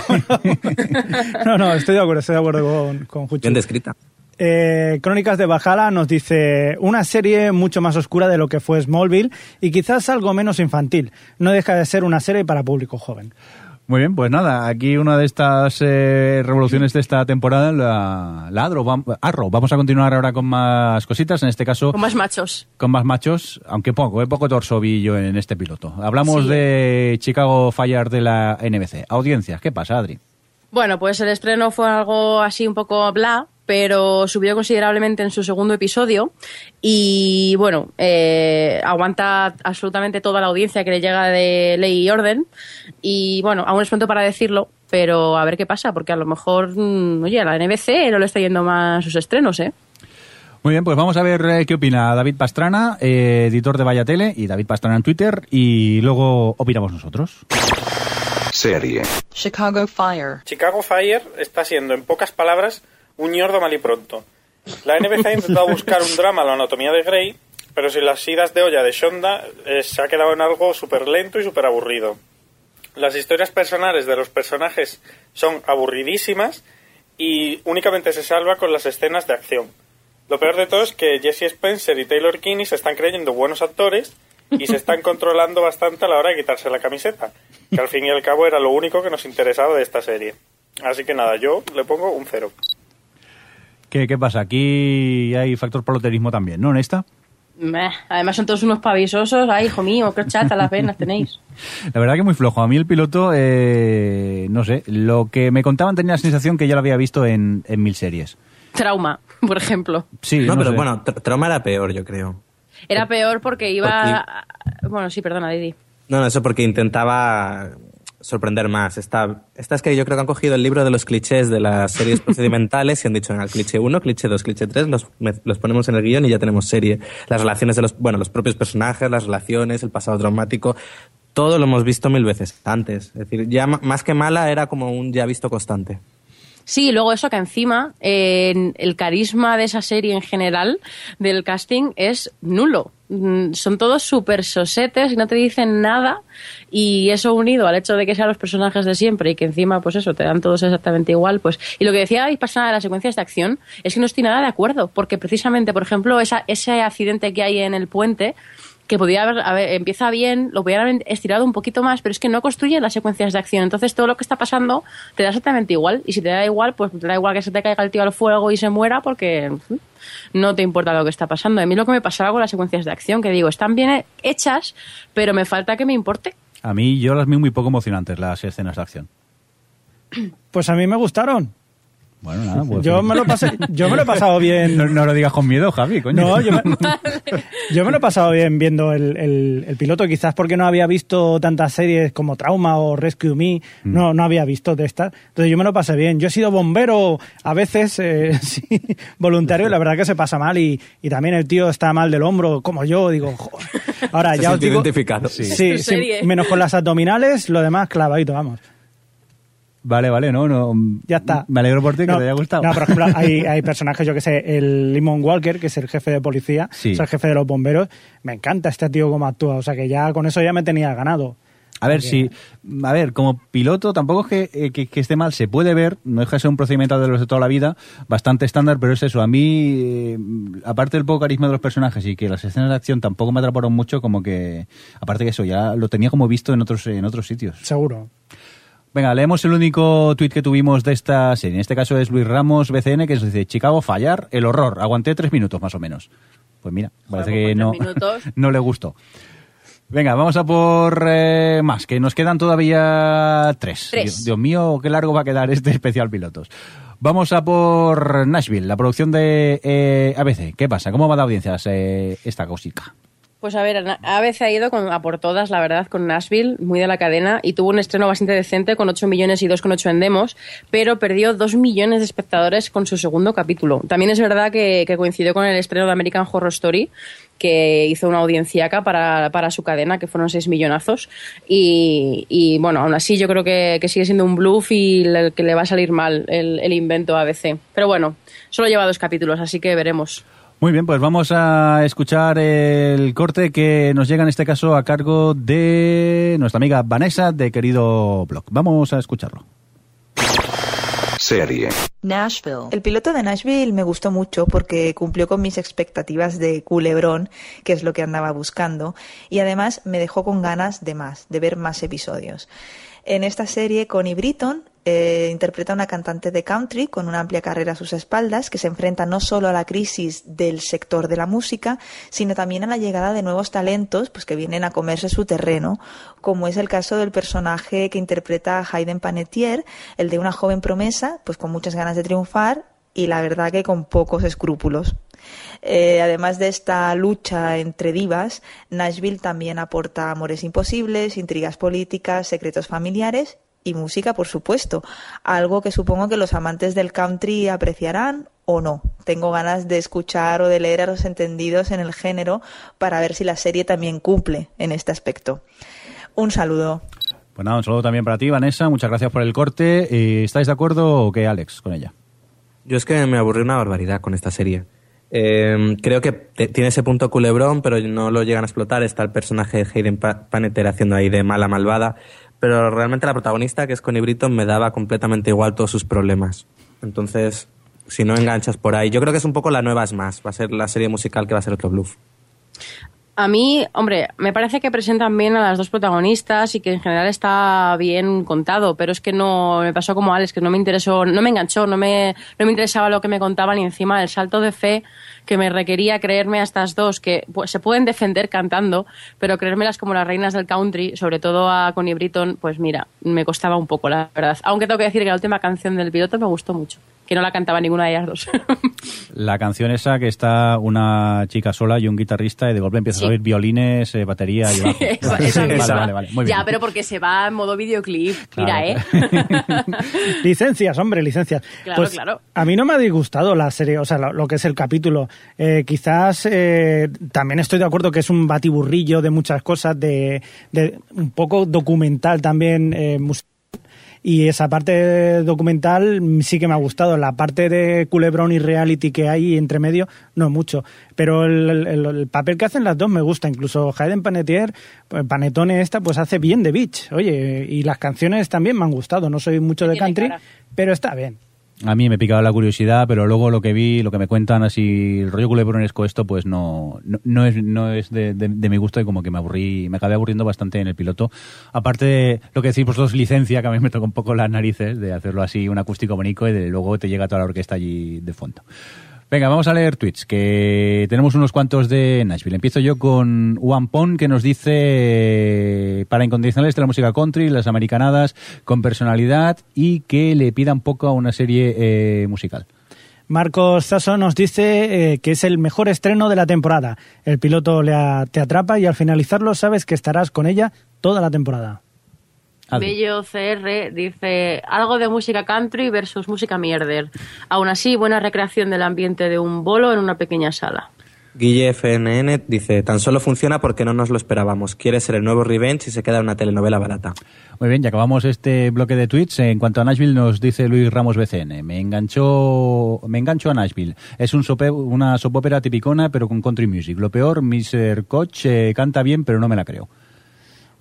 [laughs] no, no, estoy de acuerdo, estoy de acuerdo con, con Juchu. Bien descrita. Eh, Crónicas de Bajala nos dice una serie mucho más oscura de lo que fue Smallville y quizás algo menos infantil. No deja de ser una serie para público joven. Muy bien, pues nada, aquí una de estas eh, revoluciones de esta temporada, la, la Adro, Arrow. Vamos a continuar ahora con más cositas, en este caso Con más machos. con más machos, aunque poco, eh, poco torsobillo en este piloto. Hablamos Sí. de Chicago Fire de la NBC. Audiencias, ¿qué pasa, Adri? Bueno, pues el estreno fue algo así un poco bla, pero subió considerablemente en su segundo episodio y bueno, eh, aguanta absolutamente toda la audiencia que le llega de ley y orden y bueno, aún es pronto para decirlo, pero a ver qué pasa, porque a lo mejor, mm, oye, a la NBC no le está yendo más sus estrenos, ¿eh? Muy bien, pues vamos a ver eh, qué opina David Pastrana, eh, editor de Vaya Tele, y David Pastrana en Twitter, y luego opinamos nosotros. Serie. Chicago Fire. Chicago Fire está siendo, en pocas palabras, un ñordo mal y pronto. La NBC ha intentado buscar un drama a la anatomía de Grey, pero sin las idas de olla de Shonda eh, se ha quedado en algo súper lento y súper aburrido. Las historias personales de los personajes son aburridísimas y únicamente se salva con las escenas de acción. Lo peor de todo es que Jesse Spencer y Taylor Kinney se están creyendo buenos actores y se están [laughs] controlando bastante a la hora de quitarse la camiseta, que al fin y al cabo era lo único que nos interesaba de esta serie. Así que nada, yo le pongo un cero. ¿Qué, qué pasa? Aquí hay factor paloterismo también, ¿no? En esta. Meh, Además son todos unos pavisosos, ay, hijo mío, qué chata las venas tenéis. [laughs] La verdad que muy flojo. A mí el piloto, eh, no sé, lo que me contaban tenía la sensación que ya lo había visto en, en mil series. Trauma, por ejemplo. Sí, no, no pero sé. bueno, Tra- Trauma era peor, yo creo. Era peor porque iba... Bueno, sí, perdona, Didi. No, no, eso porque intentaba sorprender más. Esta, esta es que yo creo que han cogido el libro de los clichés de las series procedimentales y han dicho, en el cliché 1, cliché 2, cliché 3, los, los ponemos en el guion y ya tenemos serie. Las relaciones de los, bueno, los propios personajes, las relaciones, el pasado traumático, todo lo hemos visto mil veces antes. Es decir, ya más que mala era como un ya visto constante. Sí, luego eso que encima el carisma de esa serie en general del casting es nulo. Mm, Son todos súper sosetes y no te dicen nada y eso unido al hecho de que sean los personajes de siempre y que encima pues eso te dan todos exactamente igual pues y lo que decía pasa de las secuencias de acción es que no estoy nada de acuerdo porque precisamente por ejemplo ese accidente que hay en el puente que podía haber, a ver, empieza bien, lo podían haber estirado un poquito más, pero es que no construye las secuencias de acción. Entonces todo lo que está pasando te da exactamente igual. Y si te da igual, pues te da igual que se te caiga el tío al fuego y se muera porque no te importa lo que está pasando. A mí lo que me pasaba con las secuencias de acción, que digo, están bien hechas, pero me falta que me importe. A mí yo las vi muy poco emocionantes, las escenas de acción. Pues a mí me gustaron. Bueno, nada, pues- Yo me lo pasé, yo me lo he pasado bien. [laughs] No, no lo digas con miedo, Javi, coño. No, yo me, [laughs] yo me lo he pasado bien viendo el, el- el piloto, quizás porque no había visto tantas series como Trauma o Rescue Me, no, no había visto de estas. Entonces yo me lo pasé bien. Yo he sido bombero a veces, eh, [laughs] sí, voluntario, y la verdad que se pasa mal y, y también el tío está mal del hombro, como yo, digo, joder. Ahora Se ya os digo, identificado. Sí, sí, serie. menos con las abdominales, lo demás clavadito, vamos. Vale, vale, no, no. Ya está. Me alegro por ti que No, te haya gustado. No, por ejemplo, hay, [laughs] hay personajes, yo que sé, el Limon Walker, que es el jefe de policía, Sí. es el jefe de los bomberos. Me encanta este tío como actúa, o sea que ya con eso ya me tenía ganado. A ver, si, a ver, como piloto tampoco es que, eh, que- que esté mal, se puede ver, no deja de ser un procedimiento de los de toda la vida, bastante estándar, pero es eso, a mí, eh, aparte del poco carisma de los personajes y que las escenas de acción tampoco me atraparon mucho, como que, aparte que eso, ya lo tenía como visto en otros, en otros sitios. Seguro. Venga, leemos el único tuit que tuvimos de esta serie. En este caso es Luis Ramos, BCN, que nos dice, Chicago, fallar, el horror. Aguanté tres minutos más o menos. Pues mira, parece que no, [laughs] no le gustó. Venga, vamos a por eh, más, que nos quedan todavía tres. Tres. Dios, Dios mío, qué largo va a quedar este especial pilotos. Vamos a por Nashville, la producción de eh, ABC. ¿Qué pasa? ¿Cómo va de audiencias eh, esta cosica? Pues a ver, ABC ha ido con, a por todas, la verdad, con Nashville, muy de la cadena, y tuvo un estreno bastante decente con 8 millones y 2,8 en demos, pero perdió 2 millones de espectadores con su segundo capítulo. También es verdad que, coincidió con el estreno de American Horror Story, que hizo una audienciaca para, para su cadena, que fueron 6 millonazos. Y, bueno, aún así yo creo que, sigue siendo un bluff y que le va a salir mal el, el invento a ABC. Pero bueno, solo lleva dos capítulos, así que veremos. Muy bien, pues vamos a escuchar el corte que nos llega en este caso a cargo de nuestra amiga Vanessa de Querido Blog. Vamos a escucharlo. Serie. Nashville. El piloto de Nashville me gustó mucho porque cumplió con mis expectativas de culebrón, que es lo que andaba buscando, y además me dejó con ganas de más, de ver más episodios. En esta serie, Connie Britton eh, interpreta a una cantante de country con una amplia carrera a sus espaldas que se enfrenta no solo a la crisis del sector de la música, sino también a la llegada de nuevos talentos pues, que vienen a comerse su terreno, como es el caso del personaje que interpreta Hayden Panettiere, el de una joven promesa, pues con muchas ganas de triunfar y la verdad que con pocos escrúpulos. Eh, además de esta lucha entre divas, Nashville también aporta amores imposibles, intrigas políticas, secretos familiares y música, por supuesto, algo que supongo que los amantes del country apreciarán o no. Tengo ganas de escuchar o de leer a los entendidos en el género para ver si la serie también cumple en este aspecto. Un saludo. Pues nada, un saludo también para ti, Vanessa. Muchas gracias por el corte. Eh, ¿Estáis de acuerdo o qué, Alex, con ella? Yo es que me aburrí una barbaridad con esta serie. Eh, creo que tiene ese punto culebrón, pero no lo llegan a explotar. Está el personaje de Hayden Pa- Panettiere haciendo ahí de mala malvada. Pero realmente la protagonista, que es Connie Britton, me daba completamente igual todos sus problemas. Entonces, si no enganchas por ahí, yo creo que es un poco la nueva es más. Va a ser la serie musical que va a ser otro bluff. A mí, hombre, me parece que presentan bien a las dos protagonistas y que en general está bien contado, pero es que no me pasó como Alex, que no me interesó, no me enganchó, no me, no me interesaba lo que me contaban y encima el salto de fe que me requería creerme a estas dos que pues, se pueden defender cantando, pero creérmelas como las reinas del country, sobre todo a Connie Britton, pues mira, me costaba un poco, la verdad. Aunque tengo que decir que la última canción del piloto me gustó mucho, que no la cantaba ninguna de ellas dos. [laughs] La canción esa que está una chica sola y un guitarrista y de golpe empiezas Sí. a oír violines, eh, batería y bajo. [laughs] Esa- Vale, esa vale, misma. vale, vale, muy bien. Ya, pero porque se va en modo videoclip, mira, ¿eh? [laughs] licencias, hombre, licencias. Claro, Pues, claro. A mí no me ha disgustado la serie, o sea, lo, lo que es el capítulo. Eh, quizás eh, también estoy de acuerdo que es un batiburrillo de muchas cosas, de, de un poco documental también. eh, musical. y esa parte documental sí que me ha gustado. La parte de culebrón y reality que hay entre medio, no mucho. Pero el, el- el papel que hacen las dos me gusta. Incluso Hayden Panettiere, pues, Panetone esta, pues hace bien de Beach. Oye, y las canciones también me han gustado. No soy mucho de country, pero está bien. A mí me picaba la curiosidad, pero luego lo que vi, lo que me cuentan así, el rollo culebronesco esto, pues no, no, no es, no es de, de- mi gusto y como que me aburrí, me acabé aburriendo bastante en el piloto. Aparte de lo que decís vosotros, licencia, que a mí me toca un poco las narices de hacerlo así, un acústico bonito y de, luego te llega toda la orquesta allí de fondo. Venga, vamos a leer tweets, que tenemos unos cuantos de Nashville. Empiezo yo con Juan Pon, que nos dice para incondicionales de la música country, las americanadas, con personalidad y que le pida un poco a una serie eh, musical. Marcos Sasso nos dice eh, que es el mejor estreno de la temporada. El piloto le te atrapa y al finalizarlo sabes que estarás con ella toda la temporada. Bello CR dice algo de música country versus música mierder. Aún así, buena recreación del ambiente de un bolo en una pequeña sala. Guille FNN dice, tan solo funciona porque no nos lo esperábamos. Quiere ser el nuevo Revenge y se queda en una telenovela barata. Muy bien, ya acabamos este bloque de tweets. En cuanto a Nashville, nos dice Luis Ramos BCN. Me enganchó, me engancho a Nashville. Es un sope- una sopópera tipicona, pero con country music. Lo peor, Mr. Koch eh, canta bien, pero no me la creo.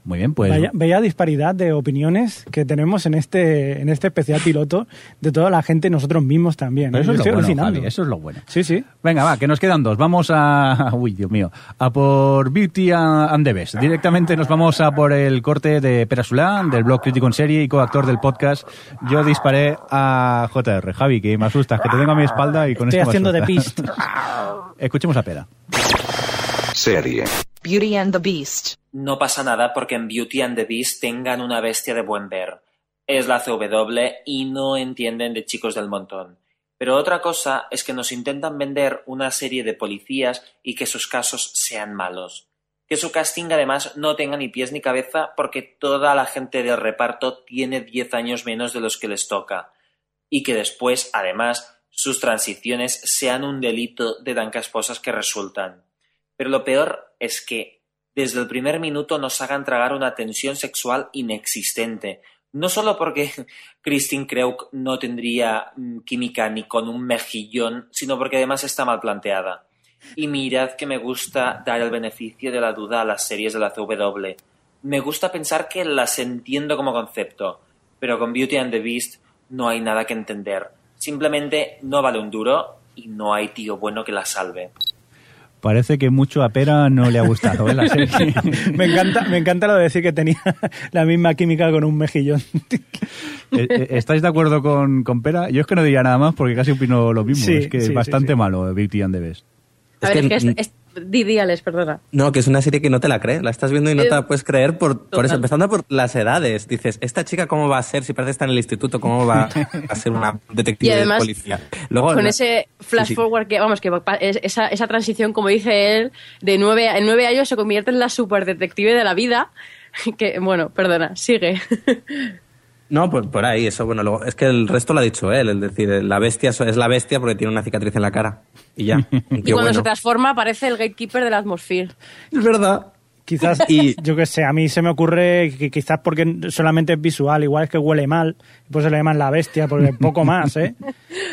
Muy bien, pues. Vaya, vaya disparidad de opiniones que tenemos en este, en este especial piloto de toda la gente y nosotros mismos también. Pero ¿eh? eso es lo bueno. Javi, eso es lo bueno. Sí, sí. Venga, va, que nos quedan dos. Vamos a. [laughs] Uy, Dios mío. A por Beauty and the Best. Directamente nos vamos a por el corte de Perasulán, del blog Crítico en Serie y coactor del podcast. Yo disparé a JR. Javi, que me asustas, que te tengo a mi espalda y con Estoy esto me haciendo de pist. [laughs] Escuchemos a Pera. Serie. Beauty and the Beast. No pasa nada porque en Beauty and the Beast tengan una bestia de buen ver. Es la CW y no entienden de chicos del montón. Pero otra cosa es que nos intentan vender una serie de policías y que sus casos sean malos. Que su casting además no tenga ni pies ni cabeza porque toda la gente del reparto tiene 10 años menos de los que les toca. Y que después, además, sus transiciones sean un delito de tan casposas que resultan. Pero lo peor es que desde el primer minuto nos hagan tragar una tensión sexual inexistente. No solo porque [laughs] Christine Kreuk no tendría mm, química ni con un mejillón, sino porque además está mal planteada. Y mirad que me gusta dar el beneficio de la duda a las series de la CW. Me gusta pensar que las entiendo como concepto, pero con Beauty and the Beast no hay nada que entender. Simplemente no vale un duro y no hay tío bueno que la salve. Parece que mucho a Pera no le ha gustado ¿eh? la serie. [laughs] me, encanta, me encanta lo de decir que tenía la misma química con un mejillón. [laughs] Eh, eh, ¿Estáis de acuerdo con, con Pera? Yo es que no diría nada más porque casi opino lo mismo. Sí, es que sí, es bastante sí. malo Beauty and the Beast. A ver, es que es, es- di, di, Alex, perdona. No, que es una serie que no te la crees, la estás viendo y no te la Eh, puedes creer por, por eso, empezando por las edades. Dices, ¿esta chica cómo va a ser si parece estar en el instituto? ¿Cómo va [laughs] a ser una detective Y además, de policía? Luego, con ese flash sí, sí. forward que, vamos, que esa, esa transición, como dice él, de nueve, en nueve años se convierte en la superdetective de la vida. [laughs] Que, bueno, perdona, sigue. [laughs] No, por, por ahí, eso, bueno, luego, es que el resto lo ha dicho él, es decir, la bestia es la bestia porque tiene una cicatriz en la cara. Y ya. [laughs] y cuando bueno. se transforma parece el gatekeeper de la atmósfera. Es verdad. Quizás, y yo qué sé, a mí se me ocurre que quizás porque solamente es visual, igual es que huele mal, pues se le llaman la bestia, porque [laughs] poco más, ¿eh?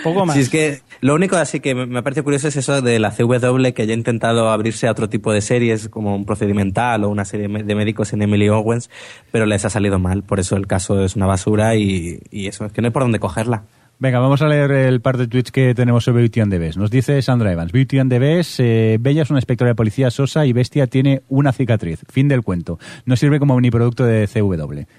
Poco más. Sí, es que lo único así que me parece curioso es eso de la CW que haya intentado abrirse a otro tipo de series como un procedimental o una serie de médicos en Emily Owens, pero les ha salido mal, por eso el caso es una basura y, y eso, es que no hay por dónde cogerla. Venga, vamos a leer el par de tweets que tenemos sobre Beauty and the Beast. Nos dice Sandra Evans, Beauty and the Beast, eh, Bella es una inspectora de policía sosa y Bestia tiene una cicatriz. Fin del cuento. No sirve como ni producto de CW. [laughs]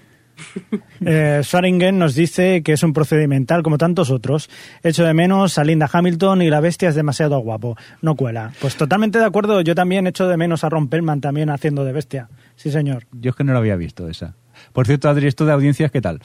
Eh, Swaringen nos dice que es un procedimental como tantos otros. Echo de menos a Linda Hamilton y la bestia es demasiado guapo. No cuela. Pues totalmente de acuerdo. Yo también echo de menos a Ron Perlman también haciendo de bestia. Sí, señor. Yo es que no lo había visto esa. Por cierto, Adri, esto de audiencias, ¿qué tal?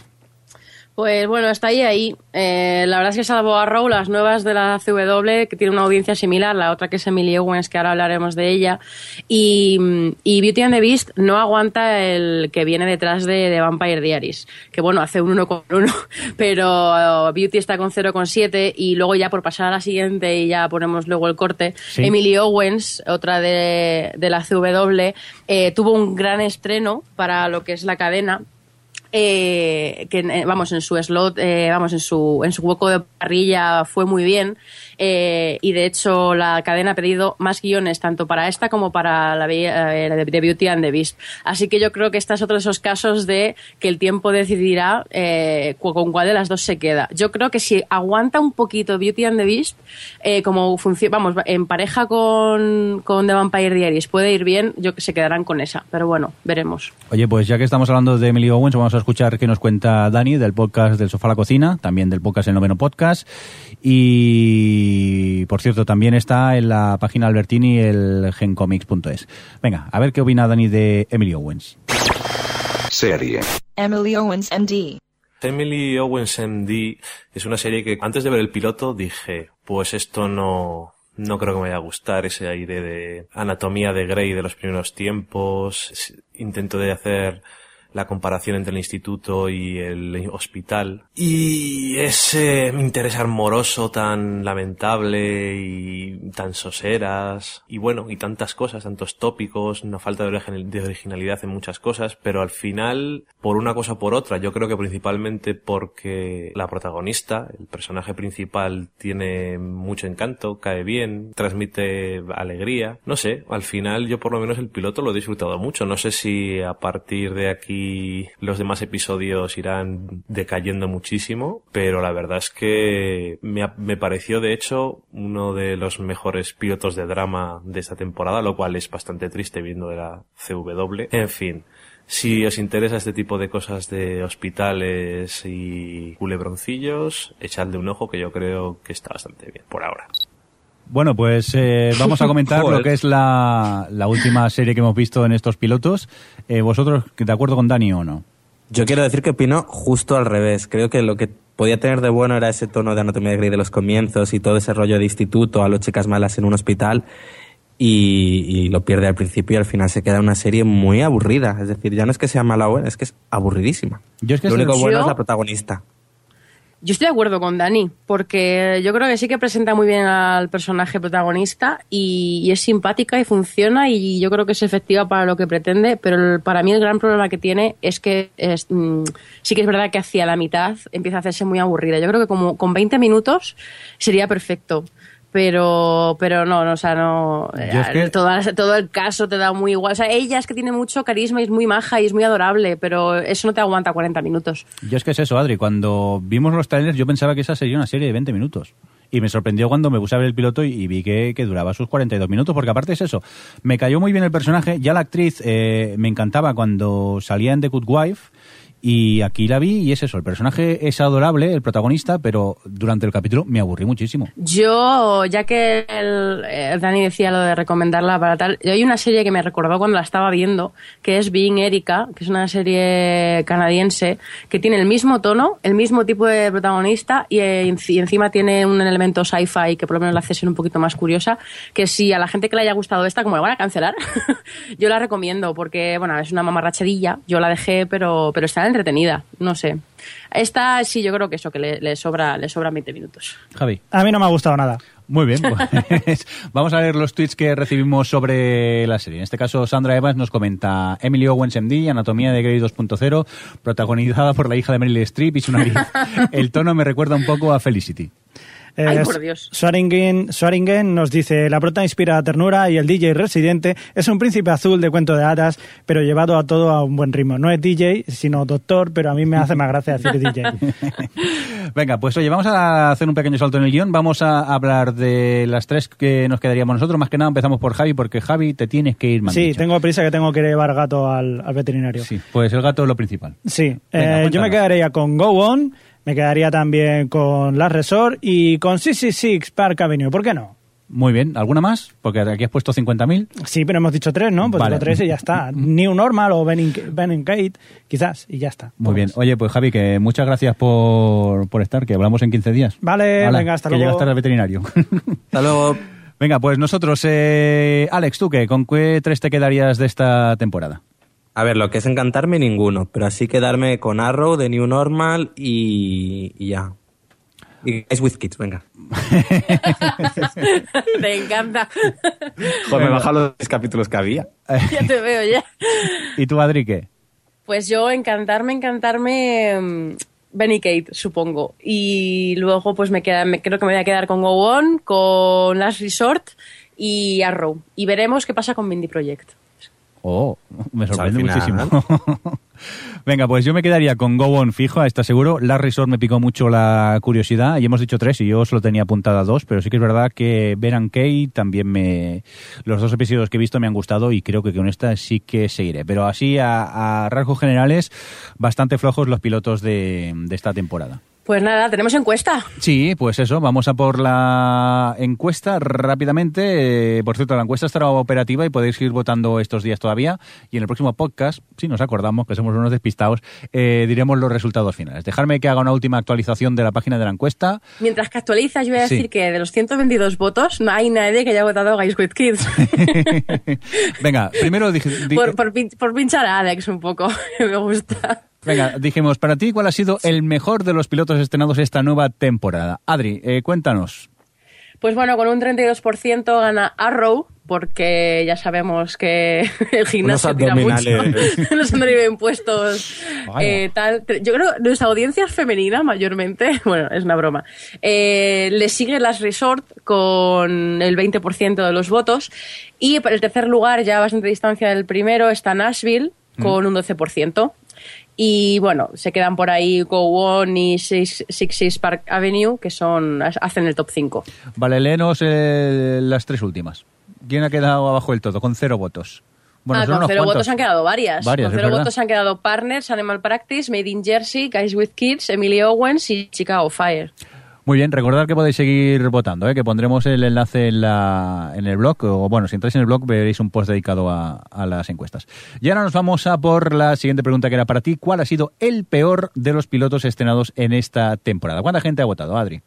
Pues bueno, está ahí ahí. Eh, la verdad es que salvo Arrow, las nuevas de la CW, que tiene una audiencia similar, la otra que es Emily Owens, que ahora hablaremos de ella, y, y Beauty and the Beast no aguanta el que viene detrás de, de Vampire Diaries, que bueno, hace un 1,1, [laughs] pero Beauty está con 0,7 y luego ya por pasar a la siguiente y ya ponemos luego el corte, Sí. Emily Owens, otra de, de la CW, eh, tuvo un gran estreno para lo que es la cadena, eh, que eh, vamos en su slot eh, vamos en su en su hueco de parrilla fue muy bien eh, y de hecho la cadena ha pedido más guiones tanto para esta como para la eh, de, de Beauty and the Beast. Así que yo creo que este es otro de esos casos de que el tiempo decidirá eh, con cuál de las dos se queda. Yo creo que si aguanta un poquito Beauty and the Beast eh, como funciona vamos en pareja con, con The Vampire Diaries puede ir bien yo que se quedarán con esa. Pero bueno veremos. Oye, pues ya que estamos hablando de Emily Owens, vamos a escuchar qué nos cuenta Dani del podcast del Sofá la Cocina, también del podcast El Noveno Podcast. Y, por cierto, también está en la página Albertini el gencomics.es. Venga, a ver qué opina Dani de Emily Owens. Serie. Emily Owens MD. Emily Owens MD es una serie que antes de ver el piloto dije, pues esto no, no creo que me vaya a gustar, ese aire de anatomía de Grey de los primeros tiempos, intento de hacer la comparación entre el instituto y el hospital. Y ese interés amoroso tan lamentable y tan soseras. Y bueno, y tantas cosas, tantos tópicos, una falta de originalidad en muchas cosas, pero al final, por una cosa o por otra, yo creo que principalmente porque la protagonista, el personaje principal, tiene mucho encanto, cae bien, transmite alegría, no sé, al final yo por lo menos el piloto lo he disfrutado mucho, no sé si a partir de aquí los demás episodios irán decayendo muchísimo, pero la verdad es que me, me pareció de hecho uno de los mejores pilotos de drama de esta temporada, lo cual es bastante triste viendo de la CW. En fin, si os interesa este tipo de cosas de hospitales y culebroncillos, echadle un ojo que yo creo que está bastante bien por ahora. Bueno, pues eh, vamos a [laughs] comentar lo que es la, la última serie que hemos visto en estos pilotos. Eh, ¿Vosotros de acuerdo con Dani o no? Yo quiero decir que opino justo al revés. Creo que lo que podía tener de bueno era ese tono de anatomía de Grey de los comienzos y todo ese rollo de instituto a los chicas malas en un hospital y, y lo pierde al principio y al final se queda una serie muy aburrida. Es decir, ya no es que sea mala o buena, es que es aburridísima. Yo es que lo único bueno Yo- es la protagonista. Yo estoy de acuerdo con Dani, porque yo creo que sí que presenta muy bien al personaje protagonista y, y es simpática y funciona y yo creo que es efectiva para lo que pretende, pero para mí el gran problema que tiene es que mm, sí que es verdad que hacia la mitad empieza a hacerse muy aburrida. Yo creo que como con 20 minutos sería perfecto. Pero, pero no, no, o sea, no. Es que- [laughs] todo, todo el caso te da muy igual. O sea, ella es que tiene mucho carisma y es muy maja y es muy adorable, pero eso no te aguanta 40 minutos. Yo es que es eso, Adri. Cuando vimos los trailers yo pensaba que esa sería una serie de 20 minutos. Y me sorprendió cuando me puse a ver el piloto y, y vi que, que duraba sus 42 minutos, porque aparte es eso. Me cayó muy bien el personaje. Ya la actriz eh, me encantaba cuando salía en The Good Wife. Y aquí la vi y es eso. El personaje es adorable, el protagonista, pero durante el capítulo me aburrí muchísimo. Yo, ya que el, eh, Dani decía lo de recomendarla para tal, hay una serie que me recordó cuando la estaba viendo, que es Being Erika, que es una serie canadiense, que tiene el mismo tono, el mismo tipo de protagonista y, eh, y encima tiene un elemento sci-fi que por lo menos la hace ser un poquito más curiosa, que si a la gente que le haya gustado esta, como la van a cancelar, [laughs] yo la recomiendo porque, bueno, es una mamarrachadilla, yo la dejé, pero, pero está entretenida, no sé. Esta sí, yo creo que eso, que le, le sobra, le sobran 20 minutos. Javi. A mí no me ha gustado nada. Muy bien, pues [laughs] vamos a ver los tweets que recibimos sobre la serie. En este caso, Sandra Evans nos comenta Emily Owens MD, Anatomía de Grey 2.0, protagonizada por la hija de Meryl Streep y su nariz. [laughs] El tono me recuerda un poco a Felicity. Ay, Eh, por Dios. Swaringen, Swaringen nos dice, la prota inspira ternura y el DJ residente es un príncipe azul de cuento de hadas, pero llevado a todo a un buen ritmo. No es DJ, sino doctor, pero a mí me hace más gracia decir DJ. [laughs] Venga, pues oye, vamos a hacer un pequeño salto en el guion. Vamos a hablar de las tres que nos quedaríamos nosotros. Más que nada empezamos por Javi, porque Javi te tienes que ir, han Sí, dicho. tengo prisa que tengo que llevar gato al, al veterinario. Sí, pues el gato es lo principal. Sí, Venga, eh, yo me quedaría con Go On, me quedaría también con Last Resort y con 666 Park Avenue. ¿Por qué no? Muy bien, ¿alguna más? Porque aquí has puesto 50.000. Sí, pero hemos dicho tres, ¿no? Pues Vale. digo tres y ya está. [laughs] New Normal o Ben, in, Ben in Kate, quizás, y ya está. Muy bien. Oye, pues Javi, que muchas gracias por, por estar, que hablamos en 15 días. Vale, Hala, venga, hasta que luego. llegas tarde al veterinario. [laughs] Hasta luego. Venga, pues nosotros, eh, Alex, ¿tú qué? ¿Con qué tres te quedarías de esta temporada? A ver, lo que es encantarme, ninguno. Pero así quedarme con Arrow, de New Normal y, y ya. Y Guys with Kids, venga. [laughs] Te encanta. Joder, me baja los capítulos que había. [laughs] ya te veo ya. ¿Y tú, Adri, qué? Pues yo encantarme, encantarme mm, Benny Kate, supongo. Y luego pues me queda, me, creo que me voy a quedar con Go On, con Last Resort y Arrow. Y veremos qué pasa con Mindy Project. Oh, me Pues sorprende final- muchísimo. [laughs] Venga, pues yo me quedaría con Go On fijo, está seguro. Last Resort me picó mucho la curiosidad y hemos dicho tres y yo solo tenía apuntada dos, pero sí que es verdad que Ben and Kate también me... Los dos episodios que he visto me han gustado y creo que con esta sí que seguiré. Pero así, a, a rasgos generales, bastante flojos los pilotos de, de esta temporada. Pues nada, tenemos encuesta. Sí, pues eso, vamos a por la encuesta rápidamente. Eh, por cierto, la encuesta estará operativa y podéis ir votando estos días todavía. Y en el próximo podcast, si nos acordamos que somos unos despistados, eh, diremos los resultados finales. Dejarme que haga una última actualización de la página de la encuesta. Mientras que actualizas, yo voy a Sí. decir que de los 122 votos no hay nadie que haya votado Guys with Kids. [laughs] Venga, primero por, por por pinchar a Alex un poco, [laughs] me gusta. Venga, [laughs] dijimos, para ti, ¿cuál ha sido el mejor de los pilotos estrenados esta nueva temporada? Adri, eh, cuéntanos. Pues bueno, con un 32% gana Arrow, porque ya sabemos que [laughs] el gimnasio tira mucho. [laughs] Nos han impuestos. Eh, tal. Yo creo que nuestra audiencia es femenina, mayormente. Bueno, es una broma. Eh, le sigue Las Resort con el 20% de los votos. Y para el tercer lugar, ya a bastante distancia del primero, está Nashville con un 12%. Y bueno, se quedan por ahí Go On y Six Six Six Park Avenue, que son hacen el top 5. Vale, léenos eh, las tres últimas. ¿Quién ha quedado abajo del todo? Con cero votos. Bueno, ah, con cero cuantos. votos han quedado varias. Varias, con cero votos han quedado Partners, Animal Practice, Made in Jersey, Guys with Kids, Emily Owens y Chicago Fire. Muy bien, recordad que podéis seguir votando, ¿eh? que pondremos el enlace en, la, en el blog, o bueno, si entráis en el blog veréis un post dedicado a, a las encuestas. Y ahora nos vamos a por la siguiente pregunta que era para ti. ¿Cuál ha sido el peor de los pilotos estrenados en esta temporada? ¿Cuánta gente ha votado, Adri?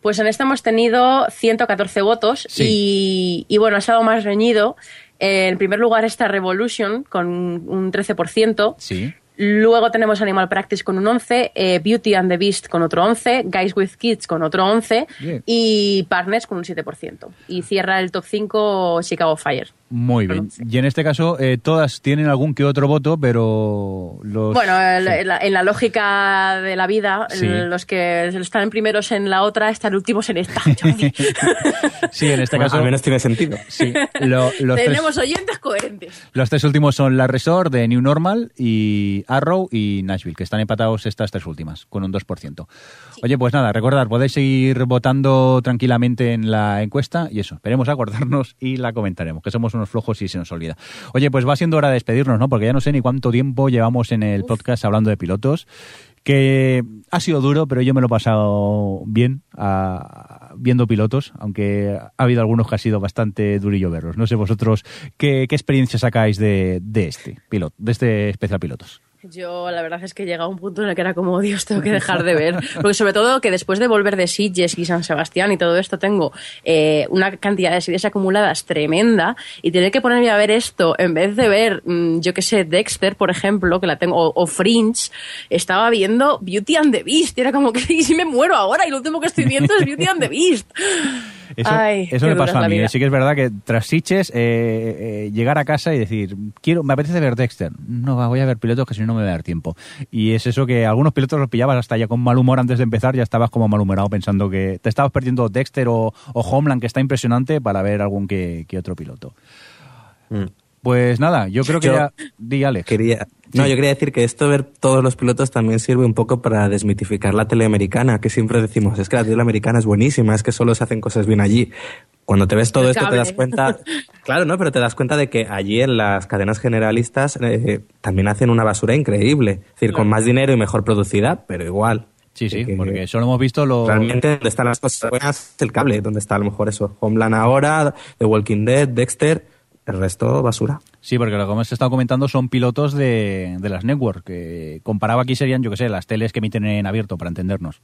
Pues en esta hemos tenido 114 votos y, y bueno, ha estado más reñido. En primer lugar está Revolution con un 13%. Sí. Luego tenemos Animal Practice con un 11, eh, Beauty and the Beast con otro 11, Guys with Kids con otro 11 Bien. y Partners con un 7%. Y cierra el top 5 Chicago Fire. Muy bien. Y en este caso, eh, todas tienen algún que otro voto, pero los... Bueno, el- en la, en la lógica de la vida, Sí. los que están primeros en la otra están últimos en esta. [laughs] Sí, en este Bueno, caso... al menos tiene sentido. Sí, lo- los, tres, Tenemos oyentes coherentes. los tres últimos son la Resort de New Normal y Arrow y Nashville, que están empatados estas tres últimas, con un 2%. Oye, pues nada, recordad, podéis seguir votando tranquilamente en la encuesta y eso, esperemos acordarnos y la comentaremos, que somos unos flojos y se nos olvida. Oye, pues va siendo hora de despedirnos, ¿no? Porque ya no sé ni cuánto tiempo llevamos en el podcast hablando de pilotos, que ha sido duro, pero yo me lo he pasado bien viendo pilotos, aunque ha habido algunos que ha sido bastante durillo verlos. No sé vosotros qué, qué experiencia sacáis de, de este piloto, de este especial pilotos. Yo la verdad es que llega a un punto en el que era como, Dios, tengo que dejar de ver. [laughs] Porque sobre todo que después de volver de Sitges y San Sebastián y todo esto tengo eh, una cantidad de series acumuladas tremenda y tener que ponerme a ver esto en vez de ver, mm, yo qué sé, Dexter, por ejemplo, que la tengo, o, o Fringe, estaba viendo Beauty and the Beast y era como que [laughs] ¿y si me muero ahora y lo último que estoy viendo es Beauty and the Beast. Eso, Ay, eso me pasó es a mí. eh. Sí que es verdad que tras Sitges, eh, eh, llegar a casa y decir, quiero, me apetece ver Dexter. No, voy a ver pilotos que si no, no me va a dar tiempo. Y es eso que algunos pilotos los pillabas hasta ya con mal humor antes de empezar, ya estabas como malhumorado pensando que te estabas perdiendo Dexter o, o Homeland, que está impresionante, para ver algún que, que otro piloto. Pues nada, yo creo que Yo ya... Di, Alex. Quería, no, yo quería decir que esto de ver todos los pilotos también sirve un poco para desmitificar la tele americana, que siempre decimos, es que la tele americana es buenísima, es que solo se hacen cosas bien allí. Cuando te ves todo esto te das cuenta, [laughs] claro, ¿no? Pero te das cuenta de que allí en las cadenas generalistas eh, también hacen una basura increíble. Es decir, con más dinero y mejor producida, pero igual. Sí, sí, porque solo hemos visto lo... Realmente donde están las cosas buenas es el cable, donde está a lo mejor eso. Homeland ahora, The Walking Dead, Dexter, el resto basura. Sí, porque lo que hemos estado comentando son pilotos de, de las network, que comparaba aquí serían, yo que sé, las teles que emiten en abierto, para entendernos.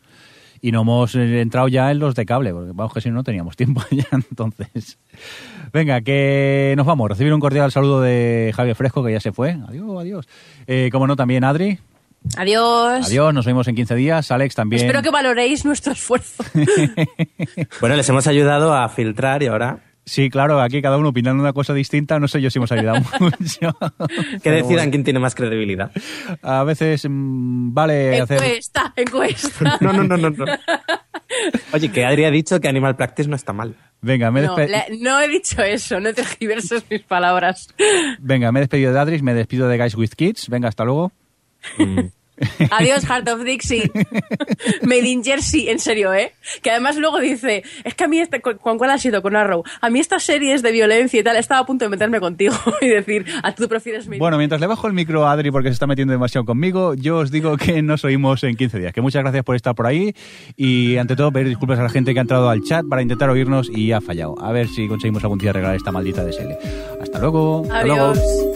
Y no hemos eh, entrado ya en los de cable, porque vamos que si no, no teníamos [laughs] tiempo ya entonces. Venga, que nos vamos. Recibir un cordial saludo de Javier Fresco, que ya se fue. Adiós, adiós. Eh, como no, también Adri. Adiós. Adiós, nos vemos en 15 días. Alex también. Espero que valoréis nuestro esfuerzo. [laughs] Bueno, les hemos ayudado a filtrar y ahora Sí, claro, aquí cada uno opinando una cosa distinta, no sé yo si hemos ayudado [laughs] mucho. que decidan bueno. quién tiene más credibilidad. A veces mm, vale hacer... Encuesta, encuesta. [laughs] No, no, no, no. no. Oye, que Adri ha dicho que Animal Practice no está mal. Venga, me, he No, no he dicho eso, no tergiverses mis palabras. Venga, me he despedido de Adris, me despido de Guys with Kids. Venga, hasta luego. Adiós, Heart of Dixie. [laughs] Made in Jersey, en serio, ¿eh? Que además luego dice, es que a mí, este, ¿con, con cuál ha sido? Con Arrow. A mí estas series de violencia y tal, estaba a punto de meterme contigo [laughs] y decir, a tú prefieres Made Bueno, mientras le bajo el micro a Adri porque se está metiendo demasiado conmigo, yo os digo que nos oímos en 15 días. Que muchas gracias por estar por ahí y ante todo pedir disculpas a la gente que ha entrado al chat para intentar oírnos y ha fallado. A ver si conseguimos algún día arreglar esta maldita DSL. Hasta luego. Hasta luego.